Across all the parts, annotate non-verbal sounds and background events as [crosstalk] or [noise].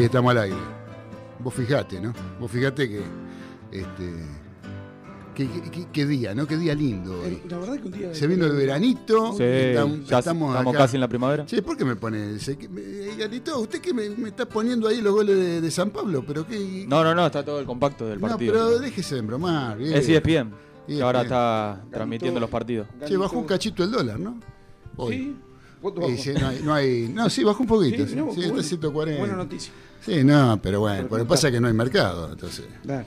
Ahí estamos al aire. Vos fijate, ¿no? Vos fijate que. Este. Qué, qué- qué- qué día, ¿no? Qué día lindo hoy. Eh, La verdad que un día. Se vino el veranito. Sí, estam- ya estamos estamos, acá. casi en la primavera. Che, ¿por qué me pone ese? que ¿usted qué me, me está poniendo ahí los goles de, de San Pablo? ¿Pero qué? No, no, no, está todo el compacto del No, partido. pero déjese de embromar. bien. Es ESPN, que ahora está transmitiendo los partidos. Che, bajó un cachito el dólar, ¿no? Hoy. Sí. ¿Cuánto bajó? sí, no, hay, no hay- No, sí, bajó un poquito. Sí, Sí, no, sí, está bueno. 140. Buena noticia. Sí, no, pero bueno, Pero pasa es que no hay mercado, entonces. Claro.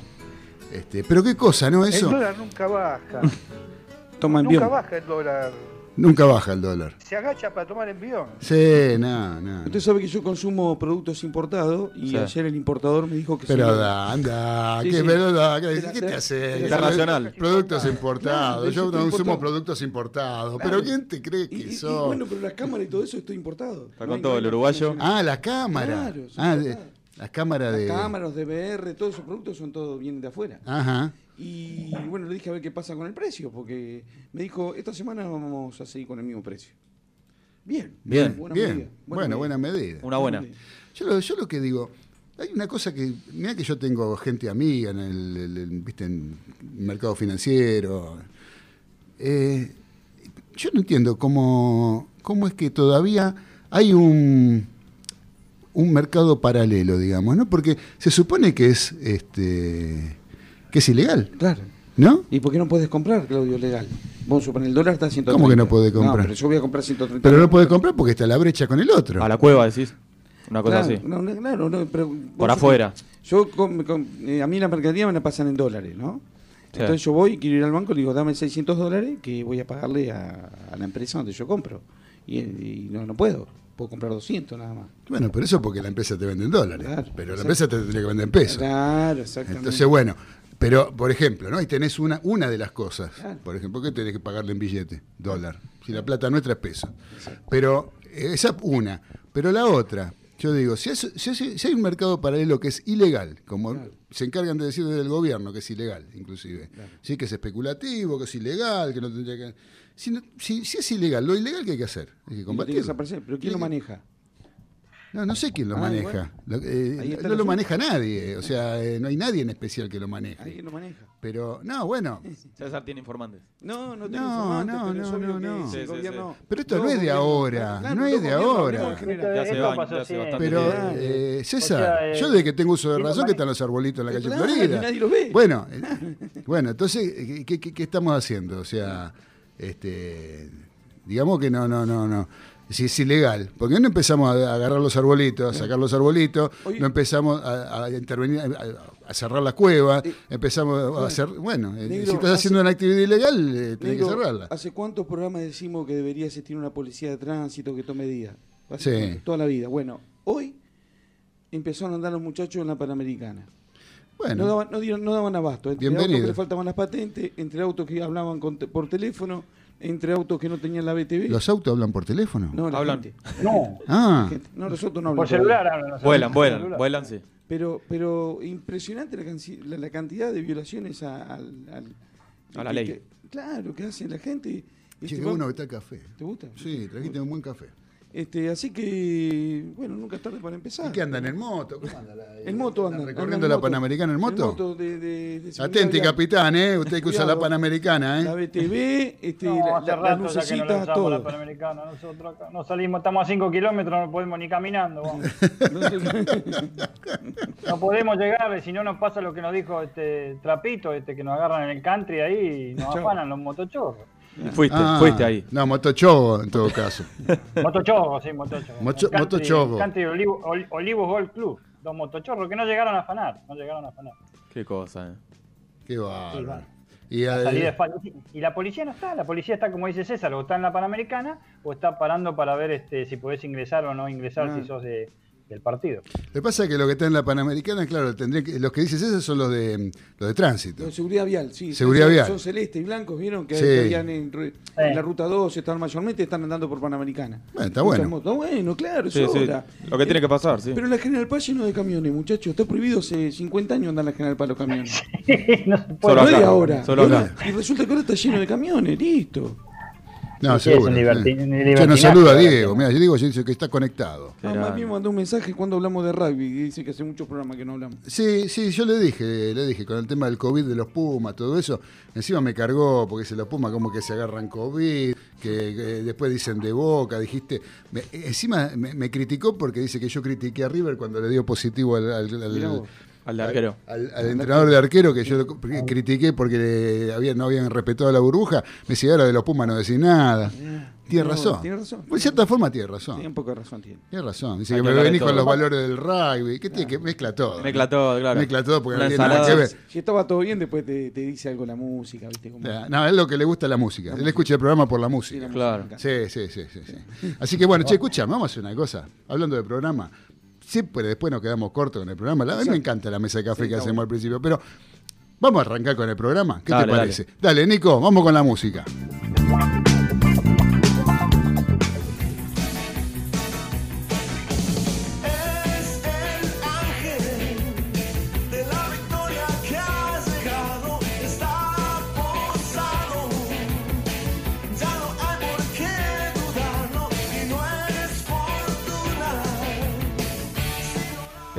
Este, pero qué cosa, ¿no? El Eso dólar nunca baja. [laughs] Toma nunca baja el dólar. Nunca baja el dólar. Se agacha para tomar envión. Sí, no, no. Usted sabe que yo consumo productos importados y Sí. ayer el importador me dijo que Pero se- da, anda, Sí, ¿qué, sí. pero da, ¿qué, te hace? Internacional. Productos importados. Claro, Yo consumo importado. productos importados. Claro. Pero ¿quién te cree que y- y sos? bueno, pero las cámaras y todo eso está importado. Está No con todo el uruguayo. Ah, la cámara. Claro, sí, ah, de- las cámaras Las de. cámaras, de VR, todos esos productos son todos vienen de afuera. Ajá. Y bueno, le dije a ver qué pasa con el precio, porque me dijo, esta semana vamos a seguir con el mismo precio. Bien, Bien, buena Bien. medida, bueno, buena medida. Una buena. Yo lo, yo lo que digo, hay una cosa que, mira que yo tengo gente amiga en el, el- el- viste, en el mercado financiero. Eh, yo no entiendo cómo, cómo es que todavía hay un, un mercado paralelo, digamos, ¿no? Porque se supone que es este que es ilegal, Claro. ¿no? ¿Y por qué no puedes comprar, Claudio, legal? Vos supones, el dólar está a 130. ¿Cómo que no podés comprar? No, pero yo voy a comprar 130. Pero no puede comprar porque está la brecha con el otro. A la cueva, decís. Una cosa Claro, así. no, no, claro, no, pero Por afuera. Yo, eh, a mí la mercadería me la pasan en dólares, ¿no? Sí. Entonces yo voy, quiero ir al banco, le digo, dame 600 dólares que voy a pagarle a, a la empresa donde yo compro. Y, y no, no puedo, puedo comprar 200 nada más. Bueno, pero eso porque la empresa te vende en dólares. Claro, pero la empresa te tendría que vender en pesos. Claro, exactamente. Entonces, bueno, pero por ejemplo, ¿no? Ahí tenés una, una de las cosas. Claro. Por ejemplo, que tenés que pagarle en billete, dólar. Si la plata nuestra es peso. Pero eh, esa una. Pero la otra, yo digo, si, es- si, es- si hay un mercado paralelo que es ilegal, como Claro. se encargan de decir desde el gobierno que es ilegal, inclusive. Sí, que es especulativo, que es ilegal, que no tendría que. Si, no- si, si es ilegal, lo ilegal que hay que hacer. Hay que Y combatirlo. desaparecer. ¿Pero quién lo maneja? No, no sé quién lo Ah, maneja. Lo- eh, no lo maneja nadie. O sea, eh, no hay nadie en especial que lo maneje. ¿Alguien lo maneja? Pero, no, bueno. [laughs] César tiene informantes. No, no tengo No, informantes, no, no, no, no. Sí, sí, Pero esto no es de ahora, claro, no es de ahora. Ya años, pasó ya siempre. bastante Pero, eh, César, O sea, eh, yo desde que tengo uso de ¿quién lo razón que están los arbolitos en la calle Claro, Florida. nadie los ve. Bueno, eh, [laughs] bueno, entonces, ¿qué, qué, qué estamos haciendo? O sea, este, digamos que no, no, no, no. Si es ilegal, porque no empezamos a agarrar los arbolitos, a sacar los arbolitos, Oye. no empezamos a, a intervenir, a, a cerrar las cuevas, Eh, empezamos a hacer, bueno, eh, Negro, si estás hace- haciendo una actividad ilegal, eh, tenés que cerrarla. ¿Hace cuántos programas decimos que debería existir una policía de tránsito que tome Sí. cuánto, Toda la vida. Bueno, hoy empezaron a andar los muchachos en la Panamericana. Bueno, No daban, no dieron- no daban abasto. Entre Bienvenido. autos que le faltaban las patentes, entre autos que hablaban con te- por teléfono, entre autos que no tenían la BTV. ¿los autos hablan por teléfono? no, la Hablan. gente. No, Ah, gente. No, los autos no hablan por celular hablan. los Vuelan, vuelan, celular. vuelan, sí. Pero, pero impresionante la, la, la cantidad de violaciones a, al- al- A la que- ley. que- claro, que hace la gente. che, Este, qué bueno que está el café. ¿Te gusta? Sí, trajiste un buen café. Este, así que, bueno, nunca es tarde para empezar. ¿Y qué andan en moto? ¿Cómo anda la- En moto andan andan. recorriendo andan la en moto. Panamericana en moto? de, de- de seguridad Atenti, vial. capitán, ¿eh? Usted que usa la. Panamericana, La ¿eh? BTV, este, No, la, la- las no la la todo. Panamericana. Nosotros acá no salimos, estamos a 5 kilómetros, no podemos ni caminando. vamos. [laughs] [laughs] No podemos llegar, si no nos pasa lo que nos dijo este Trapito, este que nos agarran en el country ahí y nos Chau. afanan los motochorros. Fuiste, Ah, fuiste ahí. No, motochovo en todo caso. [laughs] Motochorros, sí, motochorros. Mocho- country-. Country Olivo, Ol- Olivos Golf Club. Dos motochorros que no llegaron a afanar. No llegaron a afanar. Qué cosa, eh. Qué bárbaro. va. Y, La. Y la policía no está, la policía está como dice César, o está en la Panamericana o está parando para ver este si podés ingresar o no ingresar Ah. si sos de, del partido. Lo que pasa es que lo que está en la Panamericana, claro, tendría que, los que dices esos son los de los de tránsito. De seguridad vial, sí. Seguridad vial. Son celestes y blancos, ¿vieron? Que, Sí. que habían en, re- en la ruta 2, están mayormente, están andando por Panamericana. Bueno, está bueno. Está bueno, claro, Sí. Lo que tiene que pasar, sí. Pero la General Paz lleno de camiones, muchachos. Está prohibido hace 50 años andar en la General Paz los camiones. [laughs] no se puede. Solo acá, ahora. solo acá. Y resulta que ahora está lleno de camiones, listo. No, Sí, es seguro. Che, nos libertinaje, saluda Diego. Mira, Diego dice que está conectado. Ah, mí me mandó un mensaje cuando hablamos de rugby y dice que hace muchos programas que no hablamos. Sí, sí, yo le dije, le dije, con el tema del COVID de los Pumas, todo eso, encima me cargó porque se los Pumas como que se agarran COVID, que, que después dicen de boca, dijiste, me- encima me, me criticó porque dice que yo critiqué a River cuando le dio positivo al. Al de arquero. al- al entrenador de arquero que yo lo critiqué porque le había- no habían respetado la burbuja, me decía, ahora de los Pumas no decís nada. Tiene No, razón. tiene razón. Pues de cierta forma tiene razón. Tiene un poco de razón, tiene. Tiene razón. Dice Hay que que me de venís con los valores del rugby. ¿Qué tiene que mezcla todo? Mezcla todo, claro. Mezcla todo porque no tiene nada que ver. Si estaba todo bien, después te, te dice algo la música, ¿viste? Como, No, es lo que le gusta la música. Él escucha el programa por la Sí, música. la Claro. Sí, sí, sí, sí, sí. Así que bueno, che, escucha, vamos a hacer una cosa. Hablando del programa, siempre después nos quedamos cortos con el programa. La- A mí me encanta la mesa de café Sí, que hacemos bueno. al principio, pero vamos a arrancar con el programa. ¿Qué Dale, te dale. parece? Dale. Nico, vamos con la música.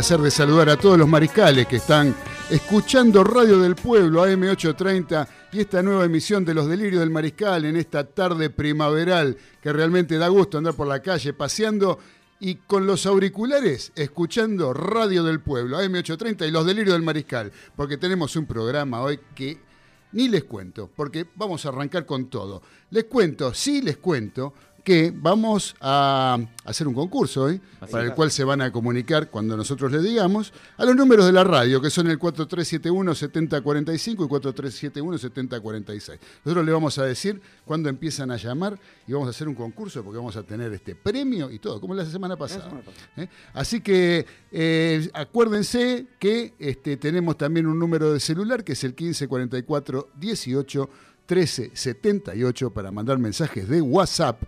Placer de saludar a todos los mariscales que están escuchando Radio del Pueblo AM830 y esta nueva emisión de Los Delirios del Mariscal en esta tarde primaveral que realmente da gusto andar por la calle paseando y con los auriculares escuchando Radio del Pueblo AM830 y Los Delirios del Mariscal, porque tenemos un programa hoy que ni les cuento, porque vamos a arrancar con todo. Les cuento, sí les cuento, que vamos a hacer un concurso hoy, para el cual se van a comunicar cuando nosotros les digamos, a los números de la radio, que son el 4371-7045 y 4371-7046. Nosotros le vamos a decir cuándo empiezan a llamar y vamos a hacer un concurso porque vamos a tener este premio y todo, como la semana pasada. semana pasada. ¿eh? Así que eh, acuérdense que este, tenemos también un número de celular que es el 1544 18 1378 para mandar mensajes de WhatsApp.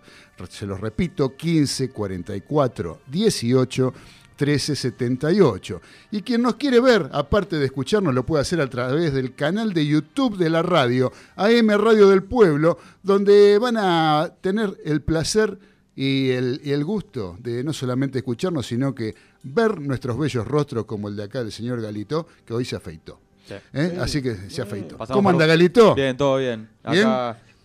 Se los repito, 1544 18 1378. Y quien nos quiere ver, aparte de escucharnos, lo puede hacer a través del canal de YouTube de la radio, AM Radio del Pueblo, donde van a tener el placer y el, y el gusto de no solamente escucharnos, sino que ver nuestros bellos rostros como el de acá del señor Galito, que hoy se afeitó. Sí. ¿Eh? Así que se afeitó. Pasamos ¿Cómo anda Galito? Bien, todo bien.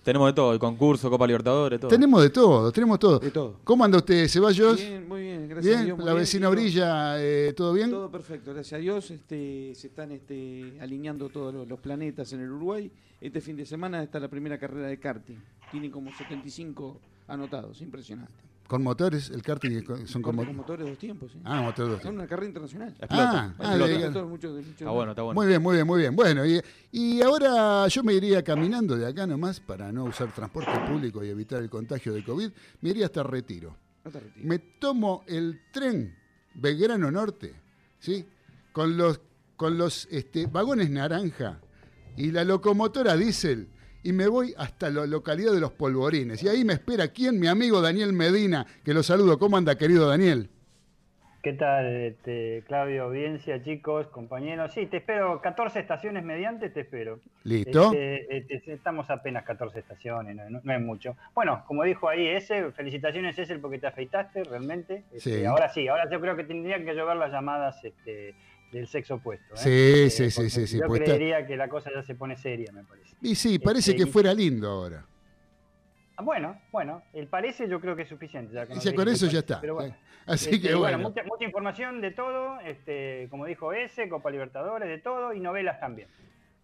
Tenemos de todo, el concurso, Copa Libertadores, todo. Tenemos de todo, tenemos todo. De todo. ¿Cómo anda usted, Ceballos? Bien, muy bien, gracias Bien, a Dios. la bien, vecina Orilla, eh, ¿todo bien? Todo perfecto, gracias a Dios. Este, se están este, alineando todos los, los planetas en el Uruguay. Este fin de semana está la primera carrera de karting. Tienen como 75 anotados, impresionante. Con motores, el karting con- son Con, como... con motores dos tiempos, sí. Ah, motores dos Son una carrera internacional. Explota, Ah, ah, explota. de- Motores mucho- mucho- Está bueno, está bueno. Muy bien, muy bien, muy bien. Bueno, y, y ahora yo me iría caminando de acá nomás para no usar transporte público y evitar el contagio de COVID. Me iría hasta Retiro. Te retires. Me tomo el tren Belgrano Norte, ¿sí? Con los, con los este, vagones naranja y la locomotora diésel y me voy hasta la localidad de Los Polvorines. Y ahí me espera quién, mi amigo Daniel Medina, que lo saludo. ¿Cómo anda, querido Daniel? ¿Qué tal, este, Claudio, audiencia, chicos, compañeros? Sí, te espero 14 estaciones mediante, te espero. ¿Listo? Este, este, estamos apenas 14 estaciones, no, no- es mucho. Bueno, como dijo ahí ese, felicitaciones ese porque te afeitaste realmente. Este, Sí. Ahora sí, ahora yo creo que tendrían que llover las llamadas este, del sexo opuesto. ¿eh? Sí, Eh, sí, sí, sí, sí, Yo pues está- creería que la cosa ya se pone seria, me parece. Y sí, parece este, que y- fuera lindo ahora. Ah, Bueno, bueno, el parece yo creo que es suficiente. Ya, ya con eso ya está. Pero bueno. Así Este, que bueno. mucha, mucha información de todo, este, como dijo ese, Copa Libertadores, de todo, y novelas también.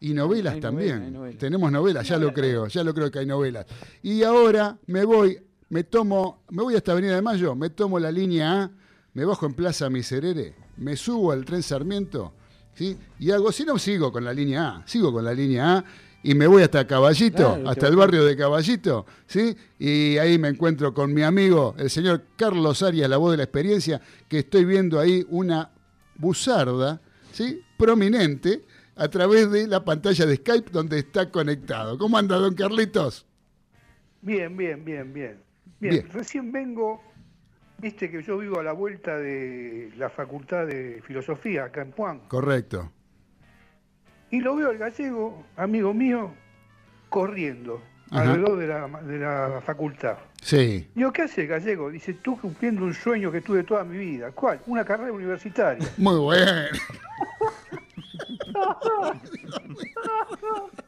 Y novelas Hay también. novela, hay novela. Tenemos novelas, ya lo creo, ya lo creo que hay novelas. Y ahora me voy, me tomo, me voy hasta Avenida de Mayo, me tomo la línea A, me bajo en Plaza Miserere, me subo al tren Sarmiento, ¿sí? Y hago, si no, sigo con la línea A, sigo con la línea A y me voy hasta Caballito, Claro, hasta el barrio de Caballito, ¿sí? Y ahí me encuentro con mi amigo, el señor Carlos Arias, la voz de la experiencia, que estoy viendo ahí una buzarda, ¿sí? Prominente a través de la pantalla de Skype donde está conectado. ¿Cómo anda, don Carlitos? Bien, bien, bien, bien. Bien, Bien. recién vengo, viste que yo vivo a la vuelta de la Facultad de Filosofía, acá en Puan, Correcto. y lo veo al gallego, amigo mío, corriendo Ajá. alrededor de la, de la facultad. Sí. Digo, ¿qué hace el gallego? Dice, tú cumpliendo un sueño que tuve toda mi vida. ¿Cuál? Una carrera universitaria. Muy bueno. [laughs]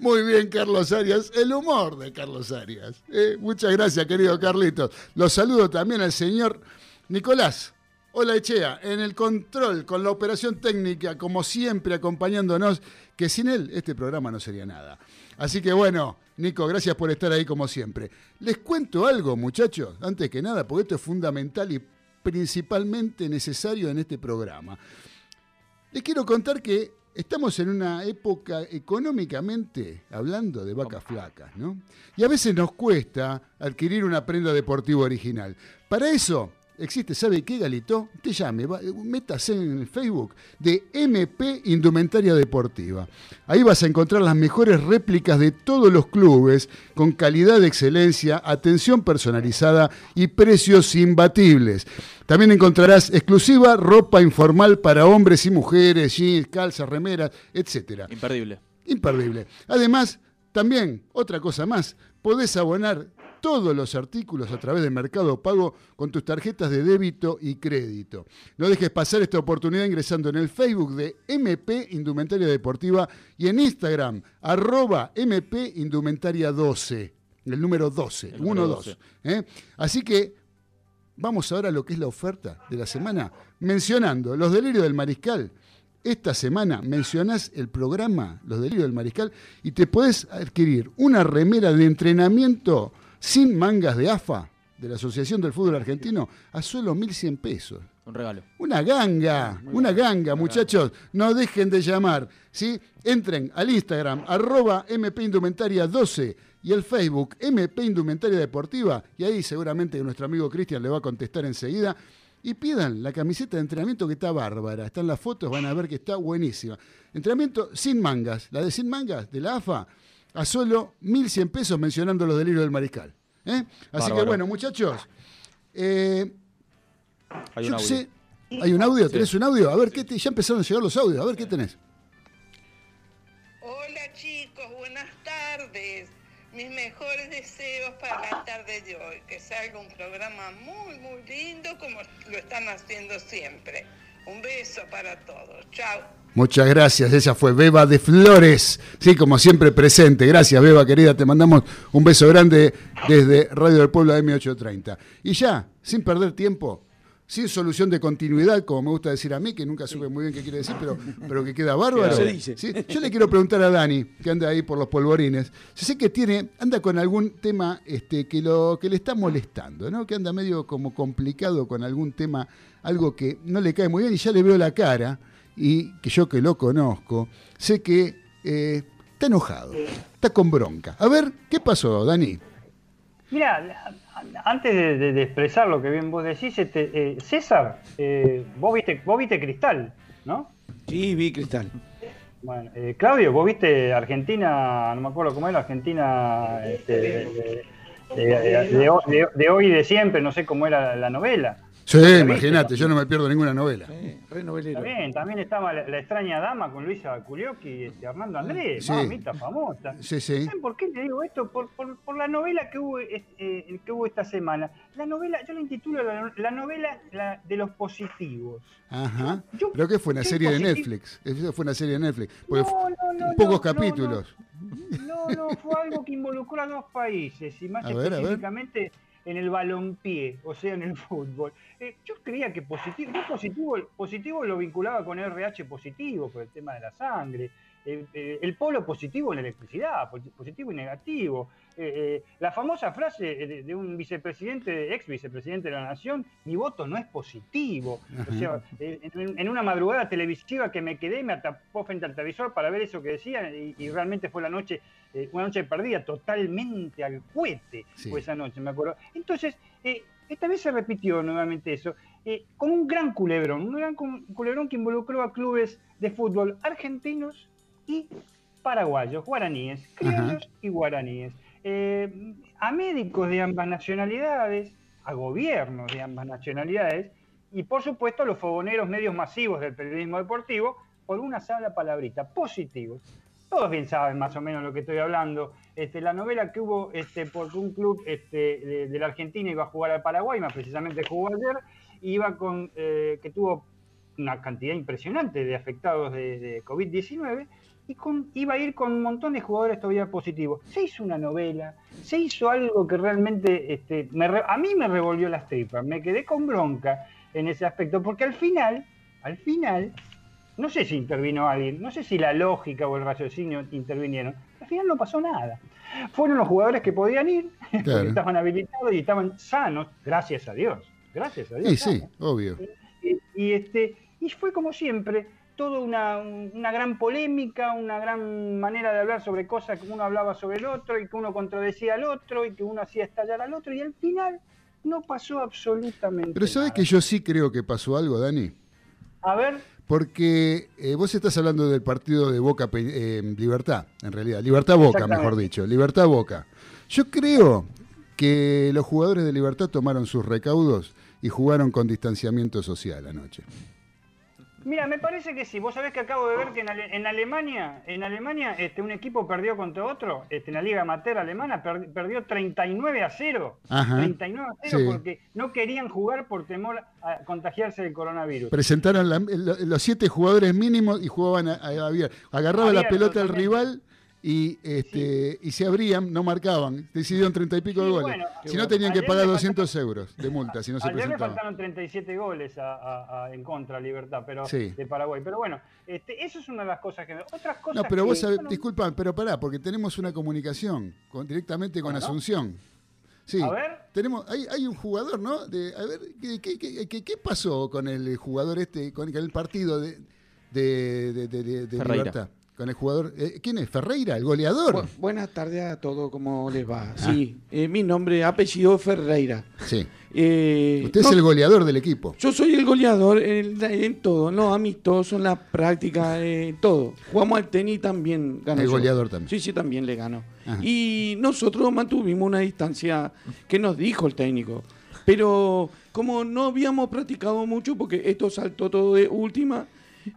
Muy bien, Carlos Arias. El humor de Carlos Arias. Eh, muchas gracias, querido Carlitos. Los saludo también al señor Nicolás. Hola, Echea. En el control, con la operación técnica, como siempre, acompañándonos, que sin él este programa no sería nada. Así que bueno, Nico, gracias por estar ahí como siempre. Les cuento algo, muchachos, antes que nada, porque esto es fundamental y principalmente necesario en este programa. Les quiero contar que estamos en una época económicamente hablando de vacas flacas, ¿no? Y a veces nos cuesta adquirir una prenda deportiva original. Para eso existe, ¿sabe qué, Galito? Te llame, va- métase en el Facebook de MP Indumentaria Deportiva. Ahí vas a encontrar las mejores réplicas de todos los clubes con calidad de excelencia, atención personalizada y precios imbatibles. También encontrarás exclusiva ropa informal para hombres y mujeres, jeans, calzas, remeras, etcétera. Imperdible. Imperdible. Además, también, otra cosa más, podés abonar todos los artículos a través de Mercado Pago con tus tarjetas de débito y crédito. No dejes pasar esta oportunidad ingresando en el Facebook de MP Indumentaria Deportiva y en Instagram, arroba MP Indumentaria 12, el número 12, El número 1-2. ¿eh? Así que vamos ahora a lo que es la oferta de la semana, mencionando los delirios del mariscal. Esta semana mencionás el programa Los Delirios del Mariscal y te podés adquirir una remera de entrenamiento sin mangas de AFA de la Asociación del Fútbol Argentino a solo 1.100 pesos. Un regalo. Una ganga, una ganga, muchachos. No dejen de llamar. ¿sí? Entren al Instagram, arroba MP Indumentaria 12 y el Facebook MP Indumentaria Deportiva. Y ahí seguramente nuestro amigo Cristian le va a contestar enseguida. Y pidan la camiseta de entrenamiento que está bárbara. Están las fotos, van a ver que está buenísima. Entrenamiento sin mangas. La de sin mangas de la AFA a solo 1.100 pesos mencionando los delirios del mariscal. ¿eh? Así que bueno, muchachos. eh, Hay yo un audio. sé. ¿Hay un audio? Sí. ¿Tenés un audio? A ver, ¿qué te- ya empezaron a llegar los audios. A ver, ¿qué tenés? Hola chicos, buenas tardes. Mis mejores deseos para la tarde de hoy. Que salga un programa muy, muy lindo como lo están haciendo siempre. Un beso para todos. Chao. Muchas gracias, ella fue Beba de Flores, sí, como siempre presente. Gracias, Beba, querida, te mandamos un beso grande desde Radio del Pueblo M830. Y ya, sin perder tiempo, sin solución de continuidad, como me gusta decir a mí, que nunca supe muy bien qué quiere decir, pero, pero que queda bárbaro. Se dice. ¿sí? Yo le quiero preguntar a Dani, que anda ahí por los polvorines. Yo sé que tiene, anda con algún tema este, que, lo, que le está molestando, ¿no? Que anda medio como complicado con algún tema, algo que no le cae muy bien y ya le veo la cara, y que yo que lo conozco, sé que eh, está enojado, está con bronca. A ver, ¿qué pasó, Dani? Mira, antes de, de- de expresar lo que bien vos decís, este, eh, César, eh, vos, viste, vos viste Cristal, ¿no? Sí, vi Cristal. Bueno, eh, Claudio, vos viste Argentina, no me acuerdo cómo era, Argentina este, de, de- de- de ho- de- de hoy y de siempre, no sé cómo era la novela. Sí, imagínate, yo no me pierdo ninguna novela. Eh, re novelero. También, también estaba la, la extraña dama con Luisa Culioqui y este, Armando Andrés, Sí. mamita famosa. Sí, sí. ¿Saben por qué te digo esto? Por, por- por la novela que hubo, eh, que hubo esta semana. La novela, yo la intitulo la, la novela la- de los positivos. Ajá. Yo- ¿Pero qué fue? ¿Una serie de Netflix? Eso fue una serie de Netflix. Porque No, no, no, pocos capítulos. No, no, fue algo que involucró a dos países y más A ver, a ver. En el balompié, o sea, en el [laughs] fútbol. Eh, yo creía que positivo, yo positivo, positivo lo vinculaba con RH positivo por el tema de la sangre. Eh, eh, el polo positivo en la electricidad, posi- positivo y negativo. Eh, la famosa frase de, de un vicepresidente, ex vicepresidente de la Nación, mi voto no es positivo. O sea, en, en una madrugada televisiva que me quedé, me atapó frente al televisor para ver eso que decían y, y realmente fue la noche, una noche perdida totalmente al cohete, Sí. fue esa noche, me acuerdo. Entonces, eh, esta vez se repitió nuevamente eso, con un gran culebrón, un gran cu- culebrón que involucró a clubes de fútbol argentinos y paraguayos, guaraníes, criollos y guaraníes, eh, a médicos de ambas nacionalidades, a gobiernos de ambas nacionalidades y por supuesto a los fogoneros medios masivos del periodismo deportivo por una sola palabrita, positivos. Todos bien saben más o menos lo que estoy hablando. Este, la novela que hubo este, porque un club este, de, de la Argentina iba a jugar al Paraguay, más precisamente jugó ayer, iba con eh, que tuvo una cantidad impresionante de afectados de, de COVID-19 y con, iba a ir con un montón de jugadores todavía positivos. Se hizo una novela, se hizo algo que realmente este, me a mí me revolvió las tripas, me quedé con bronca en ese aspecto, porque al final, al final, no sé si intervino alguien, no sé si la lógica o el raciocinio intervinieron, al final no pasó nada. Fueron los jugadores que podían ir, [laughs] Claro. estaban habilitados y estaban sanos, gracias a Dios, gracias a Dios. Sí, sí, sanos. obvio. Y, y, este, y fue como siempre, toda una, una gran polémica, una gran manera de hablar sobre cosas que uno hablaba sobre el otro y que uno contradecía al otro y que uno hacía estallar al otro y al final no pasó absolutamente Pero sabes nada. que yo sí creo que pasó algo, Dani. A ver, Porque eh, vos estás hablando del partido de Boca eh, Libertad, en realidad. Libertad Boca, mejor dicho. Libertad Boca. Yo creo que los jugadores de Libertad tomaron sus recaudos y jugaron con distanciamiento social anoche. Mira, me parece que sí. Vos sabés que acabo de ver que en, Ale- en Alemania, en Alemania, este, un equipo perdió contra otro, este, en la Liga Amateur alemana, per- perdió 39 a 0. Ajá. 39 a 0 Sí. porque no querían jugar por temor a contagiarse del coronavirus. Presentaron la- lo- los siete jugadores mínimos y jugaban a, a- abierto. Agarraba la pelota totalmente. rival y, este, y se abrían, no marcaban. Decidieron treinta y pico Sí, de goles. bueno, si no, tenían que ayer pagar le 200 euros de multa si no se Ayer le presentaban. faltaron 37 goles a- a- a- en contra a Libertad pero, Sí. de Paraguay. Pero bueno, este, eso es una de las cosas que... Otras cosas No, pero que- vos sabés, bueno, disculpa, pero pará, porque tenemos una comunicación con- directamente con. Asunción. Sí, A ver. tenemos, hay, hay un jugador, ¿no? De, a ver, ¿qué, qué- qué- qué- qué pasó con el jugador este, con, el partido de, de, de-. Libertad? Con el jugador, eh, ¿quién es? Ferreira, el goleador. Bu- buenas tardes a todos, ¿cómo les va? Sí, eh, mi nombre, apellido Ferreira. Sí. Eh, Usted es el goleador del equipo. Yo soy el goleador en, en todo, no amistoso, en la práctica, en todo. Jugamos al tenis también gano El yo. goleador también. Sí, sí, también le gano. Ajá. Y nosotros mantuvimos una distancia que nos dijo el técnico. Pero como no habíamos practicado mucho, porque esto saltó todo de última,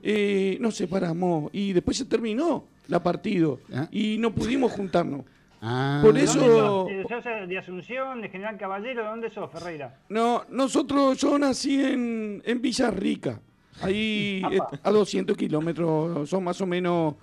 eh, nos separamos y después se terminó la partido Ah. y no pudimos juntarnos. Ah, Por ¿de eso- dónde sos? ¿Sos de Asunción, de General Caballero? ¿De dónde sos, Ferreira? No, nosotros, yo nací en, en Villarrica. Ahí eh, a 200 kilómetros, son más o menos,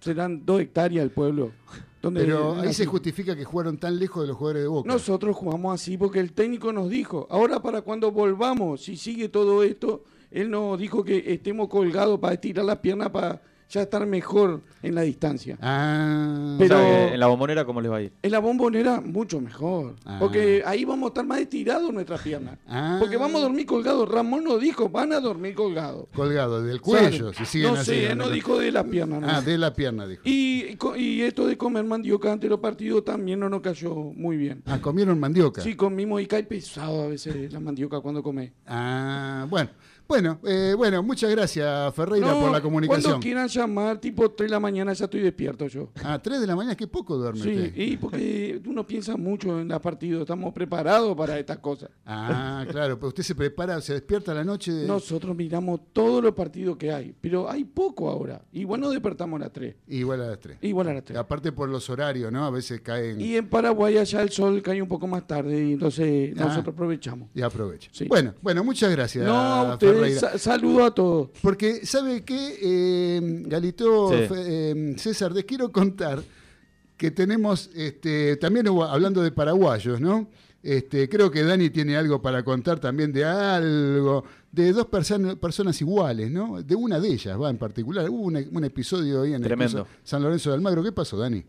serán dos hectáreas el pueblo. Donde Pero ahí se justifica que jugaron tan lejos de los jugadores de Boca. Nosotros jugamos así porque el técnico nos dijo, ahora para cuando volvamos, si sigue todo esto, él nos dijo que estemos colgados para estirar las piernas para ya estar mejor en la distancia. Ah, Pero- O sea, que en la bombonera, ¿cómo les va a ir? En la bombonera, mucho mejor. Ah. Porque ahí vamos a estar más estirados nuestras piernas. Ah. Porque vamos a dormir colgados. Ramón nos dijo, van a dormir colgados. colgado del cuello, ¿Sabe? si siguen no así. sé, él no dijo de las piernas. no. Ah, de la pierna, dijo. y, y esto de comer mandioca ante los partidos también no nos cayó muy bien. Ah, comieron mandioca. Sí, comimos y cae pesado a veces la mandioca cuando come. Ah, bueno. Bueno, eh, bueno, muchas gracias, Ferreira, No, por la Cuando comunicación. quieran llamar, tipo 3 de la mañana, ya estoy despierto yo. Ah, 3 de la mañana, qué poco duerme Sí, usted. y porque uno piensa mucho en los partidos, estamos preparados para estas cosas. Ah, [laughs] claro, pero usted se prepara, se despierta a la noche. de- Nosotros miramos todos los partidos que hay, pero hay poco ahora. Igual nos despertamos a las 3. Igual a las 3. Igual a las 3. Aparte por los horarios, ¿no? A veces caen Y en Paraguay allá el sol cae un poco más tarde y entonces Ah. nosotros aprovechamos. y aprovecha. Sí. Bueno, bueno, muchas gracias. No, a Ferreira. sa- saludo a todos. Porque, ¿sabe qué, eh, Galito, Sí. Eh, César? Les quiero contar que tenemos, este, también hubo- hablando de paraguayos, ¿no? Este, creo que Dani tiene algo para contar también de algo, de dos perso- personas iguales, ¿no? De una de ellas, va, en particular. Hubo un, un episodio ahí en el Tremendo. piso San Lorenzo de Almagro. ¿Qué pasó, Dani?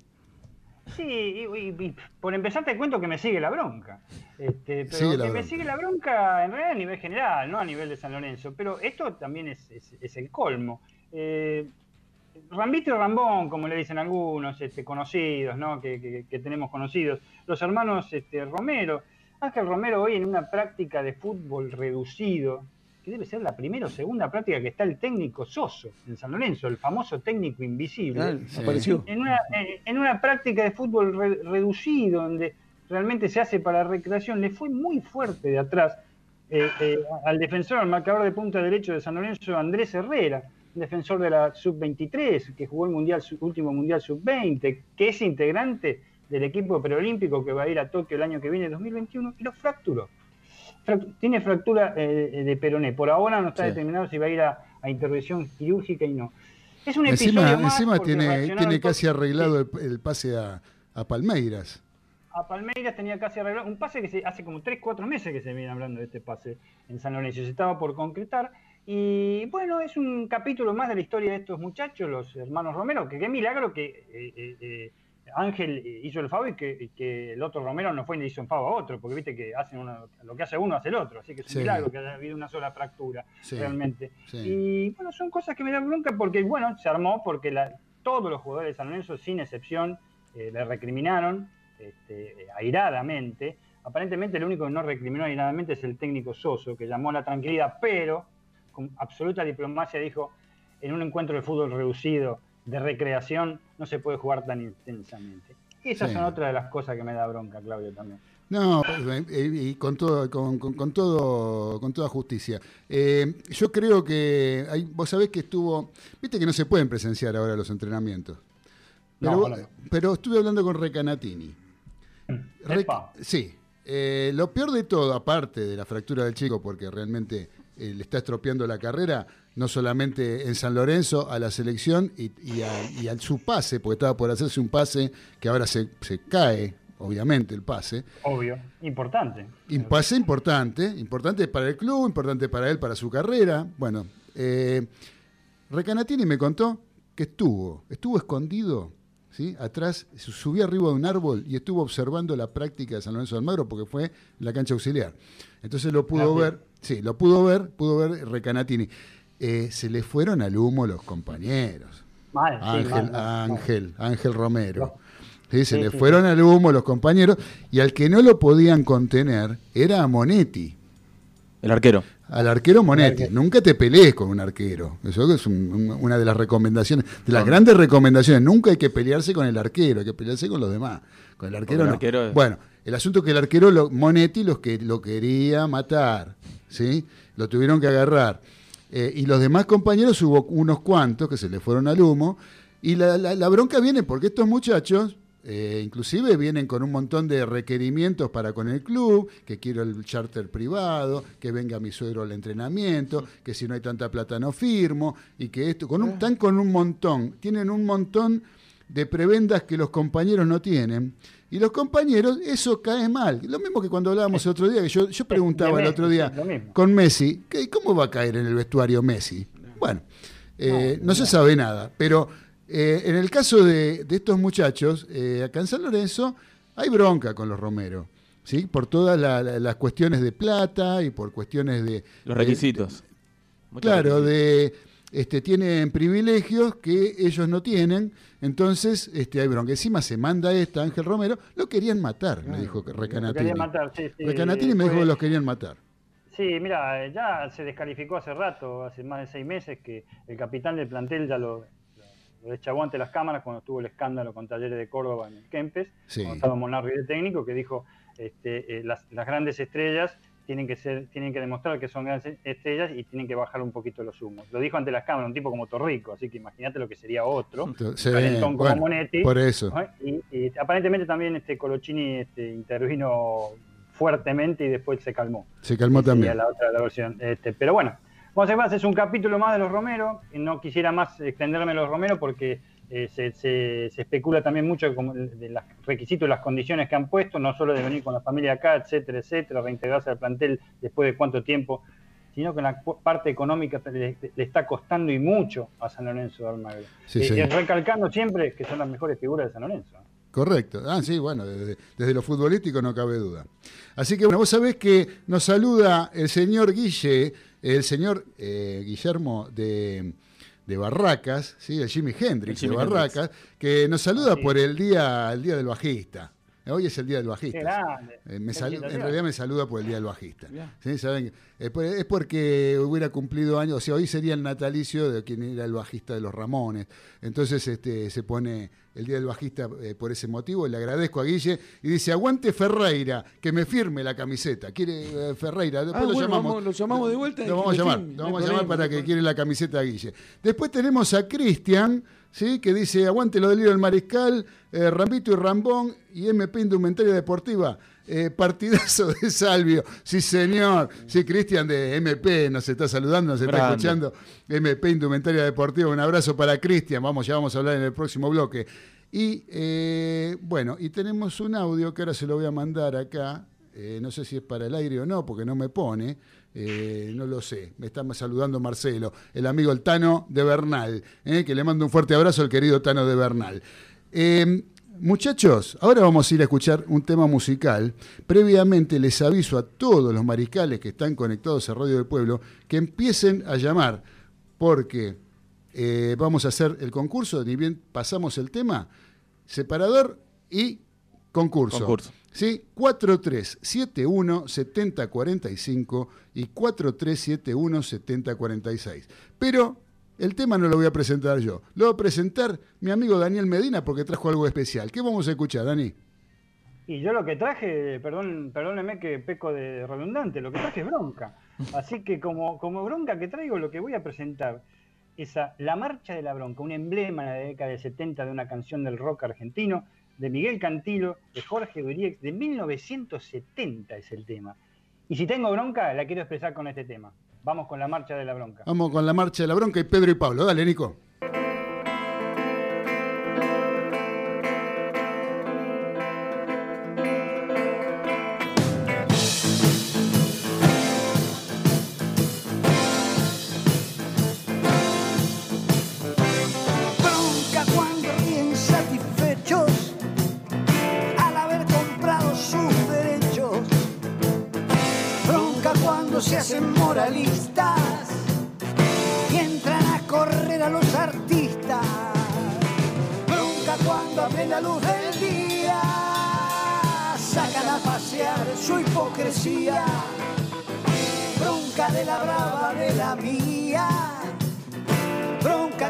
Sí, y, y- y por empezar te cuento que me sigue la bronca. Este, pero Sigue que me sigue la bronca en realidad a nivel general, no a nivel de San Lorenzo. Pero esto también es, es- es el colmo. Eh, Rambito y Rambón, como le dicen algunos este, conocidos, ¿no? que, que- que tenemos conocidos, los hermanos este, Romero. Ángel Romero hoy en una práctica de fútbol reducido, que debe ser la primera o segunda práctica que está el técnico Soso en San Lorenzo, el famoso técnico invisible Ah, Sí. Apareció. en una, en- en una práctica de fútbol re- reducido, donde realmente se hace para recreación, le fue muy fuerte de atrás eh, eh, al defensor, al marcador de punta derecho de San Lorenzo, Andrés Herrera, defensor de la sub-23, que jugó el mundial, último mundial sub-20, que es integrante del equipo preolímpico que va a ir a Tokio el año que viene, 2021, y lo fracturó. Tiene fractura eh, de peroné. Por ahora no está Sí. determinado si va a ir a, a intervención quirúrgica y no. Es un Encima, episodio más encima tiene, tiene casi arreglado el pase a, a Palmeiras. a Palmeiras tenía casi arreglado un pase que se, hace como 3, 4 meses que se viene hablando de este pase en San Lorenzo, se estaba por concretar y bueno, es un capítulo más de la historia de estos muchachos, los hermanos Romero, que qué milagro que eh, eh, eh, Ángel eh, hizo el favor y que, el otro Romero no fue y le hizo un favor a otro, porque viste que hacen uno, lo que hace uno hace el otro, así que es un Sí. milagro que haya habido una sola fractura Sí, realmente. sí. Y bueno, son cosas que me dan bronca porque, bueno, se armó porque la- todos los jugadores de San Lorenzo, sin excepción, eh, le recriminaron este, airadamente. Aparentemente, el único que no recriminó airadamente es el técnico Soso, que llamó a la tranquilidad, pero con absoluta diplomacia dijo: en un encuentro de fútbol reducido, de recreación, no se puede jugar tan intensamente. Esas Sí. son otras de las cosas que me da bronca, Claudio, también. No, eh, y con todo, con, con- con todo, con toda justicia. Eh, yo creo que hay, vos sabés que estuvo, viste que no se pueden presenciar ahora los entrenamientos. Pero, No, pero estuve hablando con Recanatini. Rec- Epa. sí. eh, lo peor de todo, aparte de la fractura del chico, porque realmente eh, le está estropeando la carrera, no solamente en San Lorenzo, a la selección y, y a, y su pase, porque estaba por hacerse un pase que ahora se, se cae, obviamente, el pase. Obvio, importante. Un pase importante, importante para el club, importante para él, para su carrera. Bueno, eh, Recanatini me contó que estuvo, estuvo escondido, ¿sí? Atrás, su- subió arriba de un árbol y estuvo observando la práctica de San Lorenzo de Almagro porque fue la cancha auxiliar. Entonces lo pudo Ah, ver, sí, lo pudo ver, pudo ver Recanatini. Eh, se le fueron al humo los compañeros. Mal, sí, Ángel, mal, mal, mal. Ángel, Ángel Romero. Sí, se Sí, le sí, fueron al humo los compañeros y al que no lo podían contener era a Monetti, El arquero. Al arquero Monetti. arquero. Nunca te pelees con un arquero. Eso es un- un- una de las recomendaciones, de las grandes recomendaciones. Nunca hay que pelearse con el arquero, hay que pelearse con los demás. Con el arquero el no. arquero es- Bueno, el asunto es que el arquero lo- Monetti los que lo quería matar, ¿sí? Lo tuvieron que agarrar. Eh, y los demás compañeros hubo unos cuantos que se le fueron al humo. Y la, la- la bronca viene porque estos muchachos Eh, inclusive vienen con un montón de requerimientos para con el club, que quiero el charter privado, que venga mi suegro al entrenamiento, que si no hay tanta plata no firmo, y que esto, con un, están con un montón, tienen un montón de prebendas que los compañeros no tienen. Y los compañeros, eso cae mal. Lo mismo que cuando hablábamos el otro día, que yo, yo preguntaba el otro día con Messi, ¿qué- ¿cómo va a caer en el vestuario Messi? Bueno, eh, no, se sabe nada, pero eh, en el caso de, de estos muchachos, eh, acá en San Lorenzo hay bronca con los Romero, ¿sí? Por todas la- la- las cuestiones de plata y por cuestiones de... Los de- requisitos. Claro, requisitos. de este, tienen privilegios que ellos no tienen, entonces este, hay bronca. Encima se manda esta, Ángel Romero, lo querían matar, me dijo Lo Recanatini. querían matar, sí, sí. Recanatini me dijo que los querían matar. Sí, mira, eh, ya se descalificó hace rato, hace más de seis meses, que el capitán del plantel ya lo, lo deschavó ante las cámaras cuando tuvo el escándalo con Talleres de Córdoba en el Kempes, Sí. estaba Monarri de técnico, que dijo este, eh, las, las grandes estrellas tienen que ser, tienen que demostrar que son grandes estrellas y tienen que bajar un poquito los humos. Lo dijo ante las cámaras, un tipo como Torrico, así que imagínate lo que sería otro, como Monetti. por eso. ¿no? Y, y aparentemente también este Colochini este, intervino fuertemente y después se calmó. Se calmó también. La otra la versión. Este, pero bueno, ver, es un capítulo más de los Romero. y No quisiera más extenderme a los Romero porque eh, se, se- se especula también mucho de los requisitos y las condiciones que han puesto, no solo de venir con la familia acá, etcétera, etcétera, reintegrarse al plantel después de cuánto tiempo, sino que en la parte económica le, le está costando y mucho a San Lorenzo de Almagro. Sí, Eh, eh, recalcando siempre que son las mejores figuras de San Lorenzo. Correcto. Ah, sí, bueno, desde, desde lo futbolístico no cabe duda. Así que, bueno, vos sabés que nos saluda el señor Guille, el señor eh, Guillermo de, de Barracas, ¿sí? el Jimi Hendrix El Jimi de Barracas, que nos saluda por el día, el día del bajista. Hoy es el día del bajista. Eh, me en realidad me saluda por el Día del Bajista. ¿Sí? ¿Saben? Eh, Es porque hubiera cumplido años, o sea, hoy sería el natalicio de quien era el bajista de los Ramones. Entonces este, se pone el Día del Bajista eh, por ese motivo. Le agradezco a Guille y dice, aguante Ferreira, que me firme la camiseta. Quiere eh, Ferreira, después Ah, lo bueno, llamamos. vamos- lo llamamos de vuelta Lo vamos a llamar, lo vamos a llamar para que quiere la camiseta a Guille. Después tenemos a Cristian, ¿sí? que dice, aguante lo del lío del Mariscal, eh, Rambito y Rambón y MP Indumentaria Deportiva. Eh, partidazo de Salvio, sí señor, sí Cristian de MP nos está saludando, nos está Grande. escuchando, MP Indumentaria Deportiva, un abrazo para Cristian, vamos, ya vamos a hablar en el próximo bloque. Y eh, bueno, y tenemos un audio que ahora se lo voy a mandar acá, eh, no sé si es para el aire o no, porque no me pone, eh, no lo sé, me está saludando Marcelo, el amigo el Tano de Bernal, eh, que le mando un fuerte abrazo al querido Tano de Bernal. Eh, muchachos, ahora vamos a ir a escuchar un tema musical. Previamente les aviso a todos los mariscales que están conectados a Radio del Pueblo que empiecen a llamar, porque eh, vamos a hacer el concurso, ni bien pasamos el tema, separador y concurso. Concurso. ¿Sí? 4371 7045 y 4371 7046. Pero el tema no lo voy a presentar yo. Lo va a presentar mi amigo Daniel Medina porque trajo algo especial. ¿Qué vamos a escuchar, Dani? Y yo lo que traje, perdón, perdóneme que peco de redundante, lo que traje es bronca. Así que como, como bronca que traigo, lo que voy a presentar es a La Marcha de la Bronca, un emblema en la década de 70 de una canción del rock argentino, de Miguel Cantilo, de Jorge Duriex, de 1970 es el tema. Y si tengo bronca, la quiero expresar con este tema. Vamos con La Marcha de la Bronca. Vamos con la marcha de la bronca y Pedro y Pablo. Dale, Nico.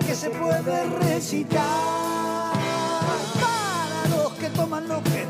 Que se puede recitar. Para los que toman lo que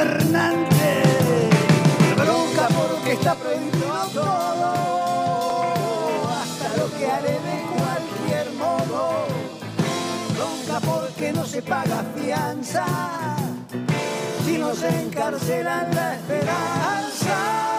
gobernante. Bronca porque está prohibido todo, hasta lo que haré de cualquier modo. Bronca porque no se paga fianza, si nos encarcelan la esperanza.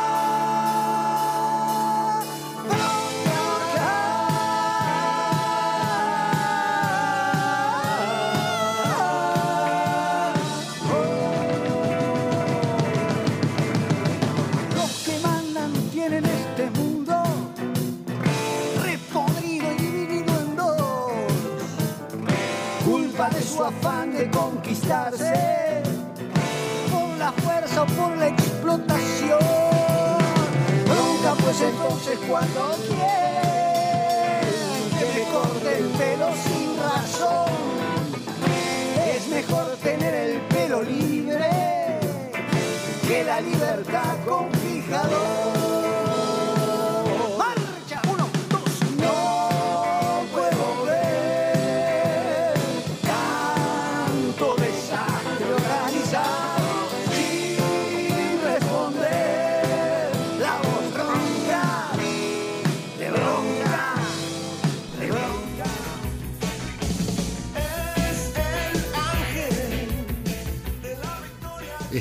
Por la explotación. Bronca pues entonces cuando quieren que me corte el pelo sin razón. Es mejor tener el pelo libre que la libertad con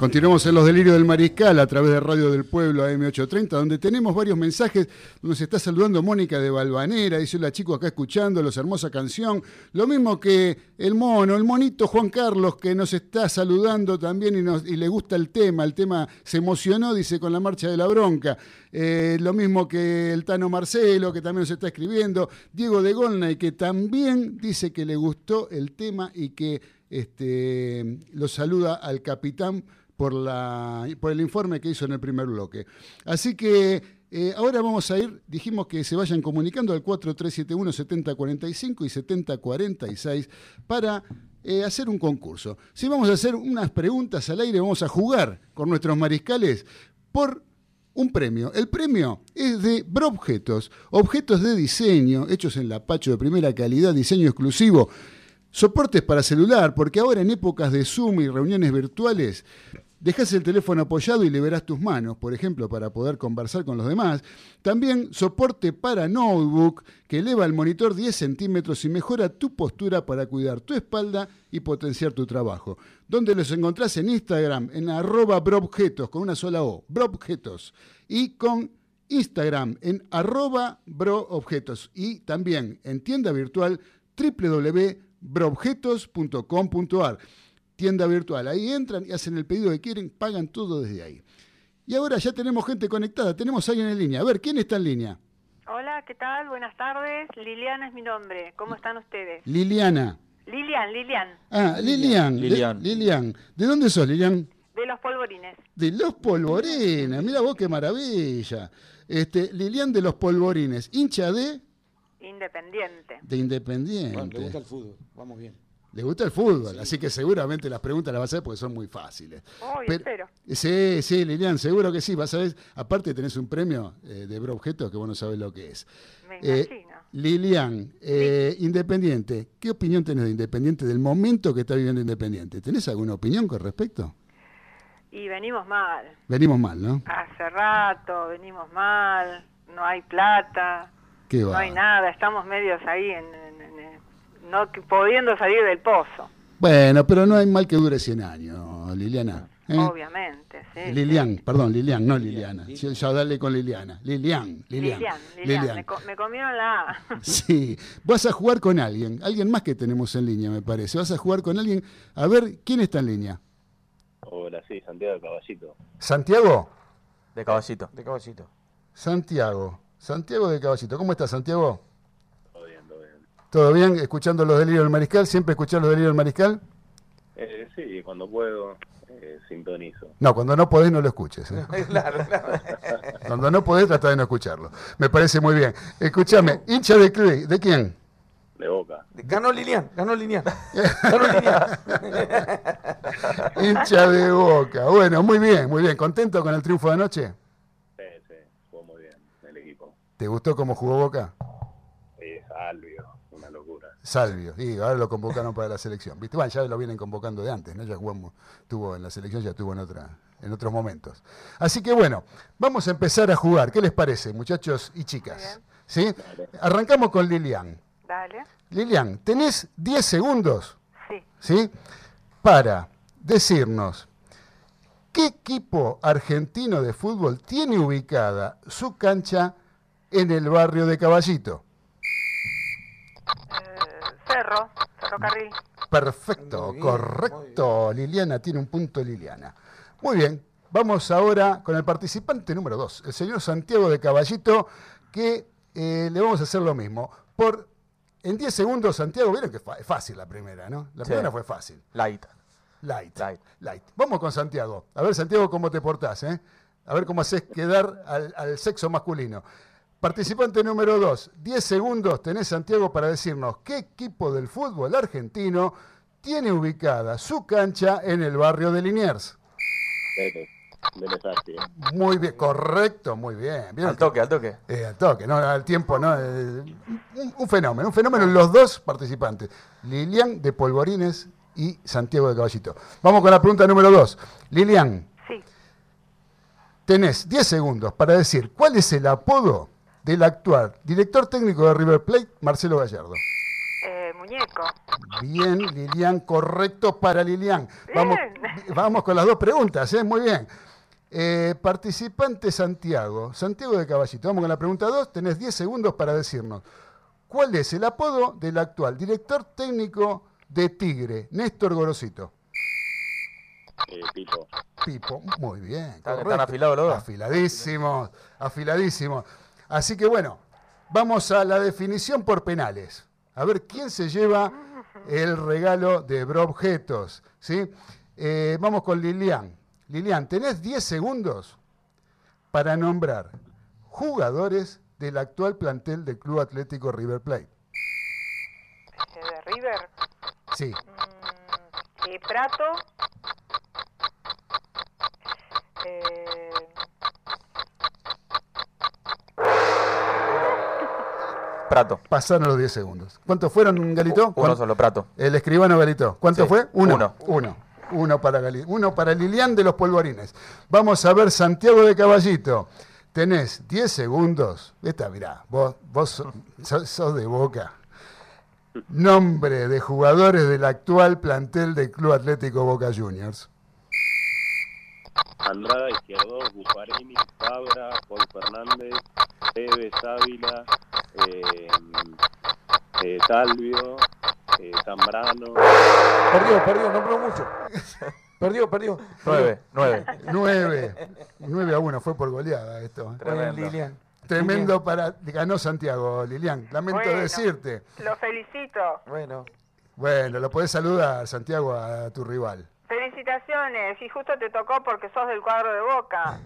Continuamos en los delirios del Mariscal a través de Radio del Pueblo AM830, donde tenemos varios mensajes. Nos está saludando Mónica de Balvanera, dice la chico acá escuchando, los hermosa canción. Lo mismo que el mono, el monito Juan Carlos, que nos está saludando también y, nos, y le gusta el tema. El tema se emocionó, dice, con la marcha de la bronca. Eh, lo mismo que el Tano Marcelo, que también nos está escribiendo. Diego de Golnay, que también dice que le gustó el tema y que este, lo saluda al capitán por, la, por el informe que hizo en el primer bloque. Así que eh, ahora vamos a ir, dijimos que se vayan comunicando al 4371-7045 y 7046 para eh, hacer un concurso. Si vamos a hacer unas preguntas al aire, vamos a jugar con nuestros mariscales por un premio. El premio es de Brobjetos, objetos de diseño hechos en Lapacho de primera calidad, diseño exclusivo. Soportes para celular, porque ahora en épocas de Zoom y reuniones virtuales, dejas el teléfono apoyado y liberas tus manos, por ejemplo, para poder conversar con los demás. También soporte para notebook, que eleva el monitor 10 centímetros y mejora tu postura para cuidar tu espalda y potenciar tu trabajo. Donde los encontrás en Instagram, en arroba brobjetos, con una sola O, brobjetos. Y con Instagram, en arroba broobjetos. Y también en tienda virtual www.broobjetos.com.ar tienda virtual. Ahí entran y hacen el pedido que quieren, pagan todo desde ahí. Y ahora ya tenemos gente conectada, tenemos alguien en línea. A ver, ¿quién está en línea? Hola, ¿qué tal? Buenas tardes. Liliana es mi nombre. ¿Cómo están ustedes? Liliana. Lilian, Lilian, Ah, Lilian. de- Lilian. Lilian. ¿De dónde sos, Lilian? de los polvorines. De Los Polvorines. Mira vos qué maravilla. Este, Lilian de Los Polvorines. Hincha de, Independiente. de Independiente. Bueno, le gusta el fútbol, vamos bien. Le gusta el fútbol, así que seguramente las preguntas las vas a hacer porque son muy fáciles. Pero- espero. Sí, sí, Lilian, seguro que sí. Vas a ver, aparte tenés un premio eh, de Bro Objeto que vos no sabés lo que es. Me Eh, imagino. Lilian, eh, Independiente, ¿qué opinión tenés de Independiente, del momento que está viviendo Independiente? ¿Tenés alguna opinión con respecto? Y venimos mal. Venimos mal, ¿no? Hace rato venimos mal. No hay plata. Qué No va. hay nada. Estamos medios ahí en- no pudiendo salir del pozo. Bueno, pero no hay mal que dure 100 años, Liliana. ¿eh? Obviamente, sí. Lilian, perdón, Lilian, no Liliana. Sí, Ya dale con Liliana. Lilian, Lilian. Lilian, Lilian. Me, co- me comieron la A. [laughs] Sí, vas a jugar con alguien, alguien más que tenemos en línea, me parece. Vas a jugar con alguien. A ver, ¿quién está en línea? Hola, sí, Santiago de Caballito. Santiago. De caballito. De caballito. Santiago. Santiago de Caballito. ¿Cómo estás, Santiago? Todo bien. ¿Escuchando los delirios del mariscal? ¿Siempre escuchar los delirios del mariscal? Eh, sí, cuando puedo. eh, sintonizo. No, cuando no podés no lo escuches. ¿eh? [laughs] claro, claro. [laughs] Cuando no podés trata de no escucharlo. Me parece muy bien. Escúchame, hincha de, de quién? De boca. Ganó Lilian, ganó Lilian. [laughs] Ganó Lilian. hincha de boca. Bueno, muy bien, muy bien. ¿Contento con el triunfo de anoche? Sí, sí, jugó muy bien el equipo. ¿Te gustó cómo jugó Boca? Una locura. Salvio, y ahora lo convocaron para la selección. ¿Viste? Bueno, ya lo vienen convocando de antes, ¿no? Ya jugamos, tuvo en la selección, ya tuvo en otra, en otros momentos. Así que bueno, vamos a empezar a jugar. ¿Qué les parece, muchachos y chicas? ¿Sí? Arrancamos con Lilian. Dale. Lilian, tenés 10 segundos, Sí. ¿sí? Para decirnos qué equipo argentino de fútbol tiene ubicada su cancha en el barrio de Caballito. Cerro, ferrocarril. Perfecto, correcto. Liliana tiene un punto Liliana. Muy bien, vamos ahora con el participante número 2, el señor Santiago de Caballito, que eh, le vamos a hacer lo mismo. Por en 10 segundos, Santiago, vieron que fa- es fácil la primera, ¿no? La Sí. primera fue fácil. Light. Light. Light. Light. Vamos con Santiago. A ver, Santiago, cómo te portás, ¿eh? A ver cómo haces quedar al, al sexo masculino. Participante número 2. 10 segundos tenés, Santiago, para decirnos qué equipo del fútbol argentino tiene ubicada su cancha en el barrio de Liniers. Eh. Muy bien, correcto, muy bien. ¿Vieron Al que- toque, al toque. eh, al toque, no, al tiempo, ¿no? Eh, un, un fenómeno, un fenómeno en los dos participantes, Lilian de Polvorines y Santiago de Caballito. Vamos con la pregunta número dos. Lilian, Sí. tenés 10 segundos para decir cuál es el apodo del actual director técnico de River Plate, Marcelo Gallardo. Eh, muñeco. Bien, Lilian, correcto para Lilian. Vamos, Bien. vamos con las dos preguntas, ¿eh? muy bien. Eh, participante Santiago, Santiago de Caballito. Vamos con la pregunta 2. Tenés 10 segundos para decirnos cuál es el apodo del actual director técnico de Tigre, Néstor Gorosito. Eh, Pipo. Pipo, muy bien. Están- correcto. están afilados los dos. Afiladísimos, afiladísimos. Así que bueno, vamos a la definición por penales. A ver quién se lleva el regalo de Bro Objetos. ¿sí? Eh, vamos con Lilian. Lilian, tenés 10 segundos para nombrar jugadores del actual plantel del Club Atlético River Plate. Eh, de River. Sí, Mm, y Prato. Eh, Prato. pasaron los 10 segundos. ¿Cuántos fueron, Galito? Uno ¿Cuán- solo, Prato. El escribano Galito. ¿Cuánto Sí, fue? Uno. uno. Uno. Uno para, Gali- uno para Lilian de los Polvorines. Vamos a ver Santiago de Caballito. Tenés 10 segundos. Esta, mirá, vos, vos so- so- sos de boca. Nombre de jugadores del actual plantel del Club Atlético Boca Juniors. Andrada, Izquierdo, Buffarini, Fabra, Paul Fernández, Tevez, Ávila, eh, eh, Salvio, eh, Zambrano. Perdió, perdió, no probó mucho. Perdió, perdió. Nueve, nueve. 9. 9 a 1, fue por goleada esto. ¿eh? Tremendo. Lilian. Tremendo para. Ganó Santiago, Lilian. Lamento Bueno. decirte. lo felicito. Bueno. Bueno, lo podés saludar, Santiago, a tu rival. Felicitaciones. Y justo te tocó porque sos del cuadro de Boca.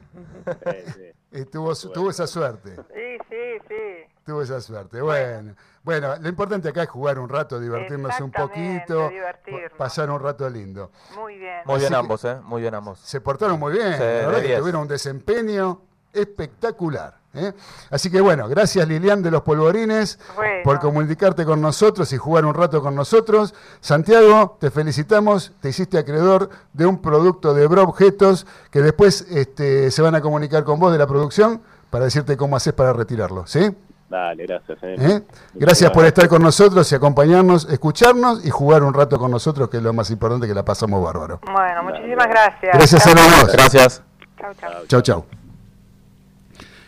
Sí, sí. [laughs] Y tuvo, su- tuvo esa suerte. Sí, sí, sí. Tuvo esa suerte. Bueno, bueno, lo importante acá es jugar un rato, divertirnos un poquito, divertirnos. pasar un rato lindo. Muy bien. Muy Así bien ambos, ¿eh? Muy bien ambos. Se portaron muy bien, Sí, la verdad que 10. tuvieron un desempeño espectacular. ¿Eh? Así que bueno, gracias Lilian de los Polvorines Bueno. por comunicarte con nosotros y jugar un rato con nosotros. Santiago, te felicitamos, te hiciste acreedor de un producto de Bro Objetos que después este, se van a comunicar con vos de la producción para decirte cómo haces para retirarlo. ¿sí? Dale, gracias. eh. ¿Eh? Gracias por estar con nosotros y acompañarnos, escucharnos y jugar un rato con nosotros, que es lo más importante, que la pasamos bárbaro. Bueno, muchísimas gracias. Gracias a vos. Gracias. Chau, chau. Chau, chau.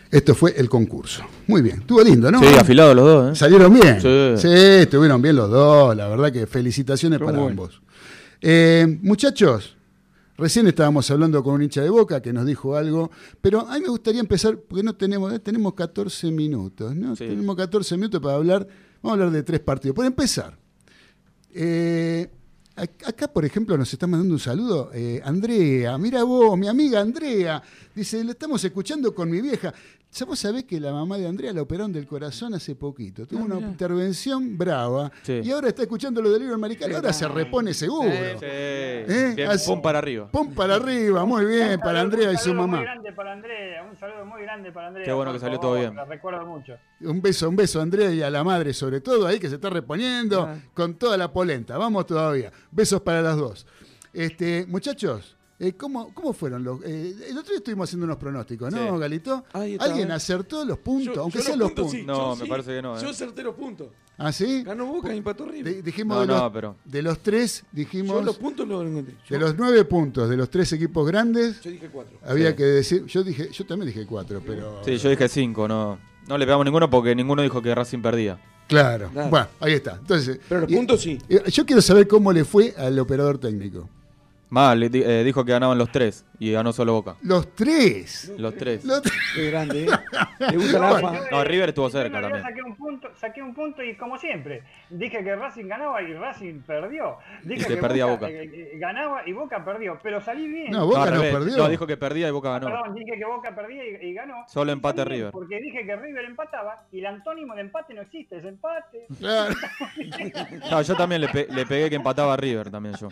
Esto fue el concurso. Muy bien, estuvo lindo, ¿no? Sí, afilados los dos, ¿eh? Salieron bien. Sí. estuvieron bien los dos. La verdad que felicitaciones para bueno. ambos. Eh, muchachos, recién estábamos hablando con un hincha de boca que nos dijo algo, pero a mí me gustaría empezar, porque no tenemos, eh, tenemos 14 minutos, ¿no? Sí. Tenemos 14 minutos para hablar, vamos a hablar de tres partidos. Por empezar, eh, Ac- Acá, por ejemplo, nos está mandando un saludo eh, Andrea. Mira vos, mi amiga Andrea. Dice, le estamos escuchando con mi vieja. Ya Vos sabés que la mamá de Andrea la operaron del corazón hace poquito. Tuvo Ah, una mirá. intervención brava. Sí. Y ahora está escuchando lo del libro marical. Ahora se repone seguro. Sí. ¿Eh? Bien, Así- pum para arriba. Pum para arriba, muy bien, para Andrea y un su saludo mamá. Muy grande para Andrea, un saludo muy grande para Andrea. Qué bueno que salió todo bien. La recuerdo mucho. Un beso, un beso a Andrea y a la madre sobre todo, ahí que se está reponiendo Ah. con toda la polenta. Vamos todavía. Besos para las dos. Este, muchachos, eh, ¿cómo, ¿cómo fueron los...? eh, el otro día estuvimos haciendo unos pronósticos, ¿no, Sí. Galito? Ahí está, ¿Alguien eh. acertó los puntos? Yo- aunque yo sean los puntos. sí, No, yo me sí. parece que no, eh. Yo acerté los puntos. ¿Ah, sí? Ganó Boca y empató River. Di- dijimos No, de, los, no, pero- de los tres, Yo dijimos... los puntos los encontré. Yo, De los nueve puntos de los tres equipos grandes, yo dije cuatro. había Sí. que decir... Yo dije yo también dije cuatro, pero... Sí, yo dije 5, no. No le pegamos ninguno porque ninguno dijo que Racing perdía. Claro. Claro. Bueno, ahí está. Entonces, Pero los y- puntos sí. eh, Yo quiero saber cómo le fue al operador técnico. Mal, di- eh, dijo que ganaban los tres y ganó solo Boca. Los tres. Los tres. Los tres. Qué grande, ¿eh? [laughs] Le gusta la AFA. No, River estuvo cerca también. Saqué un, punto, saqué un punto y como siempre, dije que Racing ganaba y Racing perdió. Dije que perdía Boca. eh, eh, ganaba y Boca perdió, pero salí bien. No, Boca no perdió. No, dijo que perdía y Boca ganó. Perdón, dije que Boca perdía y, y ganó. Solo Y empate River. Porque dije que River empataba y el antónimo de empate no existe, es empate. Claro, [laughs] No, yo también le, pe- le pegué que empataba a River también yo.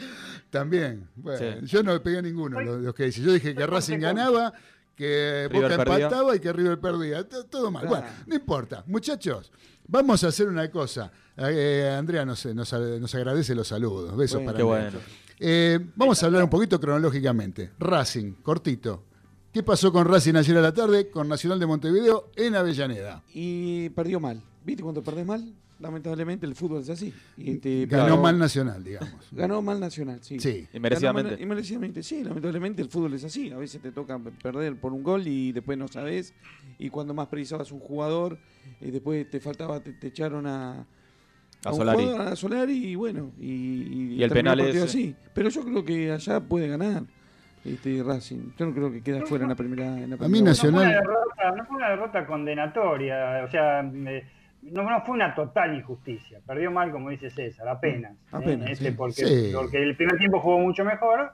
también. Bueno, Sí. yo no le pegué a ninguno los que dice. Yo dije que Racing ganaba, que River Boca perdía. empataba y que River perdía. Todo mal. Bueno, no importa. Muchachos, vamos a hacer una cosa. Eh, Andrea nos, nos, nos agradece los saludos. Besos Bueno, para bueno. Eh, vamos a hablar un poquito cronológicamente. Racing, cortito. ¿Qué pasó con Racing ayer a la tarde con Nacional de Montevideo en Avellaneda? Y perdió mal. ¿Viste cuando perdés mal? Lamentablemente el fútbol es así. Y este, Ganó pero- mal Nacional, digamos. Ganó mal Nacional, sí. Sí. Y merecidamente. Ganó mal- y merecidamente, sí. Lamentablemente el fútbol es así. A veces te toca perder por un gol y después no sabes. Y cuando más precisabas un jugador, y después te faltaba, te, te echaron a... A un Solari. jugador, a Solari y bueno. Y, Y el penal ese. así. Pero yo creo que allá puede ganar este Racing. Yo no creo que queda fuera en la primera. En la A mí vuelta. No fue, una Nacional. derrota, no fue una derrota condenatoria, o sea, eh, no, no fue una total injusticia. Perdió mal, como dice César, apenas. ¿eh? Apenas, Este, sí. porque, Sí. porque el primer tiempo jugó mucho mejor,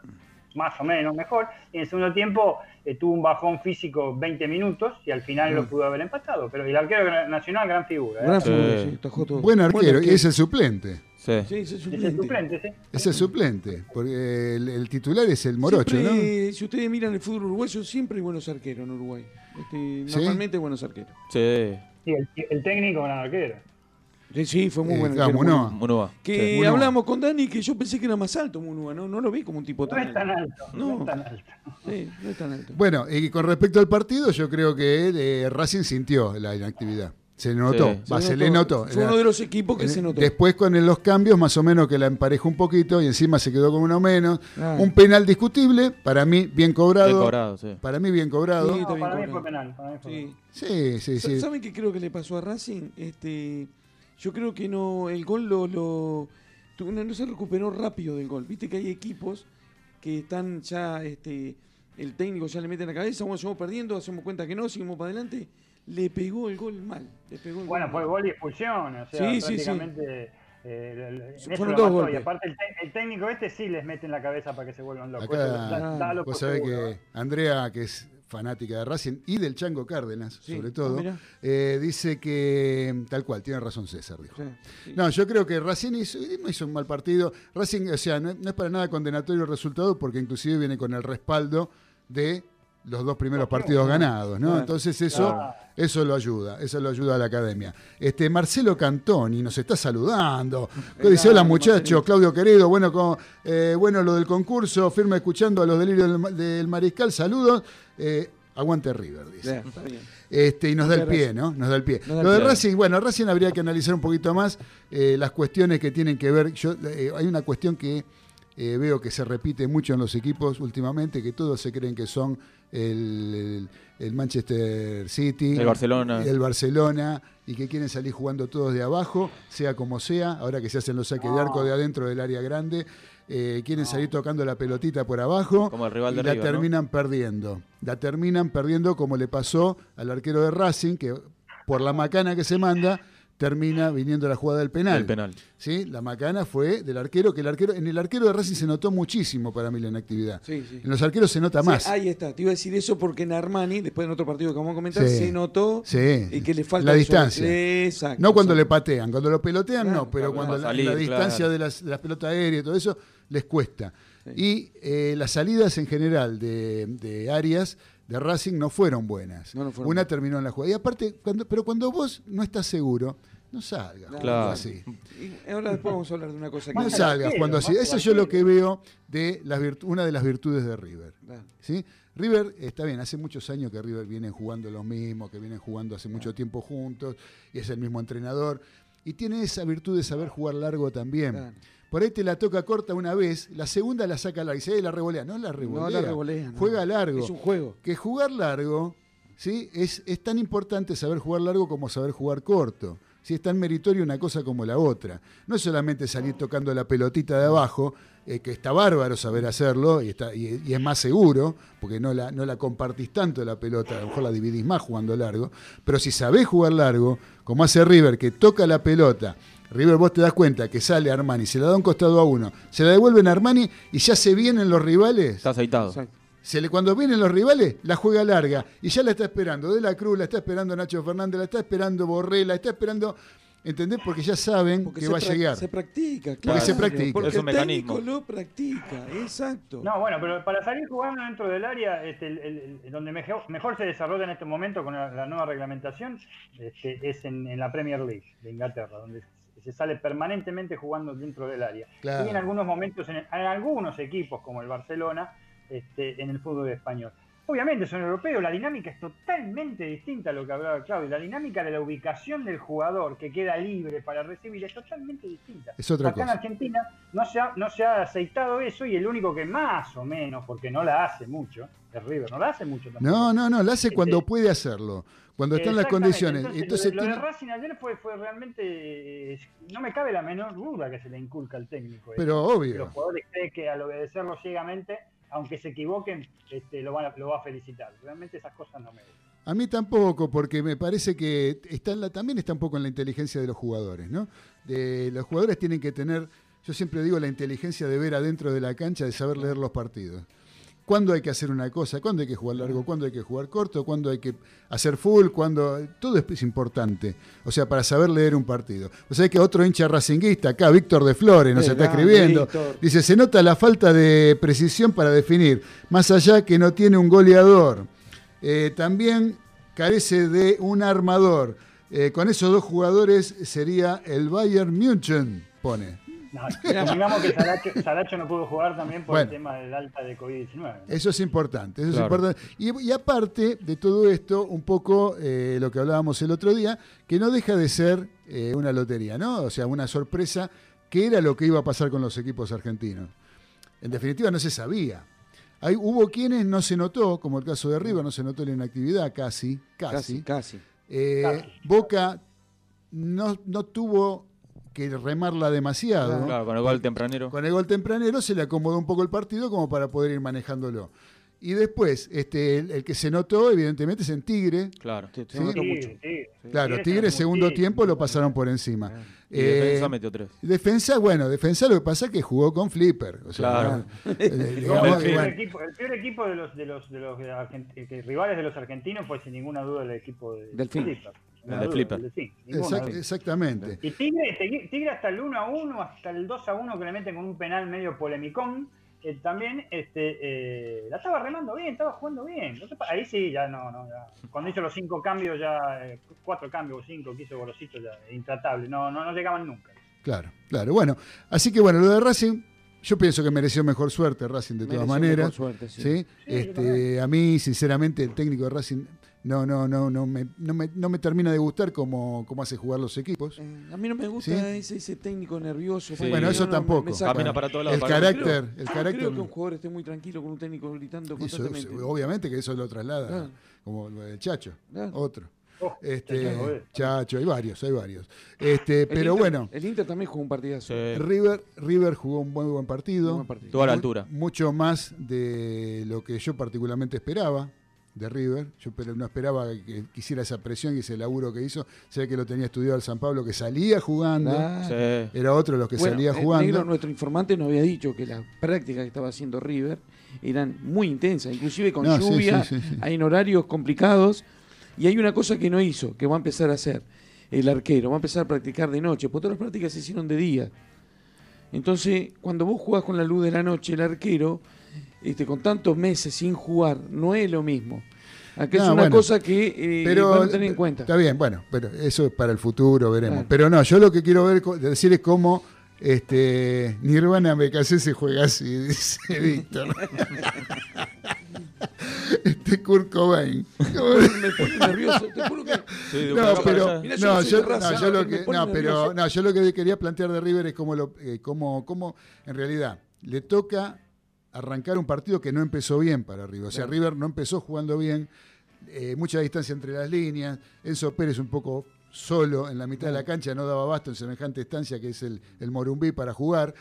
más o menos mejor, y en el segundo tiempo eh, tuvo un bajón físico 20 minutos y al final lo pudo haber empatado. Pero el arquero nacional, gran figura. ¿eh? Gran Sí. fútbol, sí, tajó todo. Buen arquero, y es el suplente. Sí. Sí, ese es Es el suplente. suplente, sí. Es el suplente. Porque el, el titular es el Morocho, Siempre, Si ustedes miran el fútbol uruguayo, siempre hay buenos arqueros en Uruguay. Este, ¿Sí? Normalmente hay buenos arqueros. Sí. Sí, el, el técnico, gran arquero. Sí, sí, fue muy Eh, bueno. Munúa. Que hablamos con Dani que yo pensé que era más alto Munúa, ¿no? No lo vi como un tipo No tan es tan alto, no, No. es tan alto. Sí, no es tan alto. ¿no? Bueno, y con respecto al partido, yo creo que eh, Racing sintió la inactividad. Se notó, Sí. va, Se se, notó. le notó. Fue uno de los equipos que se notó. Después con el- los cambios, más o menos que la emparejó un poquito y encima se quedó con uno menos. Ah. Un penal discutible, para mí bien cobrado. Bien cobrado, sí. Para mí bien cobrado. Sí, No, está bien para mí cobrado. penal. Para mí fue penal. Sí. Sí, sí, Sa- sí. ¿Saben qué creo que le pasó a Racing? Este, yo creo que no, el gol lo, no, no se recuperó rápido del gol. Viste que hay equipos que están ya, este, el técnico ya le mete en la cabeza, bueno, seguimos perdiendo, hacemos cuenta que no, seguimos para adelante. Le pegó el gol mal. Le pegó el Bueno, gol fue mal. gol y expulsión, o sea, Sí, sí, sí. prácticamente eh, Fueron dos golpes. Y aparte el, técnico este sí les mete en la cabeza para que se vuelvan locos. Acá, Eso da- vos sabés que. Andrea, que es fanática de Racing y del Chango Cárdenas, Sí. sobre Ah, todo, mirá. eh, dice que, tal cual, tiene razón César, dijo. Sí, sí. No, yo creo que Racing hizo, un mal partido. Racing, o sea, no, no es para nada condenatorio el resultado porque inclusive viene con el respaldo de los dos primeros partidos ganados, ¿no? Entonces eso, eso lo ayuda, eso lo ayuda a la academia. Este Marcelo Cantoni nos está saludando. Dice, hola muchachos. Claudio querido, bueno, con, eh, bueno lo del concurso, firme escuchando a los delirios del, ma- del mariscal, saludos. Eh, aguante River, dice. Bien. Este, y nos da el pie. ¿no? Nos da el pie. Lo de. Racing, bueno, Racing habría que analizar un poquito más eh, las cuestiones que tienen que ver. Yo, hay una cuestión que veo que se repite mucho en los equipos últimamente, que todos se creen que son el, el- Manchester City, El Barcelona. el Barcelona, y que quieren salir jugando todos de abajo, sea como sea, ahora que se hacen los saques de arco de adentro del área grande. eh, quieren salir tocando la pelotita por abajo Como el rival y la terminan perdiendo. La terminan perdiendo como le pasó al arquero de Racing, que por la macana que se manda, termina viniendo la jugada del penal. El penal. ¿Sí? La macana fue del arquero, que el arquero, en el arquero de Racing se notó muchísimo para mí la inactividad. Sí, sí. En los arqueros se nota Sí, más. ahí está, te iba a decir eso porque en Armani, después en otro partido que vamos a comentar, Sí. se notó Sí. y que le falta la distancia. Exacto. no cuando le patean, cuando lo pelotean Claro, no, pero claro, cuando la, salir, la distancia claro. de, las, de las pelotas aéreas y todo eso les cuesta. Sí. Y eh, las salidas en general de, de Arias de Racing no fueron buenas. No, no fueron Una buenas. terminó en la jugada. Y aparte, cuando, pero cuando vos no estás seguro, no salgas Claro. así. Y ahora después vamos a hablar de una cosa que No salgas cuando así. Eso yo lo que veo de las una de las virtudes de River. ¿sí? River está bien, hace muchos años que River vienen jugando los mismos, que vienen jugando hace mucho tiempo juntos, y es el mismo entrenador. Y tiene esa virtud de saber jugar largo también. Por ahí te la toca corta una vez, la segunda la saca larga y se la revolea. No la revolea. No la revolea. no. Juega largo. Es un juego. Que jugar largo, ¿sí? Es, es tan importante saber jugar largo como saber jugar corto. ¿sí? Es tan meritorio una cosa como la otra. No es solamente salir tocando la pelotita de abajo, eh, que está bárbaro saber hacerlo y, está, y, y es más seguro, porque no la, no la compartís tanto la pelota, a lo mejor la dividís más jugando largo, pero si sabés jugar largo, como hace River, que toca la pelota, River vos te das cuenta que sale Armani, se la da un costado a uno, se la devuelven a Armani y ya se vienen los rivales. Está aceitado. Exacto. Se le, cuando vienen los rivales, la juega larga. Y ya la está esperando De la Cruz, la está esperando Nacho Fernández, la está esperando Borré, la está esperando. ¿Entendés? Porque ya saben Porque que va a llegar. Se practica, Porque claro. se practica. Porque Es un el mecanismo. técnico lo practica, exacto. No, bueno, pero para salir jugando dentro del área, este, el- el- el- donde mejor, mejor se desarrolla en este momento con la, la nueva reglamentación, este, es en, en la Premier League de Inglaterra, donde se sale permanentemente jugando dentro del área. Claro. Y en algunos momentos, en, en algunos equipos como el Barcelona, este, en el fútbol español. Obviamente son europeos, la dinámica es totalmente distinta a lo que hablaba Claudio. La dinámica de la ubicación del jugador que queda libre para recibir es totalmente distinta. Es otra Acá en. Argentina no se, ha, no se ha aceitado eso y el único que más o menos, porque no la hace mucho, es River, no la hace mucho tampoco. No, no, no, la hace cuando Este- puede hacerlo. Cuando están las condiciones. Entonces, Entonces, lo, de- lo tiene- de Racing ayer fue, fue realmente. no me cabe la menor duda que se le inculca al técnico. Pero eso. obvio. Los jugadores creen que al obedecerlo ciegamente, aunque se equivoquen, este, lo, van a- lo va a felicitar. Realmente esas cosas no me gustan. A mí tampoco, porque me parece que está en la- también está un poco en la inteligencia de los jugadores, ¿no? De, los jugadores tienen que tener, yo siempre digo, la inteligencia de ver adentro de la cancha, de saber leer los partidos. Cuándo hay que hacer una cosa, cuándo hay que jugar largo, cuándo hay que jugar corto, cuándo hay que hacer full, cuándo. Todo es, importante. O sea, para saber leer un partido. O sea, que otro hincha racinguista, acá, Víctor de Flores, nos está escribiendo. Víctor. Dice: se nota la falta de precisión para definir, más allá que no tiene un goleador. Eh, también carece de un armador. Eh, con esos dos jugadores sería el Bayern München, pone. No, supongamos que Saracho, Saracho no pudo jugar también por Bueno. el tema del alta de COVID-19. ¿no? Eso es importante, eso Claro. es importante. Y, y aparte de todo esto, un poco eh, lo que hablábamos el otro día, que no deja de ser eh, una lotería, ¿no? O sea, una sorpresa, que era lo que iba a pasar con los equipos argentinos. En definitiva, no se sabía. Hay, hubo quienes no se notó, como el caso de River, no se notó la inactividad, casi, casi. Casi, casi. Eh, Casi. Boca no, no tuvo que remarla demasiado. Claro, con el gol tempranero. Con el gol tempranero se le acomodó un poco el partido como para poder ir manejándolo. Y después, este, el, el que se notó, evidentemente, es en Tigre. Claro. Se- se Sí. notó Sí, mucho. sí. Claro, Tigre Tigre, se segundo tiempo, lo pasaron por encima. Y Eh, defensa metió tres. defensa, bueno, defensa lo que pasa es que jugó con Flipper. O sea, Claro. [laughs] eh, digamos, el, peor equipo, el peor equipo de los, de los, de los rivales de los argentinos fue sin ninguna duda el equipo de Delfín. Flipper. El de Flipper. exact- exactamente. Y Tigre, Tigre- hasta el 1 a 1, hasta el 2 a 1 que le meten con un penal medio polemicón, eh, también este, eh, la estaba remando bien, estaba jugando bien. No Ahí sí, ya no, no. ya. Cuando hizo los cinco cambios, ya, eh, cuatro cambios o cinco que hizo Gorosito, ya intratable. No, no, no llegaban nunca. Claro, claro. Bueno, así que bueno, lo de Racing, yo pienso que mereció mejor suerte Racing de todas Mereció maneras. mejor suerte, sí. ¿sí? Este, a mí, sinceramente, el técnico de Racing no, no, no, no, me, no, me, no me termina de gustar cómo, cómo hace jugar los equipos. Eh, a mí no me gusta ¿Sí? ese, ese técnico nervioso. Sí. Bueno, eso No, no, me- tampoco. me saca. Camina para todos lados. El carácter, Creo- el no carácter. creo que un jugador esté muy tranquilo con un técnico gritando eso- constantemente. obviamente que eso lo traslada, Claro. como el Chacho, Claro. otro. Oh, Este, Chacho hay varios, hay varios. Este, El pero Inter- bueno, El Inter también jugó un partidazo. Sí. River, River jugó un muy buen partido. Buen partido. Estuvo a la altura. Mucho más de lo que yo particularmente esperaba. De River. Yo pero no esperaba que, hiciera esa presión y ese laburo que hizo. Sé que lo tenía estudiado el San Pablo, que salía jugando. Claro. Sí. Era otro de los que Bueno, salía eh, jugando. Negro, nuestro informante nos había dicho que las prácticas que estaba haciendo River eran muy intensas, inclusive con No, sí, lluvia, sí, sí, sí. hay en horarios complicados. Y hay una cosa que no hizo, que va a empezar a hacer el arquero, va a empezar a practicar de noche, porque todas las prácticas se hicieron de día. Entonces, cuando vos jugás con la luz de la noche, el arquero, este, con tantos meses sin jugar, no es lo mismo. Aquí es una bueno, cosa que eh, pero van a tener en cuenta. Está bien, bueno, pero eso es para el futuro, veremos. Claro. Pero no, yo lo que quiero ver, decir es cómo este, Nirvana BKC se juega así, [laughs] dice Víctor. [laughs] este Kurt Cobain. me pone nervioso, te juro que... Sí, No, pero, yo no, yo, no, lo me que, pone no, pero, nervioso. no, yo lo que quería plantear de River es cómo, lo, eh, cómo, cómo en realidad le toca arrancar un partido que no empezó bien para River. O sea, Claro. River no empezó jugando bien, eh, mucha distancia entre las líneas, Enzo Pérez un poco solo en la mitad de la cancha, no daba basto en semejante estancia que es el, el Morumbí para jugar.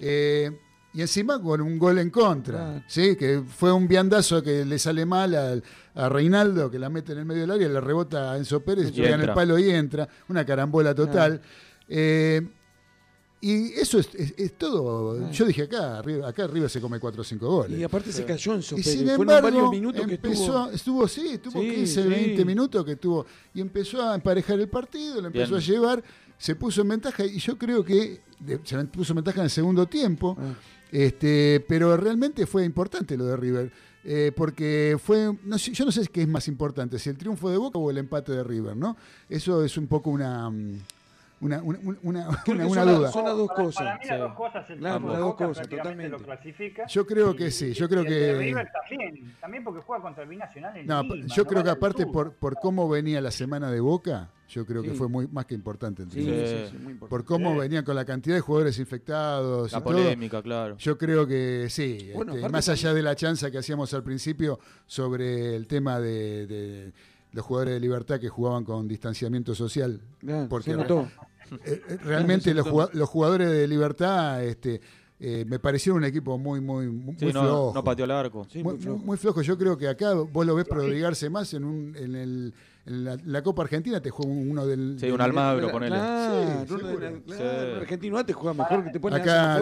Eh, y encima con un gol en contra. ¿sí? que fue un viandazo que le sale mal al- a Reinaldo, que la mete en el medio del área, le rebota a Enzo Pérez, Y pega en el palo y entra, una carambola total. Eh, y eso es, es- es todo. Claro. Yo dije acá, arriba, acá arriba se come 4 o 5 goles. Y aparte se cayó en Y Pérez. sin embargo, minutos que empezó, estuvo... estuvo, sí, tuvo Sí, 15, sí. 20 minutos que tuvo, y empezó a emparejar el partido, lo empezó Bien. a llevar, se puso en ventaja, y yo creo que se puso en ventaja en el segundo tiempo, Ah. este, pero realmente fue importante lo de River, eh, porque fue, no sé, yo no sé qué es más importante, si el triunfo de Boca o el empate de River, ¿no? Eso es un poco una, mm, una, una, una- Creo [laughs] una- son duda. son las dos Para- cosas. Para mí las sí. dos cosas, el Claro, las de dos cosas, totalmente. lo clasifica. Yo creo que Y- sí, yo y creo que- River también, también porque juega contra el Binacional en No, Lima, yo no creo que aparte por, por cómo venía la semana de Boca, yo creo que fue muy más que importante el Sí, triunfo. sí, Sí. sí, muy importante. Por cómo Sí. venían con la cantidad de jugadores infectados y La todo. polémica, claro. Yo creo que sí. Bueno, este, más allá de la chanza que hacíamos al principio sobre el tema de, de los jugadores de libertad que jugaban con distanciamiento social. Claro, porque se notó. Eh, eh, realmente [laughs] los, los jugadores de libertad este, eh, me parecieron un equipo muy, muy, muy Sí, flojo. no pateó el arco. Sí, muy, muy flojo. muy flojo. Yo creo que acá vos lo ves prodigarse más en, un, en, el, en la, la Copa Argentina, te juega uno del... Sí, del- un Almagro, Claro, ponele. Sí, claro, Sí. el argentino antes juega mejor que te pone Acá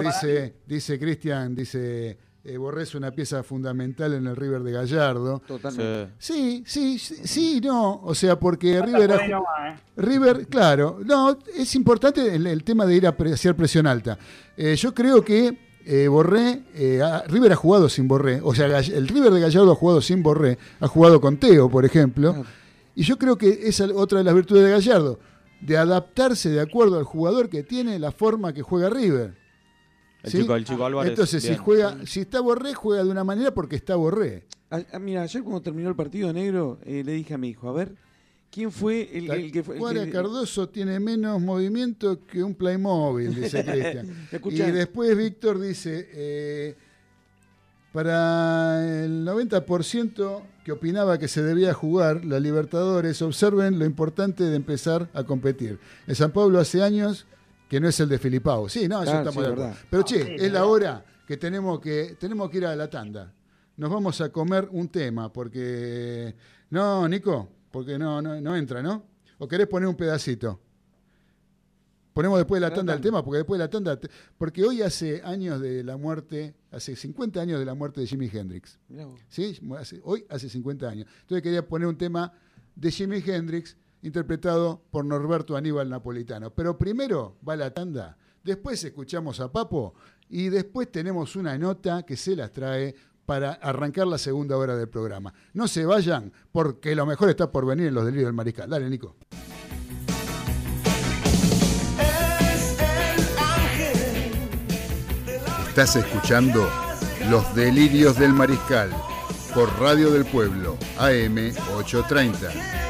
dice Cristian, dice, eh, Borré es una pieza fundamental en el River de Gallardo. Totalmente. Sí. Sí, sí, sí, no. O sea, porque River... Ha nomás, ¿eh? River, claro, no, es importante el, el tema de ir a pre- hacer presión alta. Eh, yo creo que eh, Borré, eh, ha- River ha jugado sin Borré, o sea, el River de Gallardo ha jugado sin Borré, ha jugado con Teo, por ejemplo, Claro. y yo creo que esa es otra de las virtudes de Gallardo, de adaptarse de acuerdo al jugador que tiene la forma que juega River. El, ¿sí? chico, el chico Álvarez. Entonces, si juega, si está Borré, juega de una manera porque está Borré. Ah, ah, mira, ayer cuando terminó el partido negro, eh, le dije a mi hijo, a ver, ¿quién fue el, el que fue? el que- Cardoso tiene menos movimiento que un Playmobil, dice [laughs] Cristian. y después Víctor dice, eh, para el 90% que opinaba que se debía jugar la Libertadores, observen lo importante de empezar a competir. En San Pablo hace años que no es el de Filipao. Sí, no, eso Claro, estamos sí, de acuerdo. verdad. Pero No, che, sí, es la hora que tenemos que tenemos que ir a la tanda. Nos vamos a comer un tema porque no, Nico, porque no no, no entra, ¿no? ¿O querés poner un pedacito? Ponemos después de la tanda el tema, porque después de la tanda. te- Porque hoy hace años de la muerte, hace 50 años de la muerte de Jimi Hendrix. Mirá vos. ¿sí? Hace- hoy hace 50 años. Entonces quería poner un tema de Jimi Hendrix interpretado por Norberto Aníbal Napolitano. Pero primero va la tanda, después escuchamos a Papo y después tenemos una nota que se las trae para arrancar la segunda hora del programa. No se vayan, porque lo mejor está por venir en los delirios del mariscal. Dale, Nico. Estás escuchando Los Delirios del Mariscal por Radio del Pueblo, AM 830.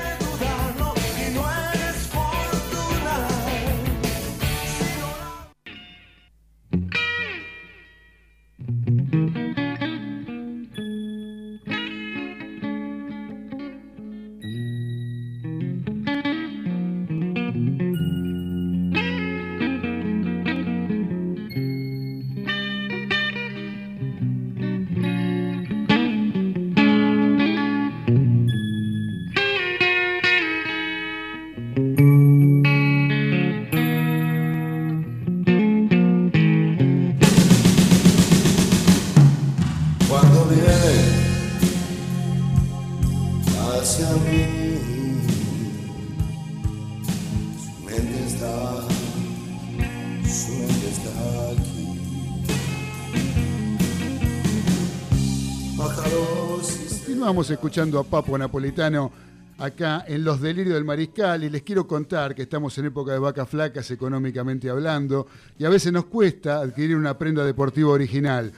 Escuchando a Papo Napolitano acá en Los Delirios del Mariscal y les quiero contar que estamos en época de vacas flacas económicamente hablando y a veces nos cuesta adquirir una prenda deportiva original.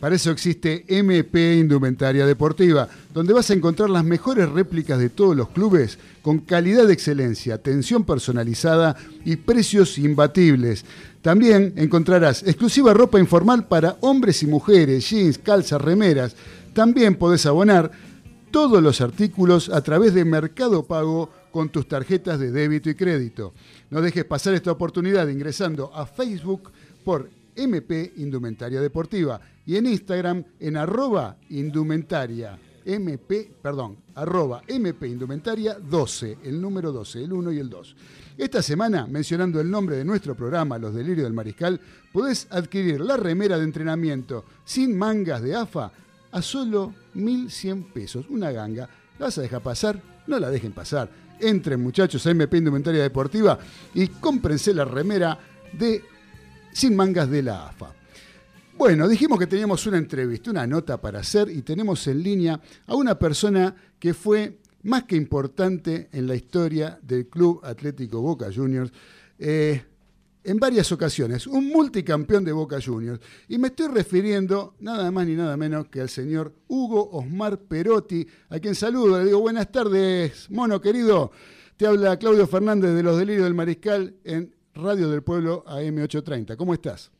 Para eso existe MP Indumentaria Deportiva, donde vas a encontrar las mejores réplicas de todos los clubes con calidad de excelencia, atención personalizada y precios imbatibles. También encontrarás exclusiva ropa informal para hombres y mujeres, jeans, calzas, remeras. También podés abonar todos los artículos a través de Mercado Pago con tus tarjetas de débito y crédito. No dejes pasar esta oportunidad ingresando a Facebook por MP Indumentaria Deportiva y en Instagram en arroba indumentaria MP, perdón, arroba MP Indumentaria 12, el número 12, el 1 y el 2. Esta semana, mencionando el nombre de nuestro programa, Los Delirios del Mariscal, podés adquirir la remera de entrenamiento sin mangas de AFA a solo 1.100 pesos. Una ganga. ¿La vas a dejar pasar? No la dejen pasar. Entren muchachos a MP Indumentaria Deportiva y cómprense la remera de Sin Mangas de la AFA. Bueno, dijimos que teníamos una entrevista, una nota para hacer y tenemos en línea a una persona que fue más que importante en la historia del Club Atlético Boca Juniors. eh, en varias ocasiones, un multicampeón de Boca Juniors. Y me estoy refiriendo nada más ni nada menos que al señor Hugo Osmar Perotti, a quien saludo. Le digo buenas tardes, mono querido. Te habla Claudio Fernández de Los Delirios del Mariscal en Radio del Pueblo AM830. ¿Cómo estás?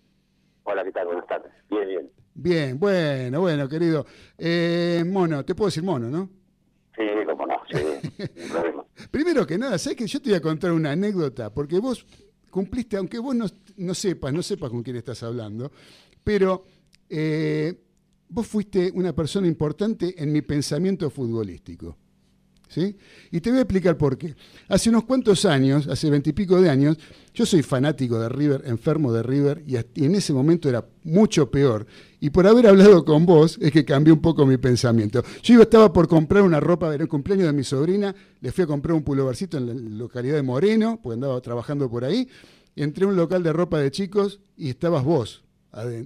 Hola, ¿qué tal? Buenas tardes. Bien, bien. Bien, bueno, bueno, querido. Eh, mono, te puedo decir mono, ¿no? Sí, cómo no, sí, [laughs] problema. Primero que nada, ¿sabes que yo te voy a contar una anécdota? Porque vos cumpliste, aunque vos no, no sepas, no sepas con quién estás hablando, pero eh, vos fuiste una persona importante en mi pensamiento futbolístico. ¿Sí? Y te voy a explicar por qué. Hace unos cuantos años, hace veintipico de años, yo soy fanático de River, enfermo de River, y, en ese momento era mucho peor. Y por haber hablado con vos es que cambió un poco mi pensamiento. Yo estaba por comprar una ropa, era el cumpleaños de mi sobrina, le fui a comprar un pulovercito en la localidad de Moreno, porque andaba trabajando por ahí. Entré a un local de ropa de chicos y estabas vos.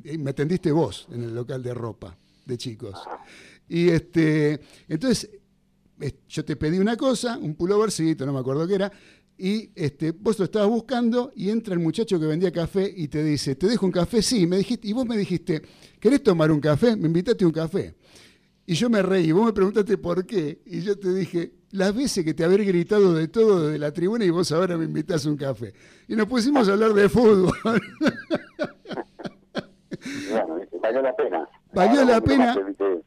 y Me atendiste vos en el local de ropa de chicos. Y este, entonces eh, yo te pedí una cosa, un pullovercito, no me acuerdo qué era, y este, vos lo estabas buscando y entra el muchacho que vendía café y te dice, ¿te dejo un café? Sí, me dijiste, y vos me dijiste, ¿querés tomar un café? Me invitaste a un café. Y yo me reí, vos me preguntaste por qué, y yo te dije, las veces que te habré gritado de todo desde la tribuna y vos ahora me invitás a un café. Y nos pusimos a hablar de fútbol. [laughs] Bueno, valió la pena. Valió la pena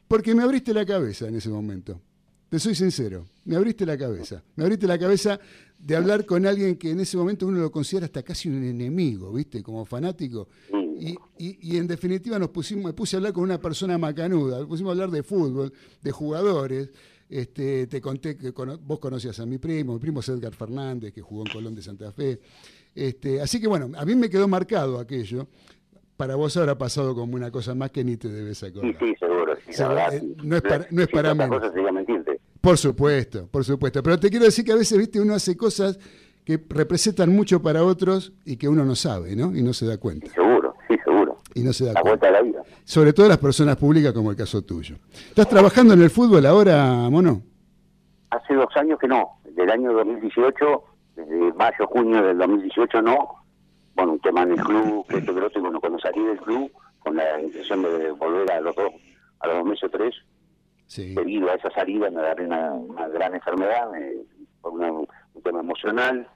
porque me abriste la cabeza en ese momento. Te soy sincero, me abriste la cabeza. Me abriste la cabeza de hablar con alguien que en ese momento uno lo considera hasta casi un enemigo, ¿viste? Como fanático. Y, y- y en definitiva nos pusimos, me puse a hablar con una persona macanuda, nos pusimos a hablar de fútbol, de jugadores. Este, te conté que cono- vos conocías a mi primo, mi primo es Edgar Fernández, que jugó en Colón de Santa Fe. Este, así que bueno, a mí me quedó marcado aquello. Para vos habrá pasado como una cosa más que ni te debes acordar. Sí, sí, seguro. Sí, Se- la verdad, eh, no es para, no es para menos. Por supuesto, por supuesto. Pero te quiero decir que a veces, viste, uno hace cosas que representan mucho para otros y que uno no sabe, ¿no? Y no se da cuenta. Seguro, sí, seguro. Y no se da La cuenta. vuelta de la vida. Sobre todo las personas públicas como el caso tuyo. ¿Estás trabajando en el fútbol ahora, Mono? Hace dos años que no. Del año 2018, desde mayo, junio del 2018 no. Bueno, un tema en el club, que esto que lo otro, bueno, cuando salí del club, con la intención de volver a los dos, a los dos meses o tres, debido a esa salida me agarré una, una gran enfermedad, me- por una- un tema emocional,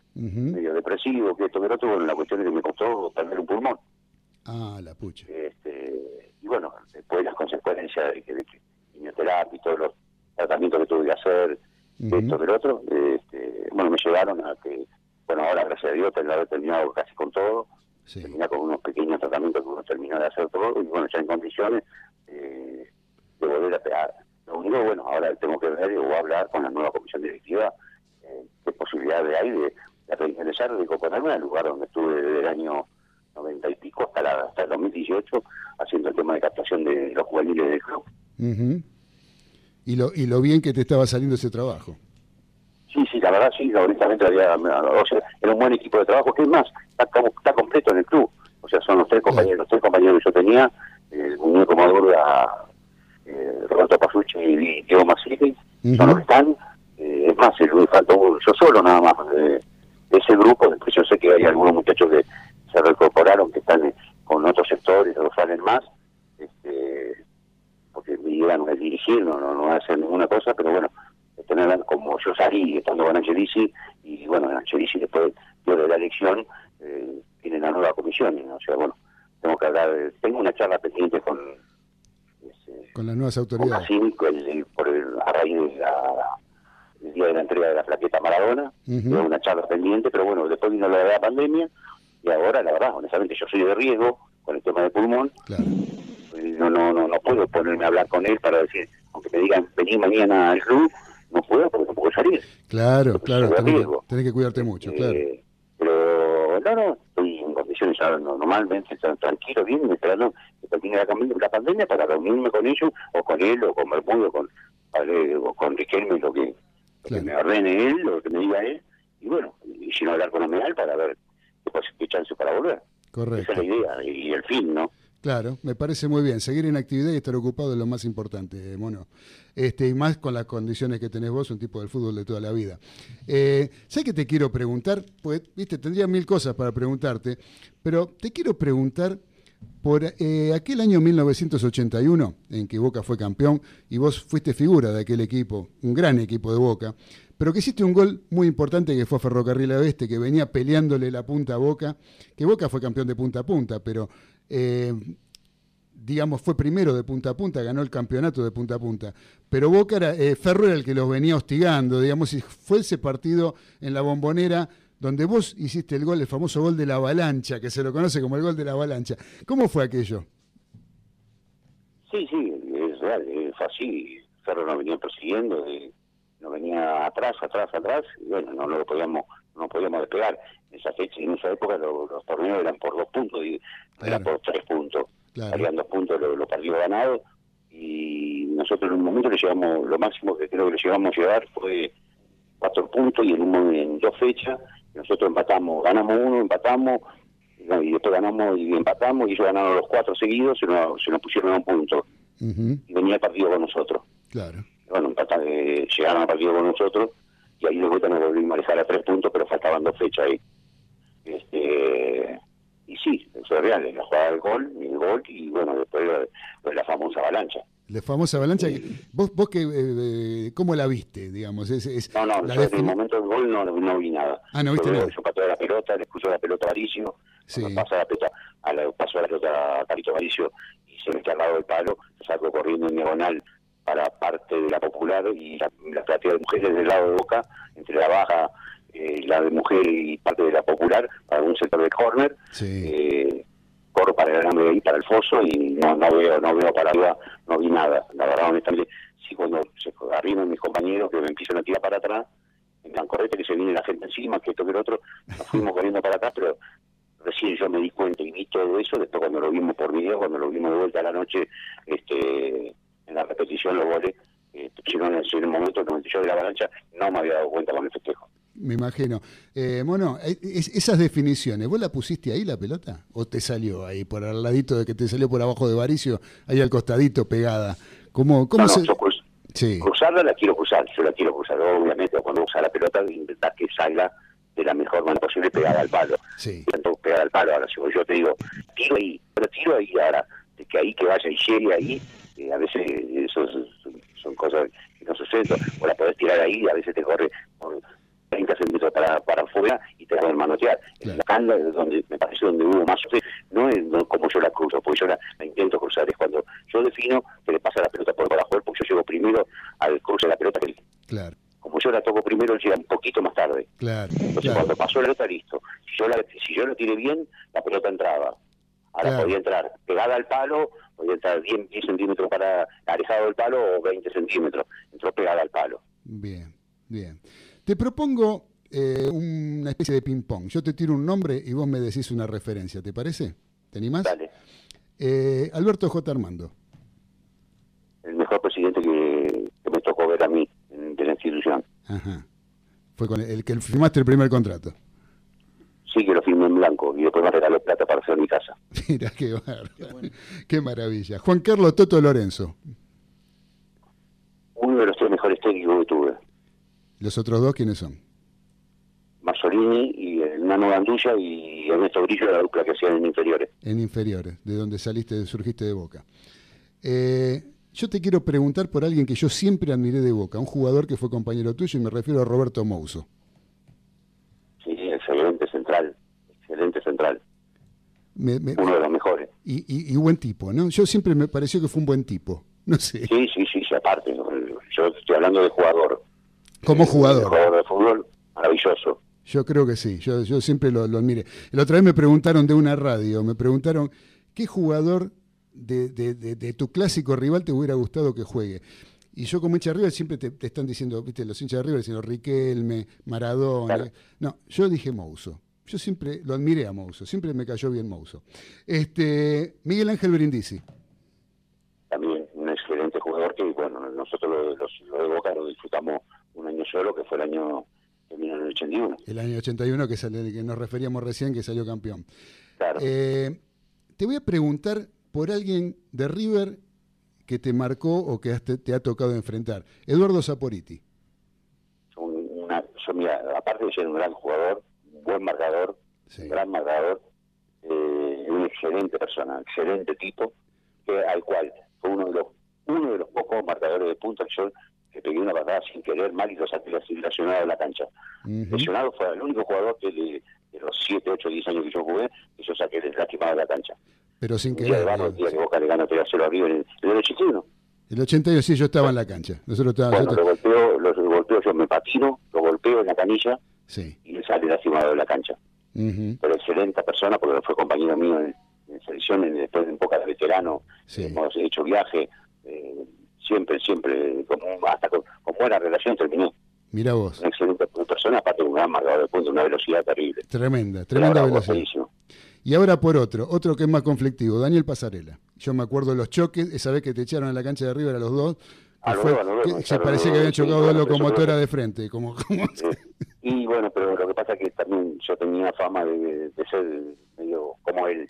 medio depresivo, que esto que lo otro, bueno, la cuestión es que me costó perder un pulmón. Ah, la pucha. Este, y bueno, después las consecuencias de, que- de que quimioterapia y todos los tratamientos que tuve que hacer, esto que lo otro, este, bueno, me llevaron a que, bueno, ahora gracias a Dios haber terminado casi con todo, terminar con unos pequeños tratamientos que uno terminó de hacer todo, y bueno, ya en condiciones eh, de volver a pegar. Lo único, bueno, ahora tengo que ver o hablar con la nueva comisión directiva eh, qué posibilidades hay de, de reingresar, de incorporarme al lugar donde estuve desde el año 90 y pico hasta, la, hasta el 2018 haciendo el tema de captación de los juveniles del club. Ujú. y lo, y lo bien que te estaba saliendo ese trabajo. Sí, sí, la verdad sí, honestamente había, o sea, era un buen equipo de trabajo, que es más, está, como- está completo en el club. O sea, son los tres compañeros, los tres compañeros que yo tenía, el muñeco Madurga, eh, Roberto Pasucci y Diego Masili, son los que están. Eh, es más, el, faltó yo solo nada más de ese grupo, después yo sé que hay algunos muchachos que se reincorporaron, que están con otros sectores, o salen más, este, porque mi idea no es dirigir, no, no, no hacer ninguna cosa, pero bueno, tener como yo salí estando con Angelici y bueno, Angelici después dio de la elección, eh, tiene la nueva comisión, ¿no? o sea, bueno, tengo que hablar, tengo una charla pendiente con, Con las nuevas autoridades. El- por el, a raíz del día de la entrega de la plaqueta Maradona, tengo una charla pendiente, pero bueno, después vino de la pandemia y ahora, la verdad, honestamente, yo soy de riesgo con el tema del pulmón, y no, no, no, no puedo ponerme a hablar con él para decir, aunque me digan, vení mañana al club, no puedo porque no puedo salir. Claro, claro, de tenés que, riesgo. tenés que cuidarte mucho, claro. Eh, pero no, no, estoy en condiciones normalmente tra- tranquilo, bien, esperando que termine la, la pandemia para reunirme con ellos, o con él, o con Bermudo, con, o con Riquelme, lo que, lo que me ordene él, lo que me diga él, y bueno, y si no hablar con Omeal para ver qué, qué chance para volver. Correcto. Esa es la idea, y el fin, ¿no? Claro, me parece muy bien. Seguir en actividad y estar ocupado es lo más importante, mono. Este, y más con las condiciones que tenés vos, un tipo del fútbol de toda la vida. Eh, sé que te quiero preguntar, pues, viste, tendría mil cosas para preguntarte, pero te quiero preguntar por eh, aquel año 1981, en que Boca fue campeón, y vos fuiste figura de aquel equipo, un gran equipo de Boca, pero que hiciste un gol muy importante que fue a Ferrocarril Oeste, que venía peleándole la punta a Boca, que Boca fue campeón de punta a punta, pero eh, digamos, fue primero de punta a punta, ganó el campeonato de punta a punta. Pero Boca era, eh, Ferro era el que los venía hostigando, digamos, y fue ese partido en la bombonera donde vos hiciste el gol, el famoso gol de la avalancha, que se lo conoce como el gol de la avalancha. ¿Cómo fue aquello? Sí, sí, es real, fue así. Ferro nos venía persiguiendo, eh, nos venía atrás, atrás, atrás, y bueno, no lo podíamos, no podíamos despegar. Esa fecha, en esa época lo- los torneos eran por dos puntos, y eran por tres puntos. Salían dos puntos los lo partidos ganados, y nosotros en un momento le llevamos, lo máximo que creo que le llegamos a llevar fue cuatro puntos, y en, un, en dos fechas nosotros empatamos, ganamos uno, empatamos, y, después ganamos y empatamos, y ellos ganaron los cuatro seguidos, se nos, se nos pusieron a un punto y venía el partido con nosotros. Claro. Bueno, empata- eh, llegaron al partido con nosotros y ahí de vuelta nos volvimos a alejar a tres puntos, pero faltaban dos fechas ahí. Este, y sí, eso es real, la jugada del gol, el gol y bueno, después la, pues la famosa avalancha. La famosa avalancha. que- ¿Vos, vos que, eh, eh, cómo la viste, digamos? Es, es No, no, la yo en el momento del gol no, no vi nada. Ah, no viste nada. Yo pateo la pelota, le escucho la pelota a Varicio, cuando pasa la pelota, a la, paso la pelota a Carito Varicio y se mete al lado del palo, salgo corriendo en diagonal para parte de la popular y la, la de mujeres del lado de Boca, entre la baja, eh, la de mujer y parte de la popular, para un sector de corner. Eh, corro para ganarme de ahí para el foso y no, no veo no veo para arriba, no vi nada. La verdad, honestamente, sí cuando se arriban mis compañeros que me empiezan a tirar para atrás, en plan correte que se viene la gente encima, que esto que lo otro, nos fuimos corriendo para atrás, pero recién yo me di cuenta y vi todo eso, después cuando lo vimos por video, cuando lo vimos de vuelta a la noche, este en la repetición los goles, eh, en el momento que me yo de la avalancha, no me había dado cuenta con el festejo. Me imagino. Eh, Mono, eh, es- esas definiciones, ¿vos la pusiste ahí la pelota? ¿O te salió ahí, por al ladito de que te salió por abajo de Varicio, ahí al costadito pegada? ¿Cómo, cómo No, no, se.? yo cruz- Sí. cruzarla la quiero cruzar, yo la quiero cruzar, obviamente cuando usa la pelota intentar que salga de la mejor manera posible pegada al palo. Sí. Tanto pegada al palo, ahora si yo te digo, tiro ahí, pero tiro ahí ahora, de que ahí que vaya y llegue ahí, eh, a veces eso es- son, son cosas que no suceden, o la podés tirar ahí, a veces te corre por 30 centímetros para, para afuera y te pueden manotear. En la canda es donde me parece donde hubo más no es no como yo la cruzo, porque yo la, la intento cruzar, es cuando yo defino que le pasa la pelota por del porque yo llego primero al cruce de la pelota que. Claro, Como yo la toco primero, él llega un poquito más tarde. claro. Entonces claro. cuando pasó la pelota, listo. Si yo la, si yo la tiré bien, la pelota entraba. Ahora Claro. podía entrar pegada al palo, podía entrar 10, 10 centímetros para alejado del palo o 20 centímetros. Entró pegada al palo. Bien, bien. Te propongo eh, una especie de ping-pong. Yo te tiro un nombre y vos me decís una referencia, ¿te parece? ¿Te animás? Dale. Eh, Alberto J. Armando. El mejor presidente que, que me Ajá. Fue con el, el que firmaste el primer contrato. Sí, que lo firmé en blanco y después me regaló plata para hacer mi casa. [laughs] Mira, qué, qué maravilla. Juan Carlos Toto Lorenzo. Uno de los tres mejores técnicos que tuve. ¿Los otros dos quiénes son? Masolini y el Nano Gandulla y Ernesto Grillo, la dupla que hacían en inferiores. En inferiores, de donde saliste, surgiste de Boca. Eh, yo te quiero preguntar por alguien que yo siempre admiré de Boca, un jugador que fue compañero tuyo y me refiero a Roberto Mouso. Sí, excelente central, excelente central. Me- me- Uno de los mejores. y, y- y buen tipo, ¿no? Yo siempre me pareció que fue un buen tipo. No sé. Sí, sí, sí, sí, aparte. Yo estoy hablando de jugador. Como jugador. jugador de fútbol, maravilloso. Yo creo que sí, yo, yo siempre lo, lo admiré. La otra vez me preguntaron de una radio, me preguntaron qué jugador de, de- de- de tu clásico rival te hubiera gustado que juegue. Y yo como hincha de River siempre te, te están diciendo, viste, los hinchas de River diciendo Riquelme, Maradona. No, yo dije Mouso. Yo siempre lo admiré a Mouso, siempre me cayó bien Mouso. Este, Miguel Ángel Brindisi. También un excelente jugador que, bueno, nosotros lo, lo de Boca lo disfrutamos un año solo, que fue el año terminó en el 81. El año 81 que, sale, que nos referíamos recién, que salió campeón. Claro. Eh, te voy a preguntar por alguien de River que te marcó o que te, te ha tocado enfrentar. Eduardo Saporiti. Un- una, yo, mira, aparte de ser un gran jugador, un buen marcador, un gran marcador, eh, una excelente persona, excelente tipo, que al cual fue uno de los uno de los pocos marcadores de punta que yo que pegué una patada sin querer mal y lo saqué lesionado de la cancha. Lesionado fue el único jugador que de, de los 7, 8, 10 años que yo jugué, que yo saqué lastimado de la cancha. Pero sin querer. barro, el día que Boca le gana 3 a 0 a River en en el 81. El 81 sí, yo estaba en la cancha. Nosotros estábamos. Bueno, lo nosotros- golpeo, lo golpeo, yo me patino, lo golpeo en la canilla Sí. y le sale lastimado de la cancha. Ujú. Pero excelente persona porque fue compañero mío en, en selección, en- después en Boca de veterano, hemos hecho viaje, eh, siempre, siempre, como, hasta con, con buena relación terminó. Mira vos. Una excelente persona, aparte de un gran marcador de punto, una velocidad terrible. Tremenda, tremenda velocidad. Y ahora por otro, otro que es más conflictivo, Daniel Pasarela. Yo me acuerdo de los choques, esa vez que te echaron a la cancha de River a los dos, A fue- me se echaron parecía que habían sí, chocado bueno, dos locomotoras de frente. Como, [laughs] como- Y bueno, pero lo que pasa es que también yo tenía fama de, de ser medio como él.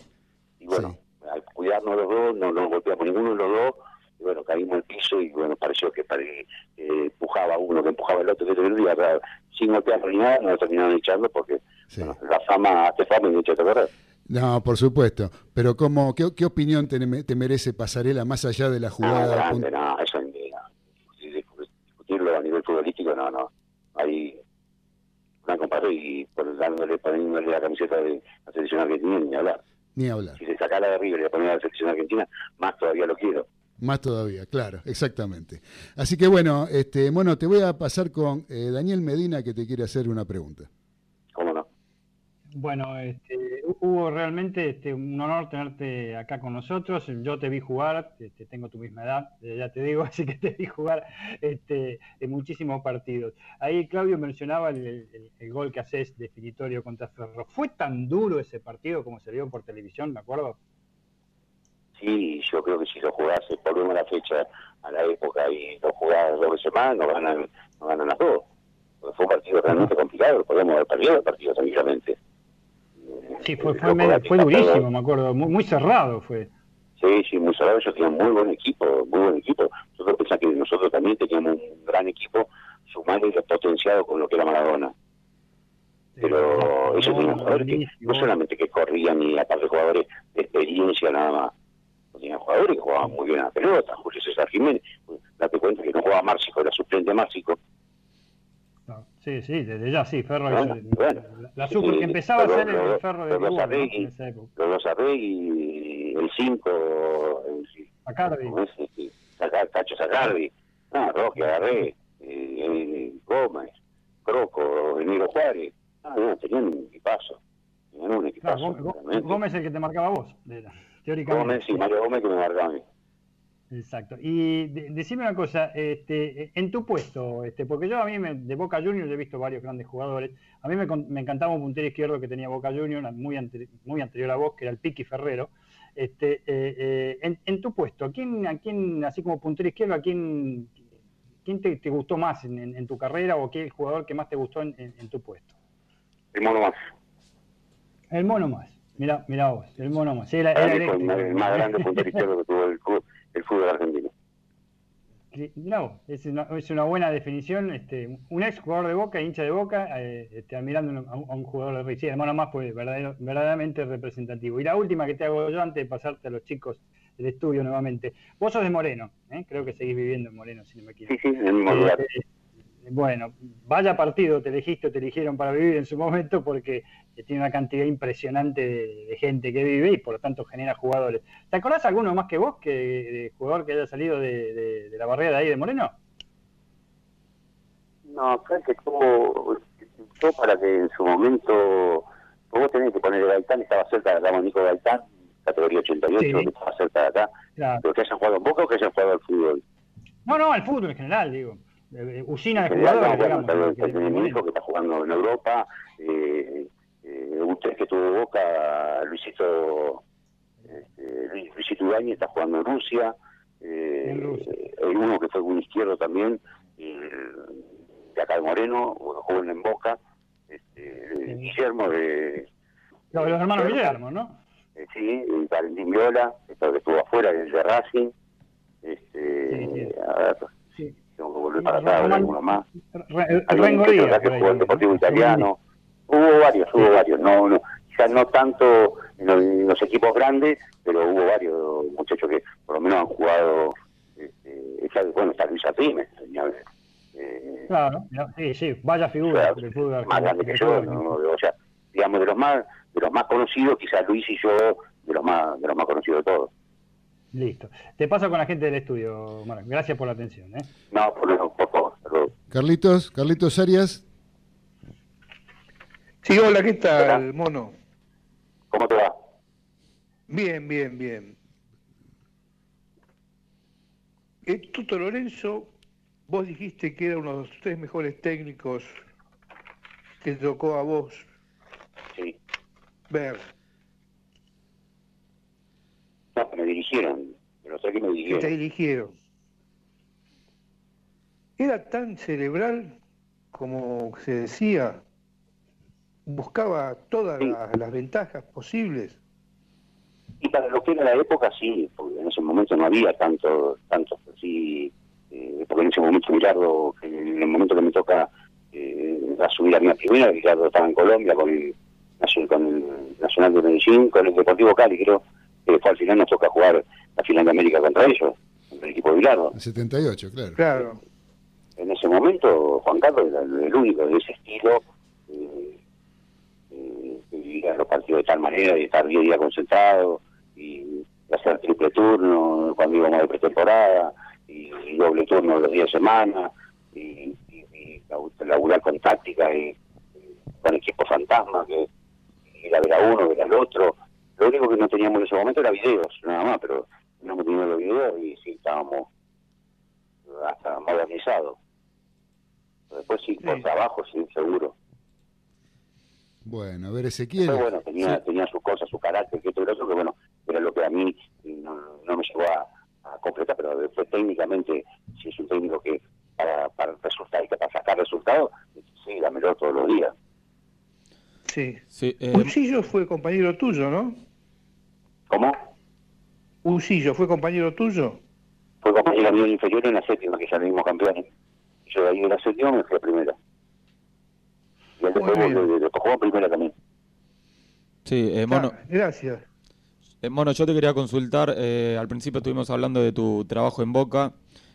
Y bueno, al cuidarnos los dos, no nos golpeamos ninguno de los dos. Y bueno, caímos al piso y bueno, pareció que eh, empujaba uno, que empujaba el otro, que otro, y atrás, sin golpearlo ni nada, nos terminaron echando porque bueno, la fama hace fama y no echa a correr. No, por supuesto. Pero como, ¿qué, qué opinión te, te merece Pasarela más allá de la Ah, jugada? grande, no, eso no. Discutirlo a nivel futbolístico, no, no. Hay una comparación y por dándole, poniéndole la camiseta de la selección argentina, ni hablar. Ni hablar. Si se saca la de River y le pone a la selección argentina, más todavía lo quiero. Más todavía, claro, exactamente. Así que bueno, este, bueno, te voy a pasar con eh, Daniel Medina que te quiere hacer una pregunta. ¿Cómo no? Bueno, este, Hugo, realmente este, un honor tenerte acá con nosotros. Yo te vi jugar, este, tengo tu misma edad, eh, ya te digo, [laughs] así que te vi jugar este, en muchísimos partidos. Ahí Claudio mencionaba el, el- el gol que haces definitorio contra Ferro. ¿Fue tan duro ese partido como se vio por televisión, me acuerdo? Sí, yo creo que si lo jugase, volvemos a la fecha, a la época, y lo jugás dos veces más, no ganan, no ganan las dos. Porque fue un partido realmente complicado, podemos haber perdido el partido tranquilamente. Sí, fue, fue, medio- fue durísimo, me acuerdo, muy, muy cerrado fue. Sí, sí, muy cerrado, ellos tenían muy buen equipo, muy buen equipo. Nosotros pensamos que nosotros también teníamos un gran equipo, sumado y potenciado con lo que era Maradona. Pero ellos tenían jugadores que no solamente que corrían y aparte jugadores de experiencia nada más, no tenían jugadores que jugaban muy bien a la pelota, Julio César Jiménez, date cuenta que no jugaba Márcico, era suplente Márcico. Sí, sí, desde ya sí, Ferro Bueno, la, la super que empezaba a ser el Ferro de los ¿no? Arregui. Los Arregui, el 5, Acardi. Cacho Sacardi, ah, Roque Agarré, eh, eh, Gómez, Croco, Emilio Juárez, ah, no, tenían un equipazo, tenían un Claro, equipazo. Gómez. Gómez es el que te marcaba vos, de- teóricamente. Gómez y Mario Gómez que me marcaba a mí. Exacto. Y de- decime una cosa, este, en tu puesto, este, porque yo a mí me- de Boca Juniors he visto varios grandes jugadores. A mí me, encantaba un puntero izquierdo que tenía Boca Juniors, muy, ante- muy anterior a vos, que era el Piqui Ferrero. Este, eh, eh, en, en tu puesto, ¿a quién, ¿a quién, así como puntero izquierdo, a quién quién te, te gustó más en, en- en tu carrera o qué es el jugador que más te gustó en tu puesto? El mono más. El mono más. Mira, mira vos, el mono más. Sí, era, era el más grande [laughs] puntero izquierdo que tuvo el, fútbol- el fútbol argentino. No, es una, es una buena definición. Este, un ex jugador de Boca, hincha de Boca, eh, este, admirando a un, a un jugador de River. Sí, el mono más fue verdadero- verdaderamente representativo. Y la última que te hago yo antes de pasarte a los chicos del estudio nuevamente. Vos sos de Moreno, ¿eh? creo que seguís viviendo en Moreno, si no me equivoco. Sí, sí, en el mismo lugar. Eh, bueno, vaya partido te elegiste o te eligieron para vivir en su momento porque tiene una cantidad impresionante de, de gente que vive y por lo tanto genera jugadores. ¿Te acordás alguno más que vos, que de jugador que haya salido de, de- de la barrera de ahí de Moreno? No, creo que tuvo, tuvo para que en su momento, vos tenés que poner el Gaitán, estaba cerca de acá, Nico Gaitán, categoría 88, Sí. que estaba cerca de acá, Claro. pero que hayan jugado en Boca o que hayan jugado al fútbol. No, no, al fútbol en general, digo. Eh, eh, Usina de En jugadores, no, digamos. que- mi hijo que está jugando en Europa, eh, eh, un tres que tuvo Boca, Luisito, Luis- Luisito Ibañez está jugando en Rusia, eh, hay uno que fue un izquierdo también, eh, de acá de Moreno, joven en Boca, este, Guillermo de, Los, los hermanos Guillermo, ¿no? eh, sí, Valentín Viola, que estuvo afuera, el de Racing, este, a ver, tengo que volver para atrás, ver alguno más. Rengo Díaz, que jugó ¿no? Deportivo Italiano. Hubo varios, hubo varios. No, no, quizás no tanto en los, en los equipos grandes, pero hubo varios muchachos que por lo menos han jugado. Este, bueno, está Luis Atrime, eh, Claro, sí, sí, vaya figura del fútbol más grande que yo. ¿no? O sea, digamos, de los más de los más conocidos, quizás Luis y yo, de los más de los más conocidos de todos. Listo. Te paso con la gente del estudio, Marc. Gracias por la atención. ¿eh? No, por, por favor. saludos. Carlitos, Carlitos Arias. Sí, hola, ¿qué tal, mono? ¿Cómo te va? Bien, bien, bien. Eh, Tuto Lorenzo, vos dijiste que era uno de los tres mejores técnicos que te tocó a vos Sí. ver. No, me dirigieron. Los tres que me dirigieron. te dirigieron. Era tan cerebral como se decía, buscaba todas las, las ventajas posibles. Y para lo que era la época, sí, porque en ese momento no había tanto, tanto así, eh, porque en ese momento Gerardo, que en el momento que me toca eh, a subir a mi primera, Gerardo estaba en Colombia con el, con el Nacional de Medellín, con el Deportivo Cali, creo, que después al final nos toca jugar la final de América contra ellos, contra el equipo de Bilardo. El 78, claro. Claro. En ese momento, Juan Carlos era el, único de ese estilo, eh, eh, que vivía los partidos de tal manera, y estar 10 días concentrado, y hacer triple turno cuando íbamos de pretemporada, y, y doble turno los días de semana, y, y, y labu- laburar con táctica, y, y con equipo fantasma, que ir a ver a uno, ver al otro. Lo único que no teníamos en ese momento era videos, nada más, pero no hemos tenido los videos y sí estábamos hasta modernizados. Después sí, por trabajo, sí, seguro. Bueno, a ver, Ezequiel. Pero bueno, tenía, tenía sus cosas, su carácter, que todo eso, que bueno, era lo que a mí no, no me llegó a, a completar, pero después técnicamente, si es un técnico que para, para resultar y que para sacar resultados, sí, dámelo todos los días. Sí. Sí, eh, Usillo fue compañero tuyo, ¿no? ¿Cómo? Usillo fue compañero tuyo. Fue compañero mío inferior en la séptima, que ya le dimos campeones. Yo de ahí de la séptima me fui a primera. Y él después, Muy bien. volvió- después jugó en primera también. sí, eh, Mono, Gracias. eh, Mono, yo te quería consultar, eh, al principio estuvimos hablando de tu trabajo en Boca,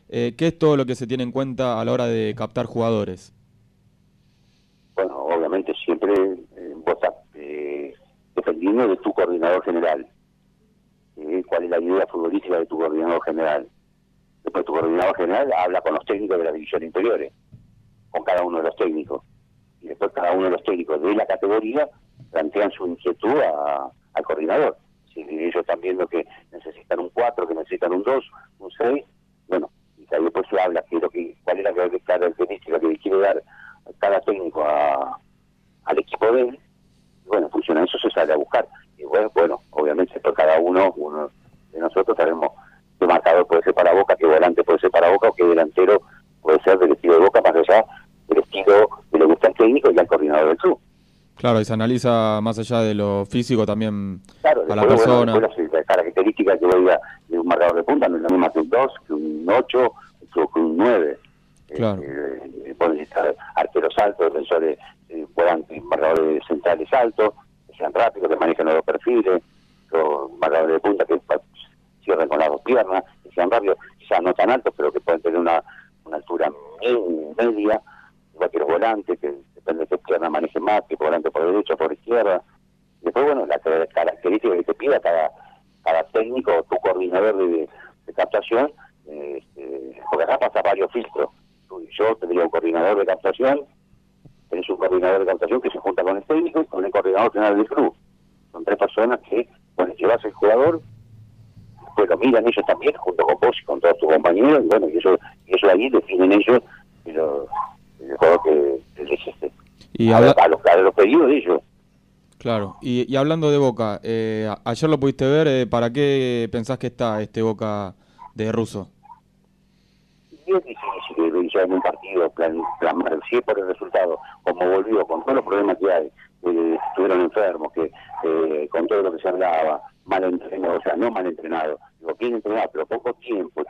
eh, ¿qué es todo lo que se tiene en cuenta a la hora de captar jugadores? bueno, obviamente siempre eh, vos estás eh, dependiendo de tu coordinador general. Eh, ¿Cuál es la idea futbolística de tu coordinador general? Después tu coordinador general habla con los técnicos de la división inferiores, con cada uno de los técnicos. Y después cada uno de los técnicos de la categoría plantean su inquietud a- al coordinador. Si ellos están viendo que necesitan un 4, que necesitan un 2, un 6, bueno, y después se habla que que, cuál es la característica que le quiere dar cada técnico a, al equipo de él, bueno, en eso se sale a buscar. Y bueno, bueno obviamente por cada uno, uno de nosotros sabemos qué marcador puede ser para Boca, qué volante puede ser para Boca o qué delantero puede ser del estilo de Boca, más allá del estilo de lo que está el técnico y al coordinador del club. Claro, y se analiza más allá de lo físico también claro, después, la persona. Bueno, las características que voy de un marcador de punta no es la misma que un 2, que un 8, que un 9. Claro. Eh, necesitar arqueros altos, defensores, eh, volantes, marcadores centrales altos, que sean rápidos, que manejen los perfiles, los marcadores de punta que cierren con las dos piernas, que sean rápidos, quizás no tan altos, pero que pueden tener una, altura media, igual que los volantes, que depende de qué pierna manejen más, que volante por derecha o por izquierda. Después, bueno, las ca- características que te pida cada, cada técnico tu coordinador de, captación, eh, este, porque acá pasa varios filtros. Y yo tendría un coordinador de captación, tenés un coordinador de captación que se junta con el técnico y con el coordinador general del club. Son tres personas que, con el que vas el jugador, pues lo miran ellos también, junto con vos y con todos tus compañeros, y bueno, y eso, y eso ahí definen ellos lo- el jugador que, este, Y a, habla- a los, a los pedidos de ellos. Claro, y, y hablando de Boca, eh, ayer lo pudiste ver, eh, ¿para qué pensás que está este Boca de Russo? Y es difícil ya en un partido plan, es por el resultado, como volvió, con todos los problemas que hay, que estuvieron enfermos, que eh, con todo lo que se hablaba, mal entrenado, o sea, no mal entrenado, digo, bien entrenado, pero poco tiempo.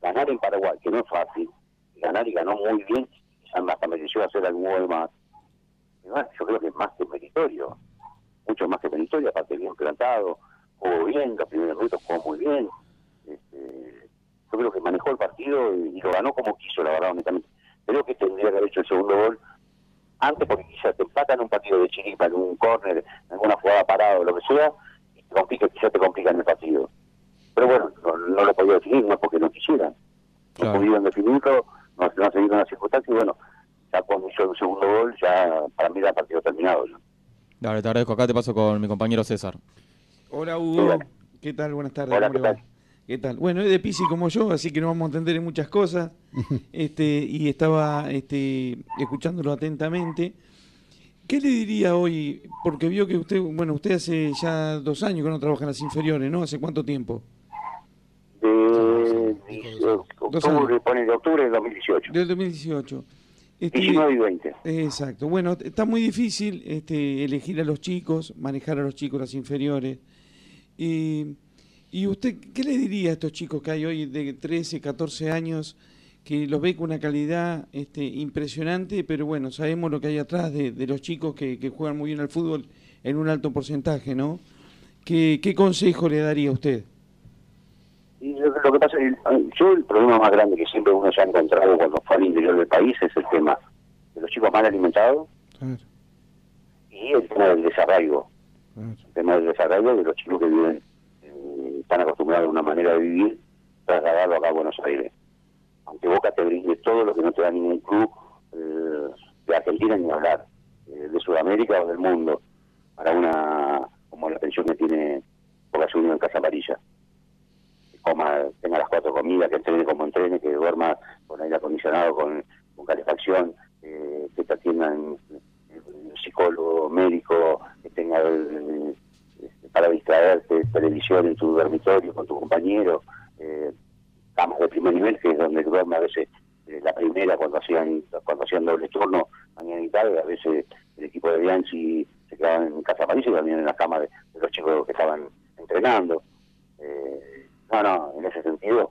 Ganar en Paraguay, que no es fácil, ganar y ganó muy bien, hasta mereció hacer algún gol más. Yo creo que es más que meritorio, mucho más que meritorio, aparte bien plantado, jugó bien, los primeros minutos jugó muy bien. Este, yo creo que manejó el partido y, y lo ganó como quiso, la verdad, honestamente. Creo que tendría que haber hecho el segundo gol antes porque quizás te empatan un partido de chiripa, en un córner, en alguna jugada parada o lo que sea, y te complica, quizás te complican el partido. Pero bueno, no, no lo podía definir, no porque no quisieran. No pudieron definirlo, no, no se dieron las circunstancias y bueno, ya cuando hizo el segundo gol, ya para mí era partido terminado. ya. Dale, te agradezco. Acá te paso con mi compañero César. Hola Hugo, ¿qué tal? Buenas tardes. Hola, ¿cómo le va? ¿Qué tal? Bueno, es de Pisi como yo, así que no vamos a entender en muchas cosas. [laughs] este Y estaba este, escuchándolo atentamente. ¿Qué le diría hoy? Porque vio que usted, bueno, usted hace ya dos años que no trabaja en las inferiores, ¿no? ¿Hace cuánto tiempo? De, de octubre, pone de octubre del 2018. Del 2018. Este, 19 y 20. Exacto. Bueno, está muy difícil este, elegir a los chicos, manejar a los chicos las inferiores. Y, ¿Y usted qué le diría a estos chicos que hay hoy de 13, 14 años, que los ve con una calidad este, impresionante, pero bueno, sabemos lo que hay atrás de, de los chicos que, que juegan muy bien al fútbol en un alto porcentaje, ¿no? ¿Qué, qué consejo le daría a usted? Y lo, lo que pasa, el- yo el problema más grande que siempre uno se ha encontrado cuando fue al interior del país es el tema de los chicos mal alimentados y el tema del desarraigo. El tema del desarraigo de los chicos que viven, eh, están acostumbrados a una manera de vivir, trasladarlo acá a Buenos Aires. Aunque Boca te brinde todo lo que no te da ningún club eh, de Argentina ni hablar, eh, de Sudamérica o del mundo, para una, como la pensión que tiene Boca Juniors en Casa Amarilla que coma, tenga las cuatro comidas, que entrene como entrene, que duerma con aire acondicionado, con, calefacción, eh, que te atiendan eh, psicólogo, médico, que tenga este, para distraerte, televisión en tu dormitorio con tu compañero, eh, camas de primer nivel, que es donde duerme a veces eh, la primera cuando hacían cuando hacían doble turno, mañana y tarde, a veces el equipo de Bianchi se quedaban en Casa París y dormían en la cama de, de los chicos que estaban entrenando. Eh, no, no, en ese sentido,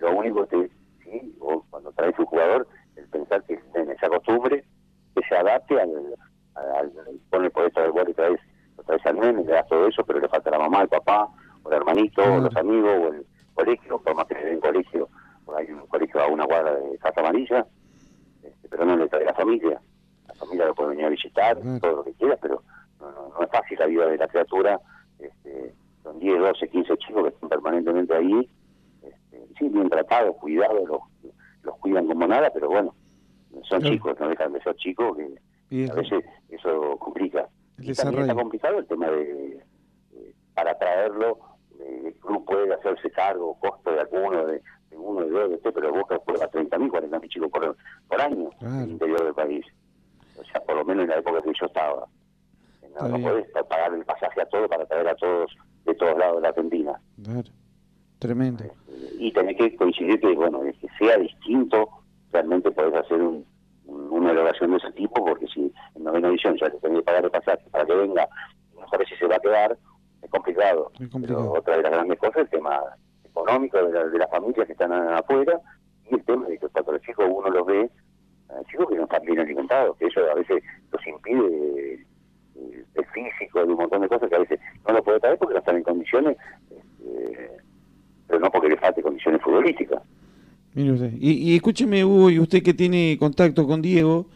lo único que, sí, vos cuando traes un jugador, el pensar que en esa costumbre, que se adapte al, al, al pone por esto del gol y traes, lo traes al nene, le das todo eso, pero le falta la mamá, el papá, o el hermanito, o los amigos, o el colegio, por más que le den colegio, ahí un colegio a una cuadra de Casa Amarilla, este, pero no le trae la familia. La familia lo puede venir a visitar, todo lo que quiera, pero no, no, no es fácil la vida de la criatura. Este, son 10, 12, 15 chicos que están permanentemente ahí, este, sí, bien tratados, cuidados, los, los cuidan como nada, pero bueno, son Claro. chicos, no dejan de ser chicos, que a veces eso complica. El Y también está complicado el tema de, para traerlo, eh, el club puede hacerse cargo, costo de alguno, de, de uno, de dos, de tres, pero Boca juega 30 mil, 40 mil chicos por, por año en el interior del país. O sea, por lo menos en la época que yo estaba. No, Está no bien. podés pagar el pasaje a todos para traer a todos de todos lados de la Argentina. Claro. Tremendo. Y tenés que coincidir que, bueno, que sea distinto, realmente podés hacer un una erogación de ese tipo, porque si en novena edición ya te tenés que pagar el pasaje para que venga, no sabes si se va a quedar, es complicado. Pero otra de las grandes cosas es el tema económico de, la- de las familias que están afuera y el tema de que cuando los chicos uno los ve, eh, chicos que no están bien alimentados, que eso a veces los impide eh, el físico, de un montón de cosas que a veces no lo puede traer porque no están en condiciones, eh, pero no porque le falte condiciones futbolísticas. Mire usted. Y, y escúcheme, Hugo, y usted que tiene contacto con Diego,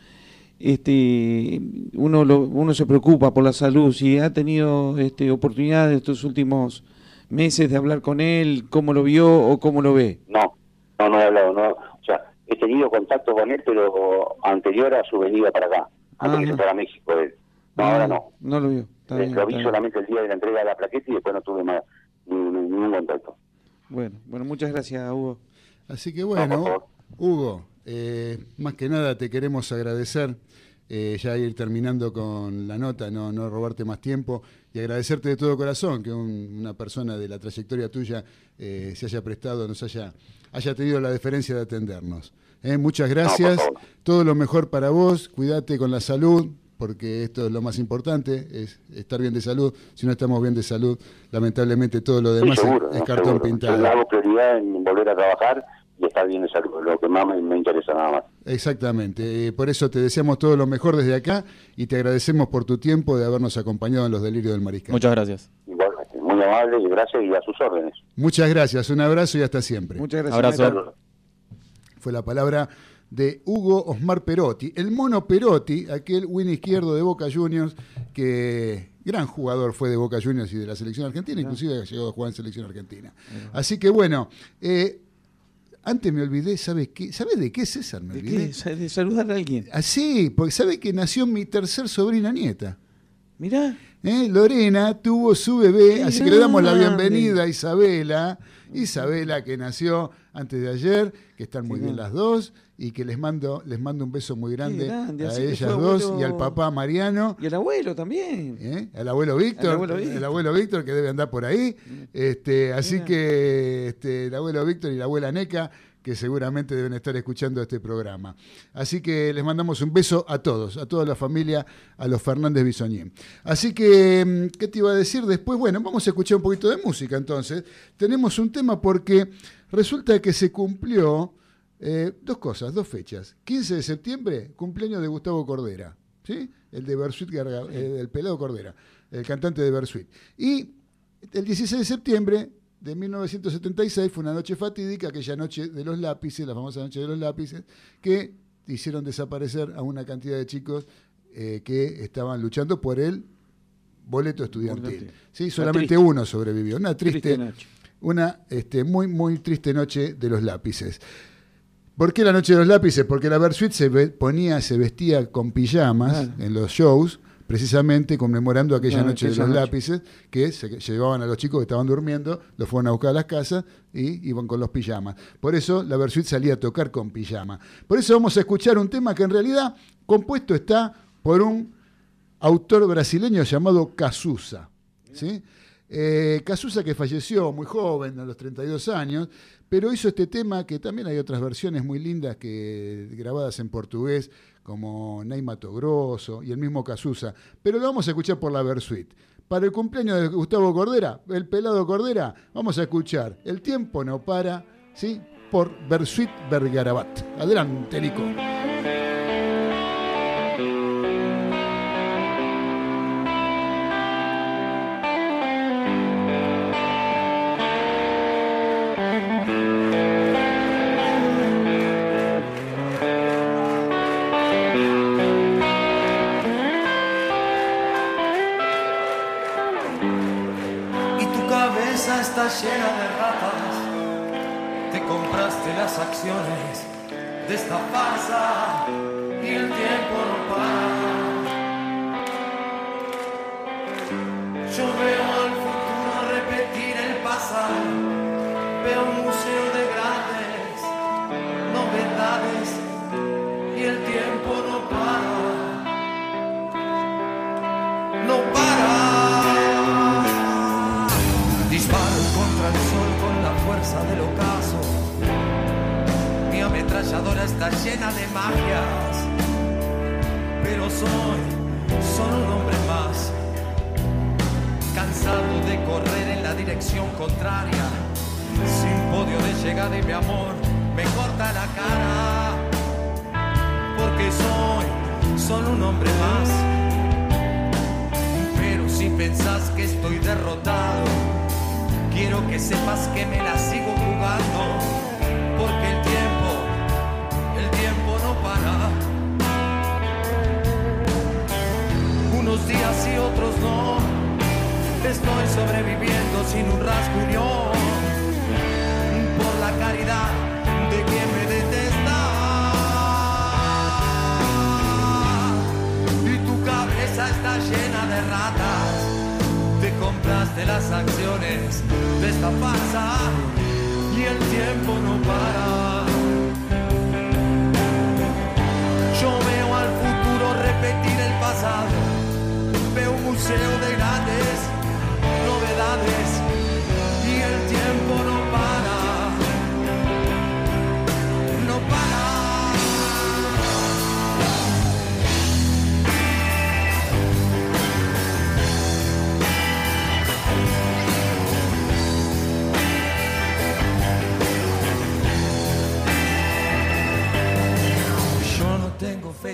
este, uno, lo- uno se preocupa por la salud. Si ha tenido este, oportunidad estos últimos meses de hablar con él, cómo lo vio o cómo lo ve. No, no, no he hablado, no. O sea, he tenido contacto con él, pero anterior a su venida para acá, antes Ah, que se no. fuera a México él. No, ahora no. No lo vio. Está Eh, bien, lo vi solamente el día de la entrega de la plaqueta y después no tuve más ni- ni- ningún contacto. Bueno, bueno, muchas gracias, Hugo. Así que bueno, Hugo, eh, más que nada te queremos agradecer, eh, ya ir terminando con la nota, no, no robarte más tiempo, y agradecerte de todo corazón que un- una persona de la trayectoria tuya eh, se haya prestado, nos haya, haya tenido la deferencia de atendernos. Eh, muchas gracias, todo lo mejor para vos, cuídate con la salud, porque esto es lo más importante, es estar bien de salud. Si no estamos bien de salud, lamentablemente todo lo demás es- seguro, es, ¿no? cartón Seguro. pintado. Yo hago prioridad en volver a trabajar y estar bien de salud, lo que más me, me interesa nada más. Exactamente, eh, por eso te deseamos todo lo mejor desde acá y te agradecemos por tu tiempo de habernos acompañado en los delirios del mariscal. Muchas gracias. Igualmente, muy amable y gracias y a sus órdenes. Muchas gracias, un abrazo y hasta siempre. Muchas gracias, Abrazo. Fue la palabra de Hugo Osmar Perotti, el mono Perotti, aquel win izquierdo de Boca Juniors, que gran jugador fue de Boca Juniors y de la selección argentina, inclusive ha llegado a jugar en selección argentina. Así que bueno, eh, antes me olvidé, ¿sabes qué? ¿Sabes de qué, César? Me ¿De olvidé. qué? ¿De saludar a alguien? Ah, sí, porque sabe que nació mi tercer sobrina nieta. Mirá. ¿Eh? Lorena tuvo su bebé, así que le damos la bienvenida a Isabela. Isabela que nació antes de ayer, que están muy bien las dos y que les mando les mando un beso muy grande, grande, a ellas dos abuelo- y al papá Mariano. Y el abuelo también. ¿eh? Al abuelo Víctor, Al abuelo Víctor. el abuelo Víctor que debe andar por ahí. Este, así que este, el abuelo Víctor y la abuela Neca que seguramente deben estar escuchando este programa. Así que les mandamos un beso a todos, a toda la familia, a los Fernández Bisoñé. Así que, mm, ¿qué te iba a decir después? Bueno, vamos a escuchar un poquito de música entonces. Tenemos un tema porque resulta que se cumplió eh, dos cosas, dos fechas. 15 de septiembre, cumpleaños de Gustavo Cordera, ¿sí? El de Bersuit, Garga- eh, el pelado Cordera, el cantante de Bersuit. Y el 16 de septiembre de 1976 fue una noche fatídica, aquella noche de los lápices, la famosa noche de los lápices, que hicieron desaparecer a una cantidad de chicos eh, que estaban luchando por el boleto estudiantil. ¿sí? Solamente uno sobrevivió. Una triste, triste noche. una este, muy, muy triste noche de los lápices. ¿Por qué la noche de los lápices? Porque la Versuit se ponía, se vestía con pijamas en los shows, precisamente conmemorando aquella noche de los noche. lápices, que se llevaban a los chicos que estaban durmiendo, los fueron a buscar a las casas y iban con los pijamas. Por eso la Versuit salía a tocar con pijama. Por eso vamos a escuchar un tema que en realidad compuesto está por un autor brasileño llamado Cazuza. ¿sí? Eh, Cazuza que falleció muy joven, a los 32 años, pero hizo este tema que también hay otras versiones muy lindas que grabadas en portugués, como Ney Mato Grosso y el mismo Cazuza. Pero lo vamos a escuchar por la Versuit. Para el cumpleaños de Gustavo Cordera, el pelado Cordera, vamos a escuchar El tiempo no para, ¿sí? por Versuit Vergarabat. Adelante, Nico. De esta farsa y el tiempo no de mi amor me corta la cara, porque soy solo un hombre más, pero si pensás que estoy derrotado, quiero que sepas que me la sigo jugando, porque el tiempo, el tiempo no para. Unos días y otros no, estoy sobreviviendo sin un rasguño, de ratas te compraste las acciones de esta farsa y el tiempo no para. Yo veo al futuro repetir el pasado, veo un museo de grandes novedades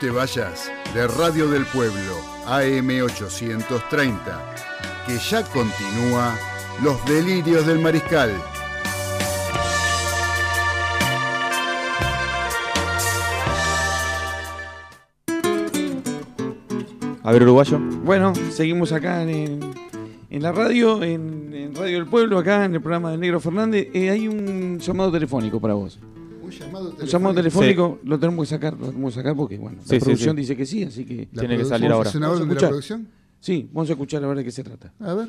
te vayas de Radio del Pueblo, AM830, que ya continúa Los Delirios del Mariscal. A ver, uruguayo. Bueno, seguimos acá en, en la radio, en, en Radio del Pueblo, acá en el programa del Negro Fernández. Eh, hay un llamado telefónico para vos. Un llamado telefónico lo tenemos que sacar, lo tenemos que sacar porque bueno, Sí, la producción sí. dice que sí, así que ¿La Tiene que salir ahora. Vamos a de la producción? Sí, vamos a escuchar a ver de qué se trata. A ver.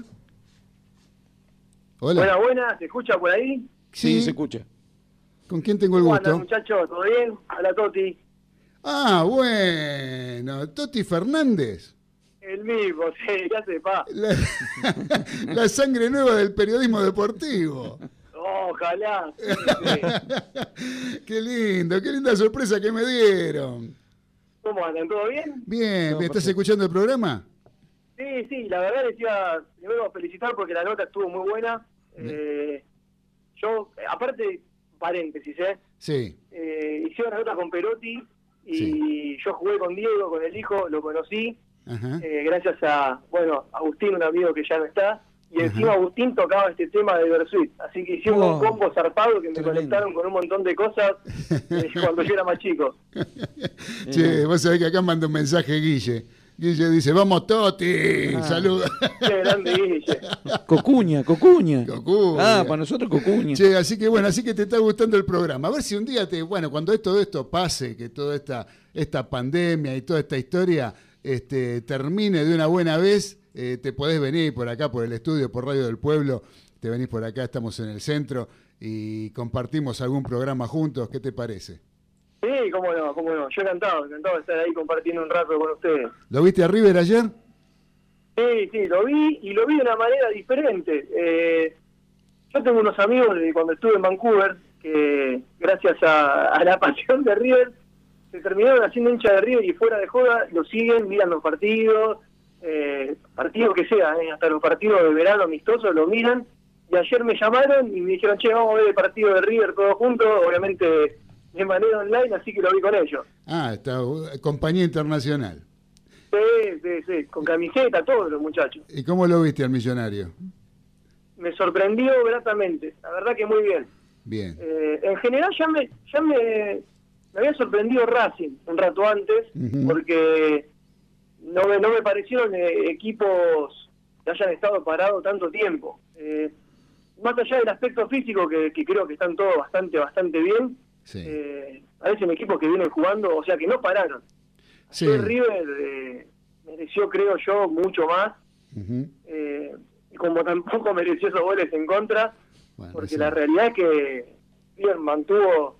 Hola. Buena, buena, ¿se escucha por ahí? Sí, se escucha. ¿Con quién tengo el ¿Cómo andan, gusto? muchachos? ¿Todo bien? Hola, Toti. Ah, bueno, Toti Fernández. El mismo, sí, ya sepa. La, [laughs] la sangre nueva del periodismo deportivo. Ojalá. [laughs] Qué lindo, qué linda sorpresa que me dieron. ¿Cómo andan? ¿Todo bien? Bien, ¿me estás escuchando el programa? Sí, sí, la verdad les iba primero a felicitar porque la nota estuvo muy buena. Eh, yo, aparte, paréntesis, ¿eh? Sí. eh, hicieron la nota con Perotti y yo jugué con Diego, con el hijo, lo conocí, Ajá. eh, gracias a, bueno, Agustín, un amigo que ya no está, y encima Agustín tocaba este tema de Versuit, así que hicieron Oh, un combo zarpado que me conectaron con un montón de cosas eh, [laughs] cuando yo era más chico. [laughs] Che, vos sabés que acá manda un mensaje Guille. Guille dice, vamos Toti, Ah. saluda. [laughs] Qué grande Guille. Cocuña, cocuña. Cocuña. Ah, para nosotros cocuña. Che, así que bueno, así que te está gustando el programa. A ver si un día te, bueno, cuando todo esto pase, que toda esta, esta pandemia y toda esta historia este, termine de una buena vez, eh, te podés venir por acá, por el estudio, por Radio del Pueblo, te venís por acá, estamos en el centro y compartimos algún programa juntos, ¿qué te parece? Sí, cómo no, cómo no. Yo encantado, encantado de estar ahí compartiendo un rato con ustedes. ¿Lo viste a River ayer? Sí, sí, lo vi y lo vi de una manera diferente. Eh, yo tengo unos amigos de cuando estuve en Vancouver que gracias a, a la [laughs] pasión de River se terminaron haciendo hincha de River y fuera de joda lo siguen, miran los partidos, eh, partidos que sea, eh, hasta los partidos de verano amistosos lo miran. Y ayer me llamaron y me dijeron, che, vamos a ver el partido de River todos juntos, obviamente de manera online, así que lo vi con ellos. Ah, está, uh, compañía internacional. Sí, sí, sí, con camiseta, todos los muchachos. ¿Y cómo lo viste al millonario? Me sorprendió gratamente, la verdad que muy bien. Bien. Eh, en general ya me ya me, me había sorprendido Racing un rato antes, porque no me, no me parecieron eh, equipos que hayan estado parados tanto tiempo. Eh, más allá del aspecto físico, que, que creo que están todos bastante, bastante bien, Sí. eh, parecen equipos que vienen jugando, o sea, que no pararon. Sí. Ayer River eh, mereció, creo yo, mucho más, Ujú. eh, y como tampoco [laughs] mereció esos goles en contra, porque sí. la realidad es que River mantuvo,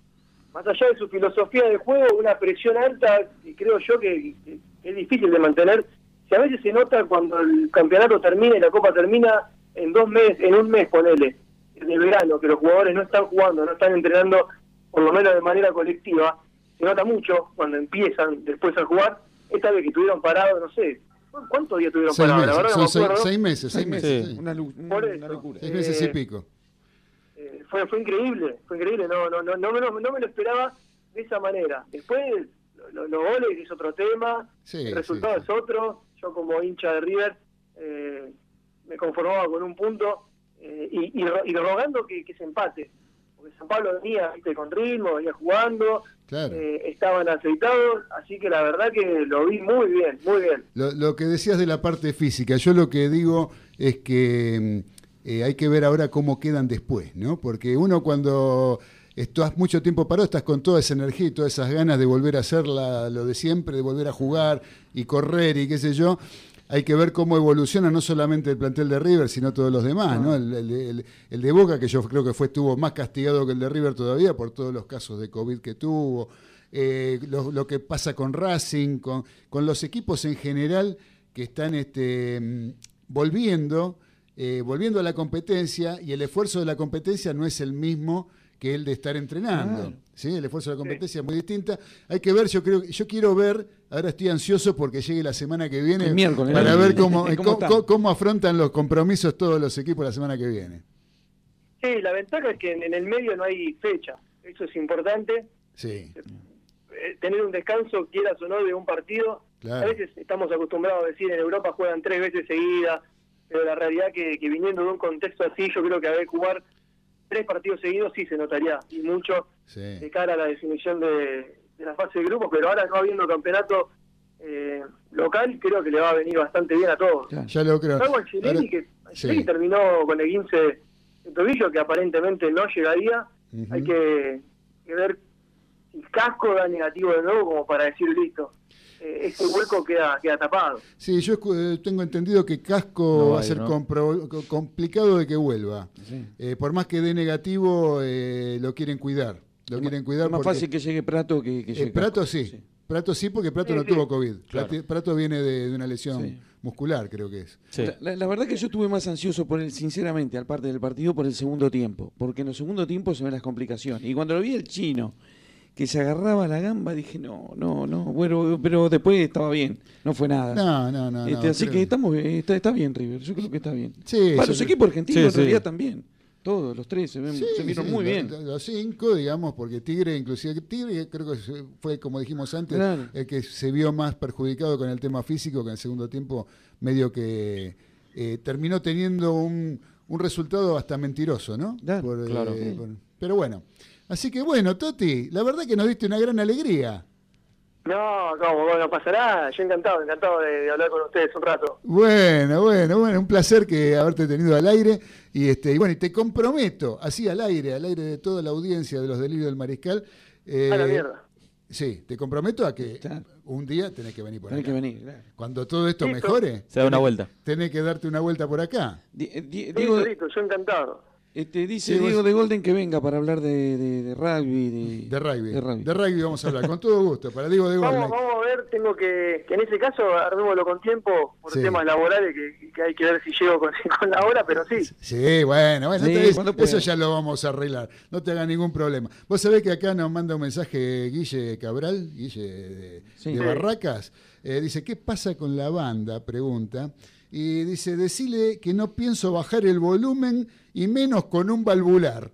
más allá de su filosofía de juego, una presión alta y creo yo que, que es difícil de mantener. Si a veces se nota cuando el campeonato termina y la copa termina en dos meses, en un mes, ponele, de verano, que los jugadores no están jugando, no están entrenando, por lo menos de manera colectiva, se nota mucho cuando empiezan después a jugar. Esta vez que estuvieron parados, no sé, ¿cuántos días estuvieron Seis parados? La verdad no son seis, acuerdo. seis meses, seis meses. sí, sí. Una, una eso. locura. Seis meses y Eh, pico. Eh, fue fue increíble, fue increíble, no no no no me, lo, no me lo esperaba de esa manera. Después lo- lo- los goles es otro tema, Sí, el resultado sí, es otro. Yo como hincha de River eh, me conformaba con un punto eh, y, y, ro- y rogando que, que se empate. Porque San Pablo venía ¿viste? con ritmo, venía jugando, Claro. eh, estaban aceitados, así que la verdad que lo vi muy bien, muy bien. Lo, lo que decías de la parte física, yo lo que digo es que mm, hay que ver ahora cómo quedan después, ¿no? Porque uno cuando estás mucho tiempo parado, estás con toda esa energía y todas esas ganas de volver a hacer la- lo de siempre, de volver a jugar y correr y qué sé yo. Hay que ver cómo evoluciona no solamente el plantel de River, sino todos los demás, ¿no? El, el- el- el de Boca, que yo creo que fue estuvo más castigado que el de River todavía por todos los casos de COVID que tuvo. Eh, lo, lo que pasa con Racing, con, con los equipos en general que están este, mm, volviendo, eh, volviendo a la competencia y el esfuerzo de la competencia no es el mismo que el de estar entrenando. Claro. ¿sí? El esfuerzo de la competencia es muy distinta. Hay que ver, yo creo, yo quiero ver, ahora estoy ansioso porque llegue la semana que viene El miércoles, para ver [laughs] cómo, ¿Cómo afrontan los compromisos todos los equipos la semana que viene. Sí, la ventaja es que en, en el medio no hay fecha, eso es importante. Sí, eh, tener un descanso, quieras o no, de un partido. Claro. A veces estamos acostumbrados a decir en Europa juegan tres veces seguidas, pero la realidad que, que viniendo de un contexto así, yo creo que a ver jugar tres partidos seguidos sí se notaría, y mucho sí. de cara a la definición de, de la fase de grupos, pero ahora no habiendo campeonato eh, local, creo que le va a venir bastante bien a todos. Ya lo creo. Salvo Angelini, Ahora- que sí. Terminó con el 15 de tobillo, que aparentemente no llegaría. Hay que, que ver si Casco da negativo de nuevo, como para decir listo. Eh, este hueco queda, queda tapado. Sí, yo escu- eh, tengo entendido que Casco No va a ser ¿no? complicado de que vuelva. Sí. Eh, por más que dé negativo, eh, lo quieren cuidar. Lo quieren cuidar Es más porque- fácil que llegue Prato que, que Eh, llegue Prato Casco. sí. Prato sí, porque Prato Sí, no sí. tuvo COVID. Claro. Prato, viene de, de una lesión Sí. muscular, creo que es. La, la- la verdad que yo estuve más ansioso por el, sinceramente, al parte del partido, por el segundo tiempo, porque en el segundo tiempo se ven las complicaciones. Y cuando lo vi el chino, que se agarraba la gamba, dije, no, no, no, bueno, pero después estaba bien, no fue nada. No, no, no, Este, no, así creo- que estamos, eh, está, está bien River, yo creo que está bien. Sí, Para los equipos argentinos Sí, en sí. realidad también, todos los tres se, ven, Sí, se vieron sí, muy bien. lo- Los cinco, digamos, porque Tigre, inclusive Tigre, creo que fue, como dijimos antes, Claro. el que se vio más perjudicado con el tema físico, que en el segundo tiempo medio que eh, terminó teniendo un, un resultado hasta mentiroso, ¿no? Por, eh, claro. por- pero bueno. Así que bueno, Toti, la verdad que nos diste una gran alegría. No, ¿cómo? Bueno, no pasa nada. Yo encantado, encantado de, de hablar con ustedes un rato. Bueno, bueno, bueno, un placer que haberte tenido al aire. Y este, y bueno, y te comprometo, así al aire, al aire de toda la audiencia de los delirios del mariscal. eh, A la mierda. Sí, te comprometo a que un día tenés que venir por Tenés acá. que venir, claro. Cuando todo esto Listo. mejore, Se da una tenés- vuelta. Tenés que darte una vuelta por acá. Di- eh, di- listo, yo encantado. Este, dice Sí, Diego de Golden que venga para hablar de, de- de rugby. De, De rugby. de rugby. De rugby vamos a hablar, con todo gusto. Para Diego de Golden. Vamos, vamos a ver, tengo que, que en ese caso armémoslo con tiempo por Sí. temas laborales que, que hay que ver si llego con, [laughs] con la hora, pero sí. Sí, bueno, bueno, Sí, entonces, cuando eso ya lo vamos a arreglar. No te haga ningún problema. Vos sabés que acá nos manda un mensaje Guille Cabral, Guille de, Sí. de Sí. Barracas. Eh, dice, ¿qué pasa con la banda? Pregunta. Y dice, decile que no pienso bajar el volumen y menos con un valvular.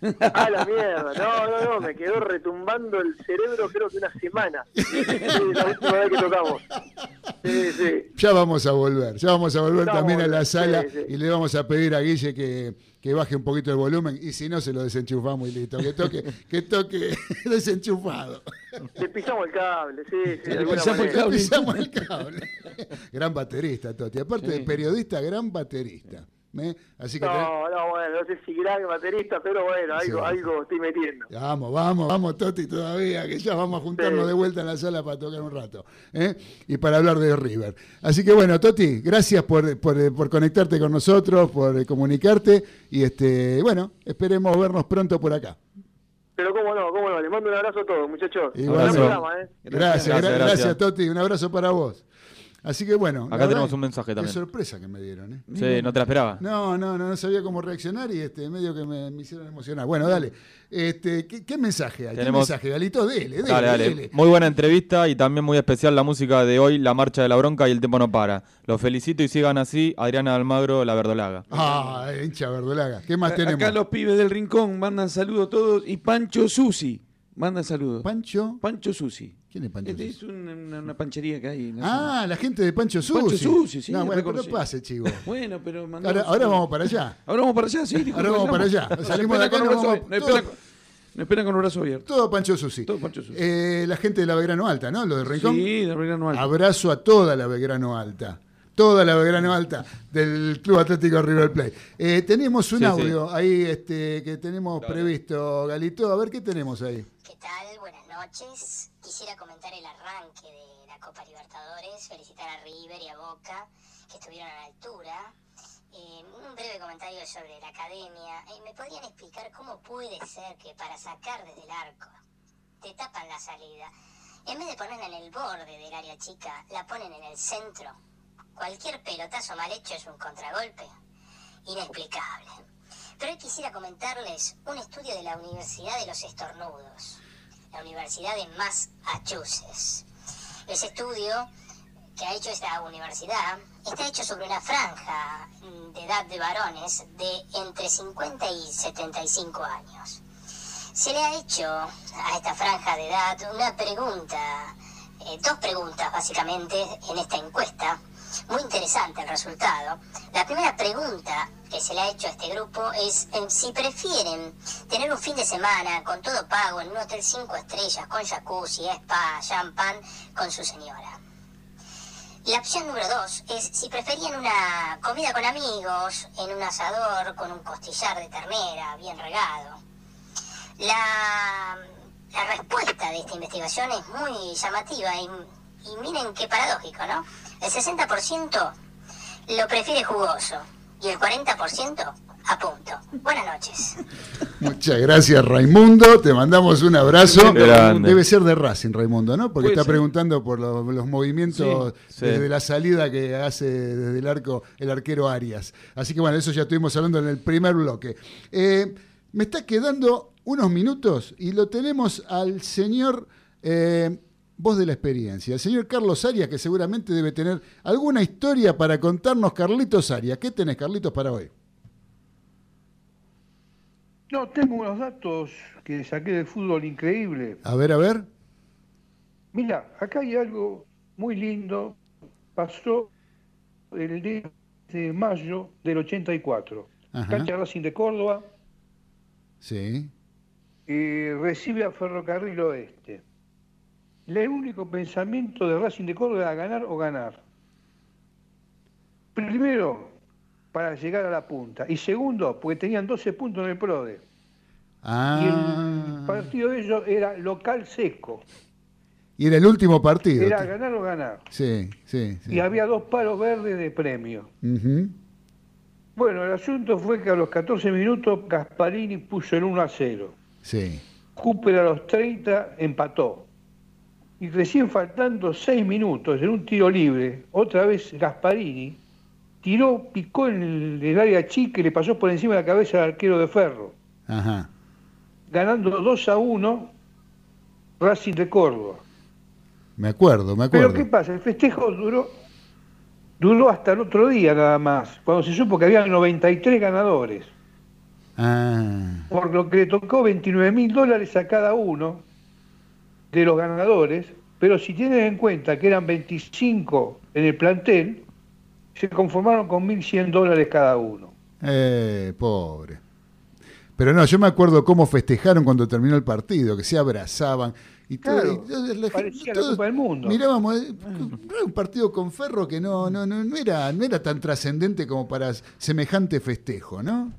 [laughs] A la mierda, no, no, no, me quedó retumbando el cerebro creo que una semana. [laughs] La última vez que tocamos. Sí, sí. Ya vamos a volver, ya vamos a volver también a la sala sí. y le vamos a pedir a Guille que, que baje un poquito el volumen y si no se lo desenchufamos y listo, que toque, que toque [laughs] desenchufado. Le pisamos el cable, sí, sí, de Le pisamos el cable. Pisamos el cable. gran baterista, Toti. Aparte de periodista, gran baterista. ¿Eh? Así que No, no, bueno, no sé si gran baterista, pero bueno, algo, Sí. algo estoy metiendo. Vamos, vamos, vamos, Toti, todavía, que ya vamos a juntarnos Sí. de vuelta en la sala para tocar un rato. ¿eh? Y para hablar de River. Así que bueno, Toti, gracias por, por, por conectarte con nosotros, por comunicarte. Y este, bueno, esperemos vernos pronto por acá. Pero cómo no, cómo no, les mando un abrazo a todos, muchachos. Programa, ¿eh? Gracias, Gracias, gra- gracias, gracias. Toti. Un abrazo para vos. Así que bueno. Acá tenemos verdad, un mensaje también. Qué sorpresa que me dieron, ¿eh? Sí, no te la esperaba. No, no, no, no sabía cómo reaccionar y este medio que me, me hicieron emocionar. Bueno, dale. Este, ¿qué, qué mensaje hay? Tenemos- ¿Qué mensaje, Galito? Dele, dele, Dale, dale. dele. Muy buena entrevista y también muy especial la música de hoy, La Marcha de la Bronca y El Tiempo No Para. Los felicito y sigan así, Adriana Almagro, La Verdolaga. Ah, hincha verdolaga. ¿Qué más A- tenemos? Acá los pibes del rincón mandan saludos todos y Pancho Susi manda saludos. ¿Pancho? Pancho Susi. ¿Quién es Pancho Este Susi? es una, panchería que hay. no sé. Ah, la gente de Pancho Susi. Pancho Susi, sí. No, bueno, pero no pase, chivo. [laughs] Bueno, pero mandamos Ahora, vamos para allá. Ahora vamos para allá, sí. disculpa, Ahora vamos para allá. Salimos de acá nos vamos- todo- esperan con- nos esperan con los brazos abiertos. Todo Pancho Susi. Todo Pancho Susi. Eh, la gente de la Belgrano Alta, ¿no? Lo de Rincón. Sí, de Belgrano Alta. Abrazo a toda la Belgrano Alta. Toda la Belgrano Alta del Club Atlético River Plate. Eh, tenemos un Sí, audio ahí este, que tenemos previsto, Galito. A ver qué tenemos ahí. ¿Qué tal? Buenas noches. Quisiera comentar el arranque de la Copa Libertadores, felicitar a River y a Boca, que estuvieron a la altura. Eh, un breve comentario sobre la academia. Eh, ¿Me podrían explicar cómo puede ser que para sacar desde el arco te tapan la salida? En vez de ponerla en el borde del área chica, la ponen en el centro. Cualquier pelotazo mal hecho es un contragolpe. Inexplicable. Pero hoy quisiera comentarles un estudio de la Universidad de los Estornudos, la Universidad de Massachusetts. Ese estudio que ha hecho esta universidad está hecho sobre una franja de edad de varones de entre 50 y 75 años. Se le ha hecho a esta franja de edad una pregunta, eh, dos preguntas básicamente en esta encuesta. Muy interesante el resultado. La primera pregunta que se le ha hecho a este grupo es eh, si prefieren tener un fin de semana con todo pago en un hotel 5 estrellas, con jacuzzi, spa, champán, con su señora. La opción número dos es si preferían una comida con amigos, en un asador, con un costillar de ternera bien regado. La, la respuesta de esta investigación es muy llamativa y, y miren qué paradójico, ¿no? El 60% lo prefiere jugoso y el 40% a punto. Buenas noches. Muchas gracias, Raimundo. Te mandamos un abrazo. Grande. Debe ser de Racing, Raimundo, ¿no? Porque está preguntando por los, los movimientos Sí, sí. desde la salida que hace desde el arco el arquero Arias. Así que bueno, eso ya estuvimos hablando en el primer bloque. Eh, me está quedando unos minutos y lo tenemos al señor eh, voz de la experiencia, el señor Carlos Arias, que seguramente debe tener alguna historia para contarnos. Carlitos Arias, ¿qué tenés, Carlitos, para hoy? No, tengo unos datos que saqué del fútbol increíble. A ver, a ver. Mira, acá hay algo muy lindo. Pasó el día de mayo del 84. Ajá. Cancha Racing de Córdoba Sí. y recibe a Ferrocarril Oeste. El único pensamiento de Racing de Córdoba era ganar o ganar. Primero, para llegar a la punta. Y segundo, porque tenían 12 puntos en el PRODE. Y Ah. el partido de ellos era local seco. Y era el último partido. Era ganar o ganar. Sí, sí, sí. Y había dos palos verdes de premio. Bueno, el asunto fue que a los 14 minutos Gasparini puso el 1 a 0. Sí. Cooper a los 30 empató. Y recién faltando 6 minutos en un tiro libre, otra vez Gasparini tiró, picó en el, el área chica y le pasó por encima de la cabeza al arquero de Ferro, Ajá. ganando 2 a 1 Racing de Córdoba. Me acuerdo, me acuerdo. Pero ¿qué pasa? El festejo duró, duró hasta el otro día nada más, cuando se supo que había 93 ganadores. Ah. por lo que le tocó 29 mil dólares a cada uno de los ganadores, pero si tienen en cuenta que eran 25 en el plantel, se conformaron con 1.100 dólares cada uno. Eh, pobre. Pero no, yo me acuerdo cómo festejaron cuando terminó el partido, que se abrazaban. Y todo, y la- parecía la Copa del Mundo. Mirábamos, eh, era un partido con Ferro que no, no, no, no era, no era tan trascendente como para semejante festejo, ¿no?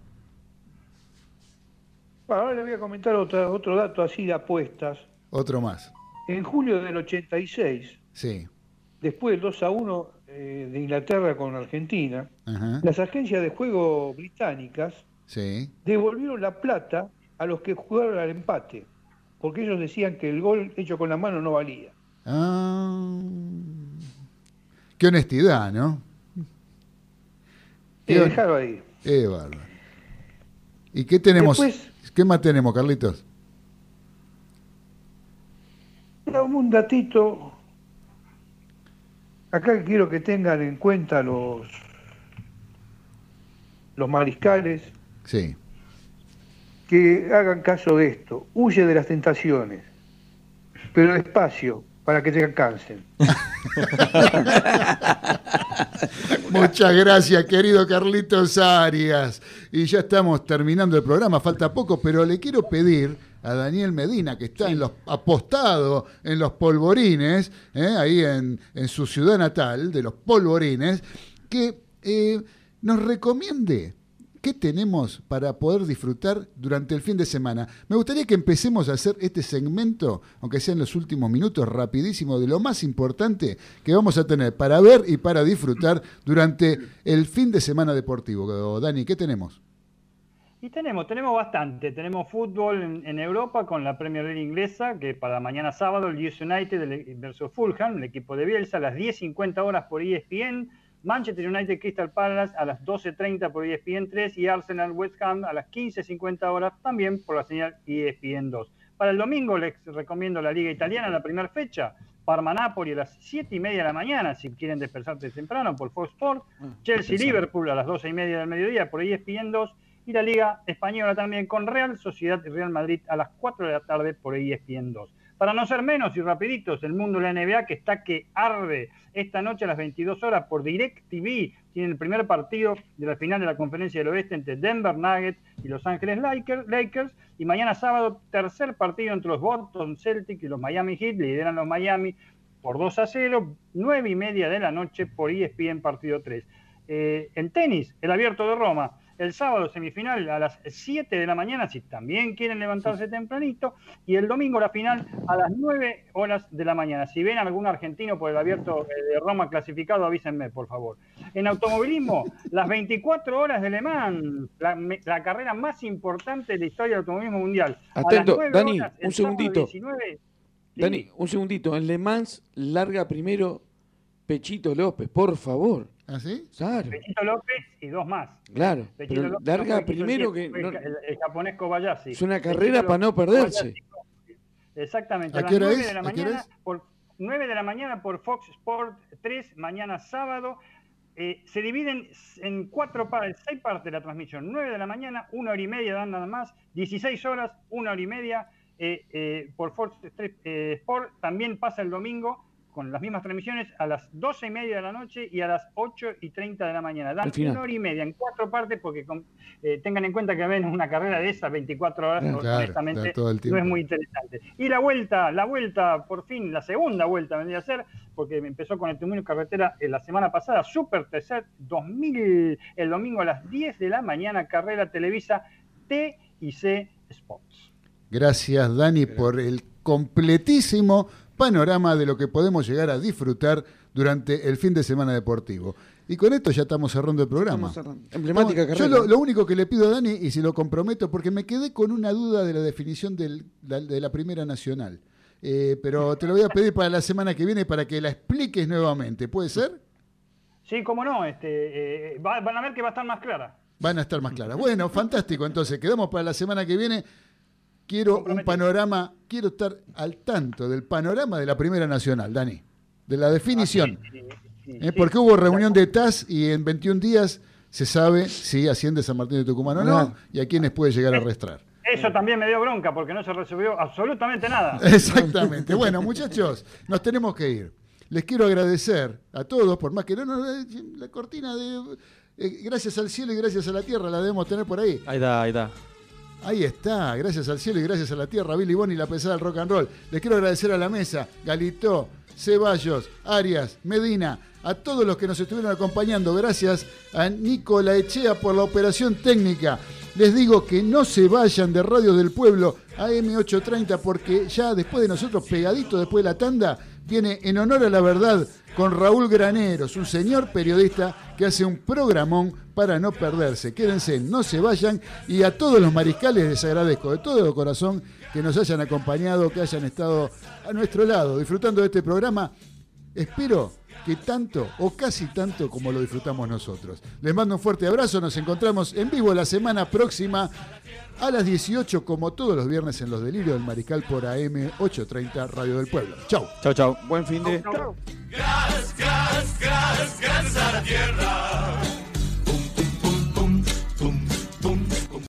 Bueno, ahora le voy a comentar otra- otro dato así de apuestas. Otro más. En julio del 86, Sí. después del 2 a 1 eh, de Inglaterra con Argentina, Ajá. las agencias de juego británicas Sí. devolvieron la plata a los que jugaron al empate, porque ellos decían que el gol hecho con la mano no valía. Ah. Qué honestidad, ¿no? Qué dejaron ahí. Qué bárbaro. ¿Y qué tenemos? Después- ¿Qué más tenemos, Carlitos? Era un datito, acá quiero que tengan en cuenta los, los mariscales, Sí. que hagan caso de esto. Huye de las tentaciones, pero despacio, para que te alcancen. [laughs] Muchas gracias, querido Carlitos Arias. Y ya estamos terminando el programa, falta poco, pero le quiero pedir a Daniel Medina, que está en los, apostado en los polvorines, ¿eh? ahí en, en su ciudad natal, de los polvorines, que eh, nos recomiende qué tenemos para poder disfrutar durante el fin de semana. Me gustaría que empecemos a hacer este segmento, aunque sea en los últimos minutos, rapidísimo, de lo más importante que vamos a tener para ver y para disfrutar durante el fin de semana deportivo. Dani, ¿qué tenemos? Y tenemos, tenemos bastante. Tenemos fútbol en, en Europa con la Premier League inglesa, que para mañana sábado el Leeds United versus Fulham, el equipo de Bielsa, a las 10.50 horas por ESPN. Manchester United Crystal Palace a las 12.30 por E ESPN 3 y Arsenal West Ham a las 15.50 horas también por la señal ESPN 2. Para el domingo les recomiendo la Liga Italiana, la primera fecha. Parma-Napoli a las 7 y media de la mañana, si quieren despertarse temprano por Fox Sports. Chelsea-Liverpool a las 12 y media del mediodía por ESPN 2. Y la Liga Española también con Real Sociedad y Real Madrid a las 4 de la tarde por ESPN 2. Para no ser menos y rapiditos, el mundo de la NBA que está que arde esta noche a las 22 horas por DirecTV. Tiene el primer partido de la final de la Conferencia del Oeste entre Denver Nuggets y Los Ángeles Lakers. Y mañana sábado, tercer partido entre los Boston Celtics y los Miami Heat. Lideran los Miami por 2 a 0, 9 y media de la noche por ESPN partido 3. Eh, en tenis, el abierto de Roma. El sábado semifinal a las 7 de la mañana, si también quieren levantarse tempranito. Y el domingo la final a las 9 horas de la mañana. Si ven algún argentino por el abierto eh, de Roma clasificado, avísenme, por favor. En automovilismo, [laughs] las 24 horas de Le Mans, la, carrera más importante de la historia del automovilismo mundial. A las Atento, 9 Dani, horas, un segundito. 19, sí. Dani, un segundito. En Le Mans larga primero Pechito López, por favor. ¿Ah, sí? Claro, Pechito López y dos más. claro. Pechito Pero López larga quien primero que. no- el, el japonés Kobayashi. es una Pechito carrera para no López, perderse. Kobayashi. Exactamente. ¿A A, las qué hora 9 es? de la ¿A qué hora mañana es? por 9 de la mañana por Fox Sport 3, mañana sábado. Eh, se dividen en cuatro partes, seis partes de la transmisión. 9 de la mañana, una hora y media dan nada más. 16 horas, una hora y media eh, eh, por Fox 3 eh, Sport. También pasa el domingo con las mismas transmisiones a las 12 y media de la noche y a las 8 y 30 de la mañana. Dan una hora y media en cuatro partes porque con- eh, tengan en cuenta que ven una carrera de esas 24 horas, claro, honestamente, no es muy interesante. Y la vuelta, la vuelta, por fin, la segunda vuelta vendría a ser, porque empezó con el testimonio carretera eh, la semana pasada, Super Tercer 2000, el domingo a las 10 de la mañana, carrera Televisa T y C Sports. Gracias, Dani, por el completísimo panorama de lo que podemos llegar a disfrutar durante el fin de semana deportivo. Y con esto ya estamos cerrando el programa. Cerrando. Emblemática Estamos- carrera. Yo lo, lo único que le pido a Dani, y si lo comprometo, porque me quedé con una duda de la definición del- la- de la Primera Nacional. Eh, pero te lo voy a pedir para la semana que viene para que la expliques nuevamente. ¿Puede ser? Sí, cómo no, este, eh, va- van a ver que va a estar más clara. Van a estar más claras. Bueno, fantástico. Entonces, quedamos para la semana que viene. Quiero un panorama, quiero estar al tanto del panorama de la Primera Nacional, Dani. De la definición. Eh, porque hubo reunión de TAS y en 21 días se sabe si asciende San Martín de Tucumán o no y a quiénes puede llegar a arrastrar. Eso también me dio bronca porque no se resolvió absolutamente nada. [laughs] Exactamente. Bueno, muchachos, nos tenemos que ir. Les quiero agradecer a todos, por más que no nos la cortina de eh, gracias al cielo y gracias a la tierra la debemos tener por ahí. Ahí está, ahí está. Ahí está, gracias al cielo y gracias a la tierra, Billy Bonnie, la pesada del rock and roll. Les quiero agradecer a la mesa, Galito, Ceballos, Arias, Medina, a todos los que nos estuvieron acompañando. Gracias a Nico Laechea por la operación técnica. Les digo que no se vayan de Radio del Pueblo a M830 porque ya después de nosotros, pegadito después de la tanda, viene en honor a la verdad con Raúl Graneros, un señor periodista que hace un programón para no perderse. Quédense, no se vayan y a todos los mariscales les agradezco de todo corazón que nos hayan acompañado, que hayan estado a nuestro lado disfrutando de este programa. Espero que tanto o casi tanto como lo disfrutamos nosotros. Les mando un fuerte abrazo, nos encontramos en vivo la semana próxima a las 18 como todos los viernes en Los Delirios del Mariscal por AM 830 Radio del Pueblo. Chau. Chau, chau. Buen fin de. Gracias, gracias, gracias a la tierra.